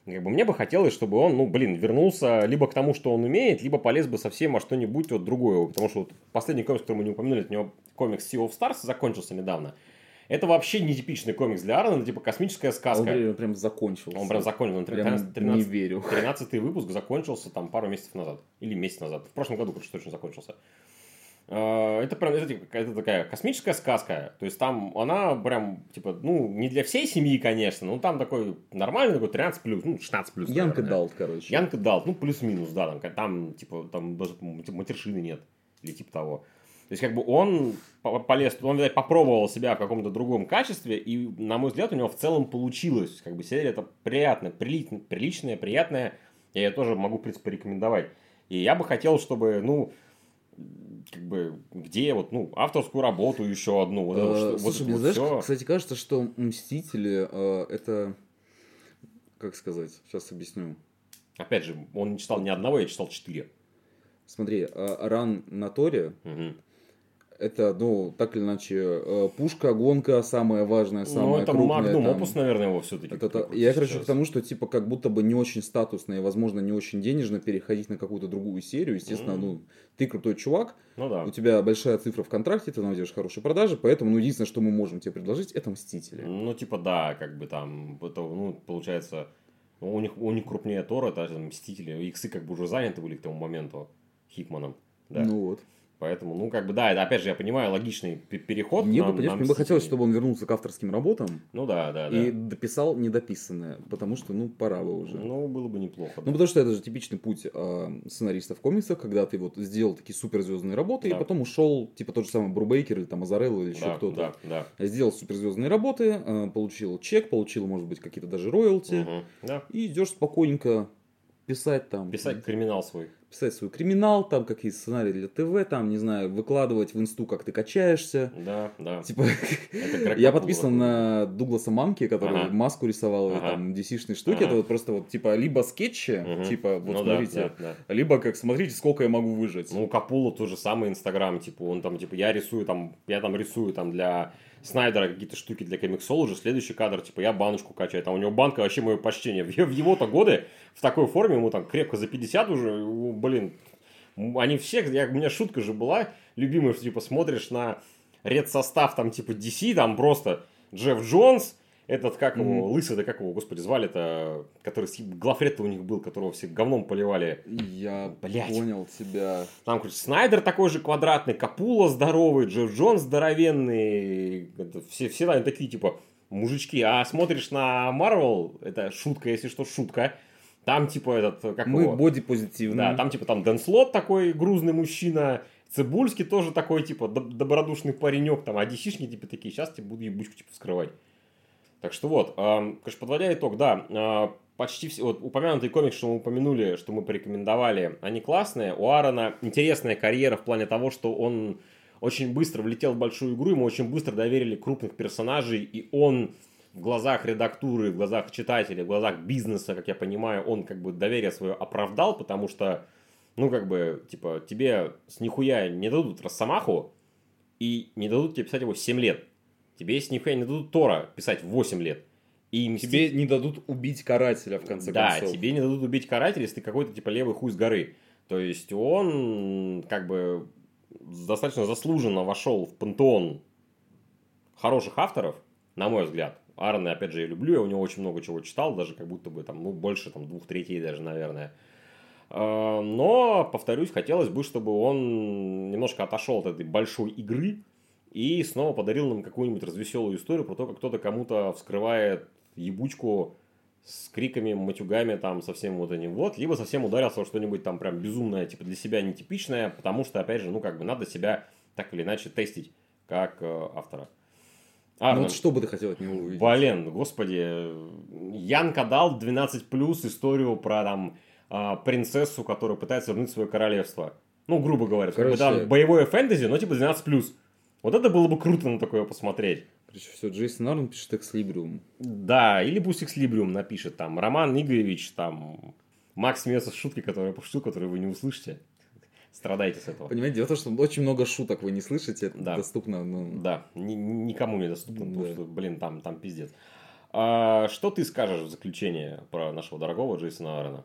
Как бы мне бы хотелось, чтобы он, ну, блин, вернулся либо к тому, что он умеет, либо полез бы совсем во что-нибудь вот другое. Потому что вот последний комикс, который мы не упомянули, от него комикс Sea of Stars закончился недавно. Это вообще нетипичный комикс для Аарона, типа космическая сказка. Он прям закончился. Он прям закончился. Он 13, 13, не верю. 13 выпуск закончился там пару месяцев назад. Или месяц назад. В прошлом году, короче, точно закончился. А, это прям это, это такая космическая сказка. То есть там она прям, типа, ну, не для всей семьи, конечно, но там такой нормальный, такой 13 плюс, ну, 16 плюс. Янка Далт, короче. Янка Далт, ну, плюс-минус, да, там, там, типа, там даже матершины нет. Или типа того. То есть, как бы он полез, он, видать, попробовал себя в каком-то другом качестве, и, на мой взгляд, у него в целом получилось. Как бы серия это приятная, приличная, приличная, приятная. Я ее тоже могу, в принципе, рекомендовать. И я бы хотел, чтобы, ну, как бы, где вот, ну, авторскую работу еще одну. Вот, а, вот, слушай, вот, мне, вот знаешь, все. кстати, кажется, что Мстители э, это, как сказать, сейчас объясню. Опять же, он не читал ни одного, я читал четыре. Смотри, ран на Торе, угу это, ну, так или иначе, э, пушка, гонка самая важная, ну, самая ну, это крупная. Магнум там... Опус, наверное, его все-таки. Это, я, короче, к тому, что, типа, как будто бы не очень статусно и, возможно, не очень денежно переходить на какую-то другую серию. Естественно, mm. ну, ты крутой чувак, ну, да. у тебя большая цифра в контракте, ты найдешь хорошие продажи, поэтому, ну, единственное, что мы можем тебе предложить, это Мстители. Ну, типа, да, как бы там, это, ну, получается, у них, у них крупнее Тора, это Мстители, иксы как бы уже заняты были к тому моменту Хикманом. Да. Ну вот. Поэтому, ну, как бы, да, это, опять же, я понимаю, логичный переход. Нет, ну, понимаешь, мне бы хотелось, чтобы он вернулся к авторским работам. Ну, да, да, И да. дописал недописанное, потому что, ну, пора бы уже. Ну, было бы неплохо. Ну, да. потому что это же типичный путь э, сценаристов комиксов, когда ты вот сделал такие суперзвездные работы, да. и потом ушел, типа, тот же самый Брубейкер или там Азарелло или еще да, кто-то. Да, да. Сделал суперзвездные работы, э, получил чек, получил, может быть, какие-то даже роялти. Угу, да. И идешь спокойненько писать там. Писать криминал свой писать свой криминал, там какие сценарии для ТВ, там, не знаю, выкладывать в инсту, как ты качаешься. Да, да. Типа, я подписан на Дугласа Манки, который ага. маску рисовал, ага. там, DC-шные штуки. Ага. Это вот просто вот, типа, либо скетчи, угу. типа, вот ну, смотрите, да, да, да. либо как, смотрите, сколько я могу выжить. Ну, Капула тоже самый Инстаграм, типа, он там, типа, я рисую там, я там рисую там для Снайдера какие-то штуки для комиксологи, следующий кадр, типа, я баночку качаю, там у него банка вообще мое почтение. В его-то годы в такой форме, ему там крепко за 50 уже, блин, они все, я, у меня шутка же была, любимая, что, типа, смотришь на редсостав, там, типа, DC, там просто Джефф Джонс, этот, как его, mm-hmm. лысый, да как его, господи, звали-то, который главред у них был, которого все говном поливали. Я Блять. понял тебя. Там, короче, Снайдер такой же квадратный, Капула здоровый, Джефф Джонс здоровенный. Это все, все они такие, типа, мужички. А смотришь на Марвел, это шутка, если что, шутка. Там, типа, этот, как Мы его... боди-позитивные. Да, там, типа, там Дэн Слот такой грузный мужчина, Цибульский тоже такой, типа, добродушный паренек, там, а десишники, типа, такие, сейчас тебе буду ебучку, типа, вскрывать. Так что вот, конечно, подводя итог, да, э, почти все, вот упомянутые комиксы, что мы упомянули, что мы порекомендовали, они классные. У Аарона интересная карьера в плане того, что он очень быстро влетел в большую игру, ему очень быстро доверили крупных персонажей, и он в глазах редактуры, в глазах читателей, в глазах бизнеса, как я понимаю, он как бы доверие свое оправдал, потому что, ну, как бы, типа, тебе с нихуя не дадут Росомаху, и не дадут тебе писать его 7 лет. Тебе, если нихуя не дадут Тора писать 8 лет. И мсти... Тебе не дадут убить карателя, в конце да, концов. Да, тебе не дадут убить карателя, если ты какой-то, типа, левый хуй с горы. То есть, он, как бы, достаточно заслуженно вошел в пантеон хороших авторов, на мой взгляд. Арна, опять же, я люблю, я у него очень много чего читал, даже как будто бы там, ну, больше там двух третей даже, наверное. А, но, повторюсь, хотелось бы, чтобы он немножко отошел от этой большой игры и снова подарил нам какую-нибудь развеселую историю про то, как кто-то кому-то вскрывает ебучку с криками, матюгами, там, совсем вот этим вот, либо совсем ударился во что-нибудь там прям безумное, типа для себя нетипичное, потому что, опять же, ну, как бы надо себя так или иначе тестить, как э, автора. А, ну, вот что бы ты хотел от него увидеть? Блин, господи, Янка дал 12 плюс историю про там а, принцессу, которая пытается вернуть свое королевство. Ну, грубо говоря, Короче... как бы там боевое фэнтези, но типа 12 плюс. Вот это было бы круто на такое посмотреть. Причем все, Джейсон Арн пишет Экслибриум. Да, или пусть Экслибриум напишет там. Роман Игоревич, там, Макс смеется с шутки, которые я пошутил, которые вы не услышите. Страдайте с этого. Понимаете, дело в том, что очень много шуток вы не слышите, это да. доступно. Ну... Да, ни, никому не доступно, да. потому что, блин, там, там пиздец. А, что ты скажешь в заключение про нашего дорогого Джейсона Аарона?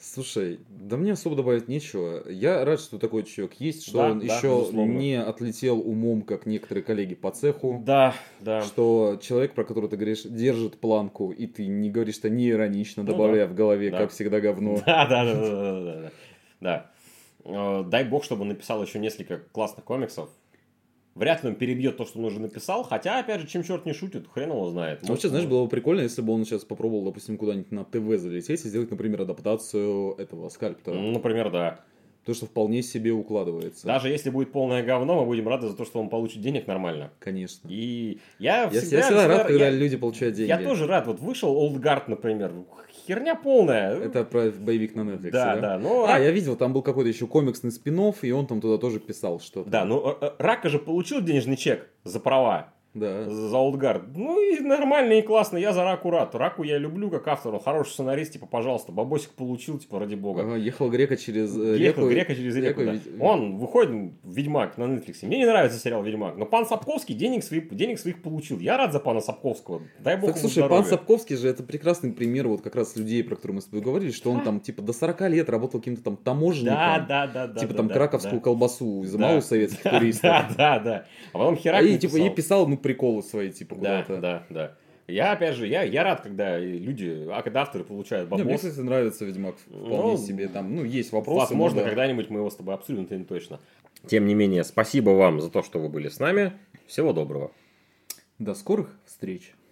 Слушай, да мне особо добавить нечего. Я рад, что такой человек есть, что да, он да, еще безусловно. не отлетел умом, как некоторые коллеги по цеху. Да, да. Что человек, про которого ты говоришь, держит планку, и ты не говоришь что не иронично, ну, добавляя да. в голове, да. как всегда, говно. Да, да, да, да, да, да. да. Э, дай бог, чтобы он написал еще несколько классных комиксов. Вряд ли он перебьет то, что он уже написал. Хотя, опять же, чем черт не шутит, хрен его знает. Может, вообще, знаешь, было бы прикольно, если бы он сейчас попробовал, допустим, куда-нибудь на ТВ залететь и сделать, например, адаптацию этого скальптора. Например, да. То, что вполне себе укладывается. Даже если будет полное говно, мы будем рады за то, что он получит денег нормально. Конечно. И я, всегда, я всегда рад, когда я, люди получают деньги. Я тоже рад. Вот вышел Old Guard, например. Херня полная. Это про боевик на Netflix, да? Да, да. Но а, рак... я видел, там был какой-то еще комиксный спин и он там туда тоже писал что-то. Да, ну э, э, Рака же получил денежный чек за права. Да. За Олдгард. Ну и нормально и классно. Я за Раку рад. Раку я люблю как автор. Он хороший сценарист, типа, пожалуйста, бабосик получил, типа, ради бога. Ага, ехал Грека через э, Ехал реку. Грека через реку, реку да. Он выходит Ведьмак на Netflix. Мне не нравится сериал Ведьмак, но пан Сапковский денег своих, денег своих получил. Я рад за пана Сапковского. Дай бог так, слушай, здоровья. пан Сапковский же это прекрасный пример вот как раз людей, про которые мы с тобой говорили, что он там, типа, до 40 лет работал каким-то там таможенником. Да, да, да. да типа, да, там, да, краковскую да. колбасу изымал да. у советских туристов. Да, да, да. А потом херак И, типа, и писал, ну, приколы свои, типа, да, куда-то. Да, да. Я, опять же, я, я рад, когда люди, а когда авторы получают бабос. Не, мне, кстати, нравится Ведьмак вполне ну, себе. Там, ну, есть вопросы. Возможно, да. когда-нибудь мы его с тобой обсудим, это не точно. Тем не менее, спасибо вам за то, что вы были с нами. Всего доброго. До скорых встреч.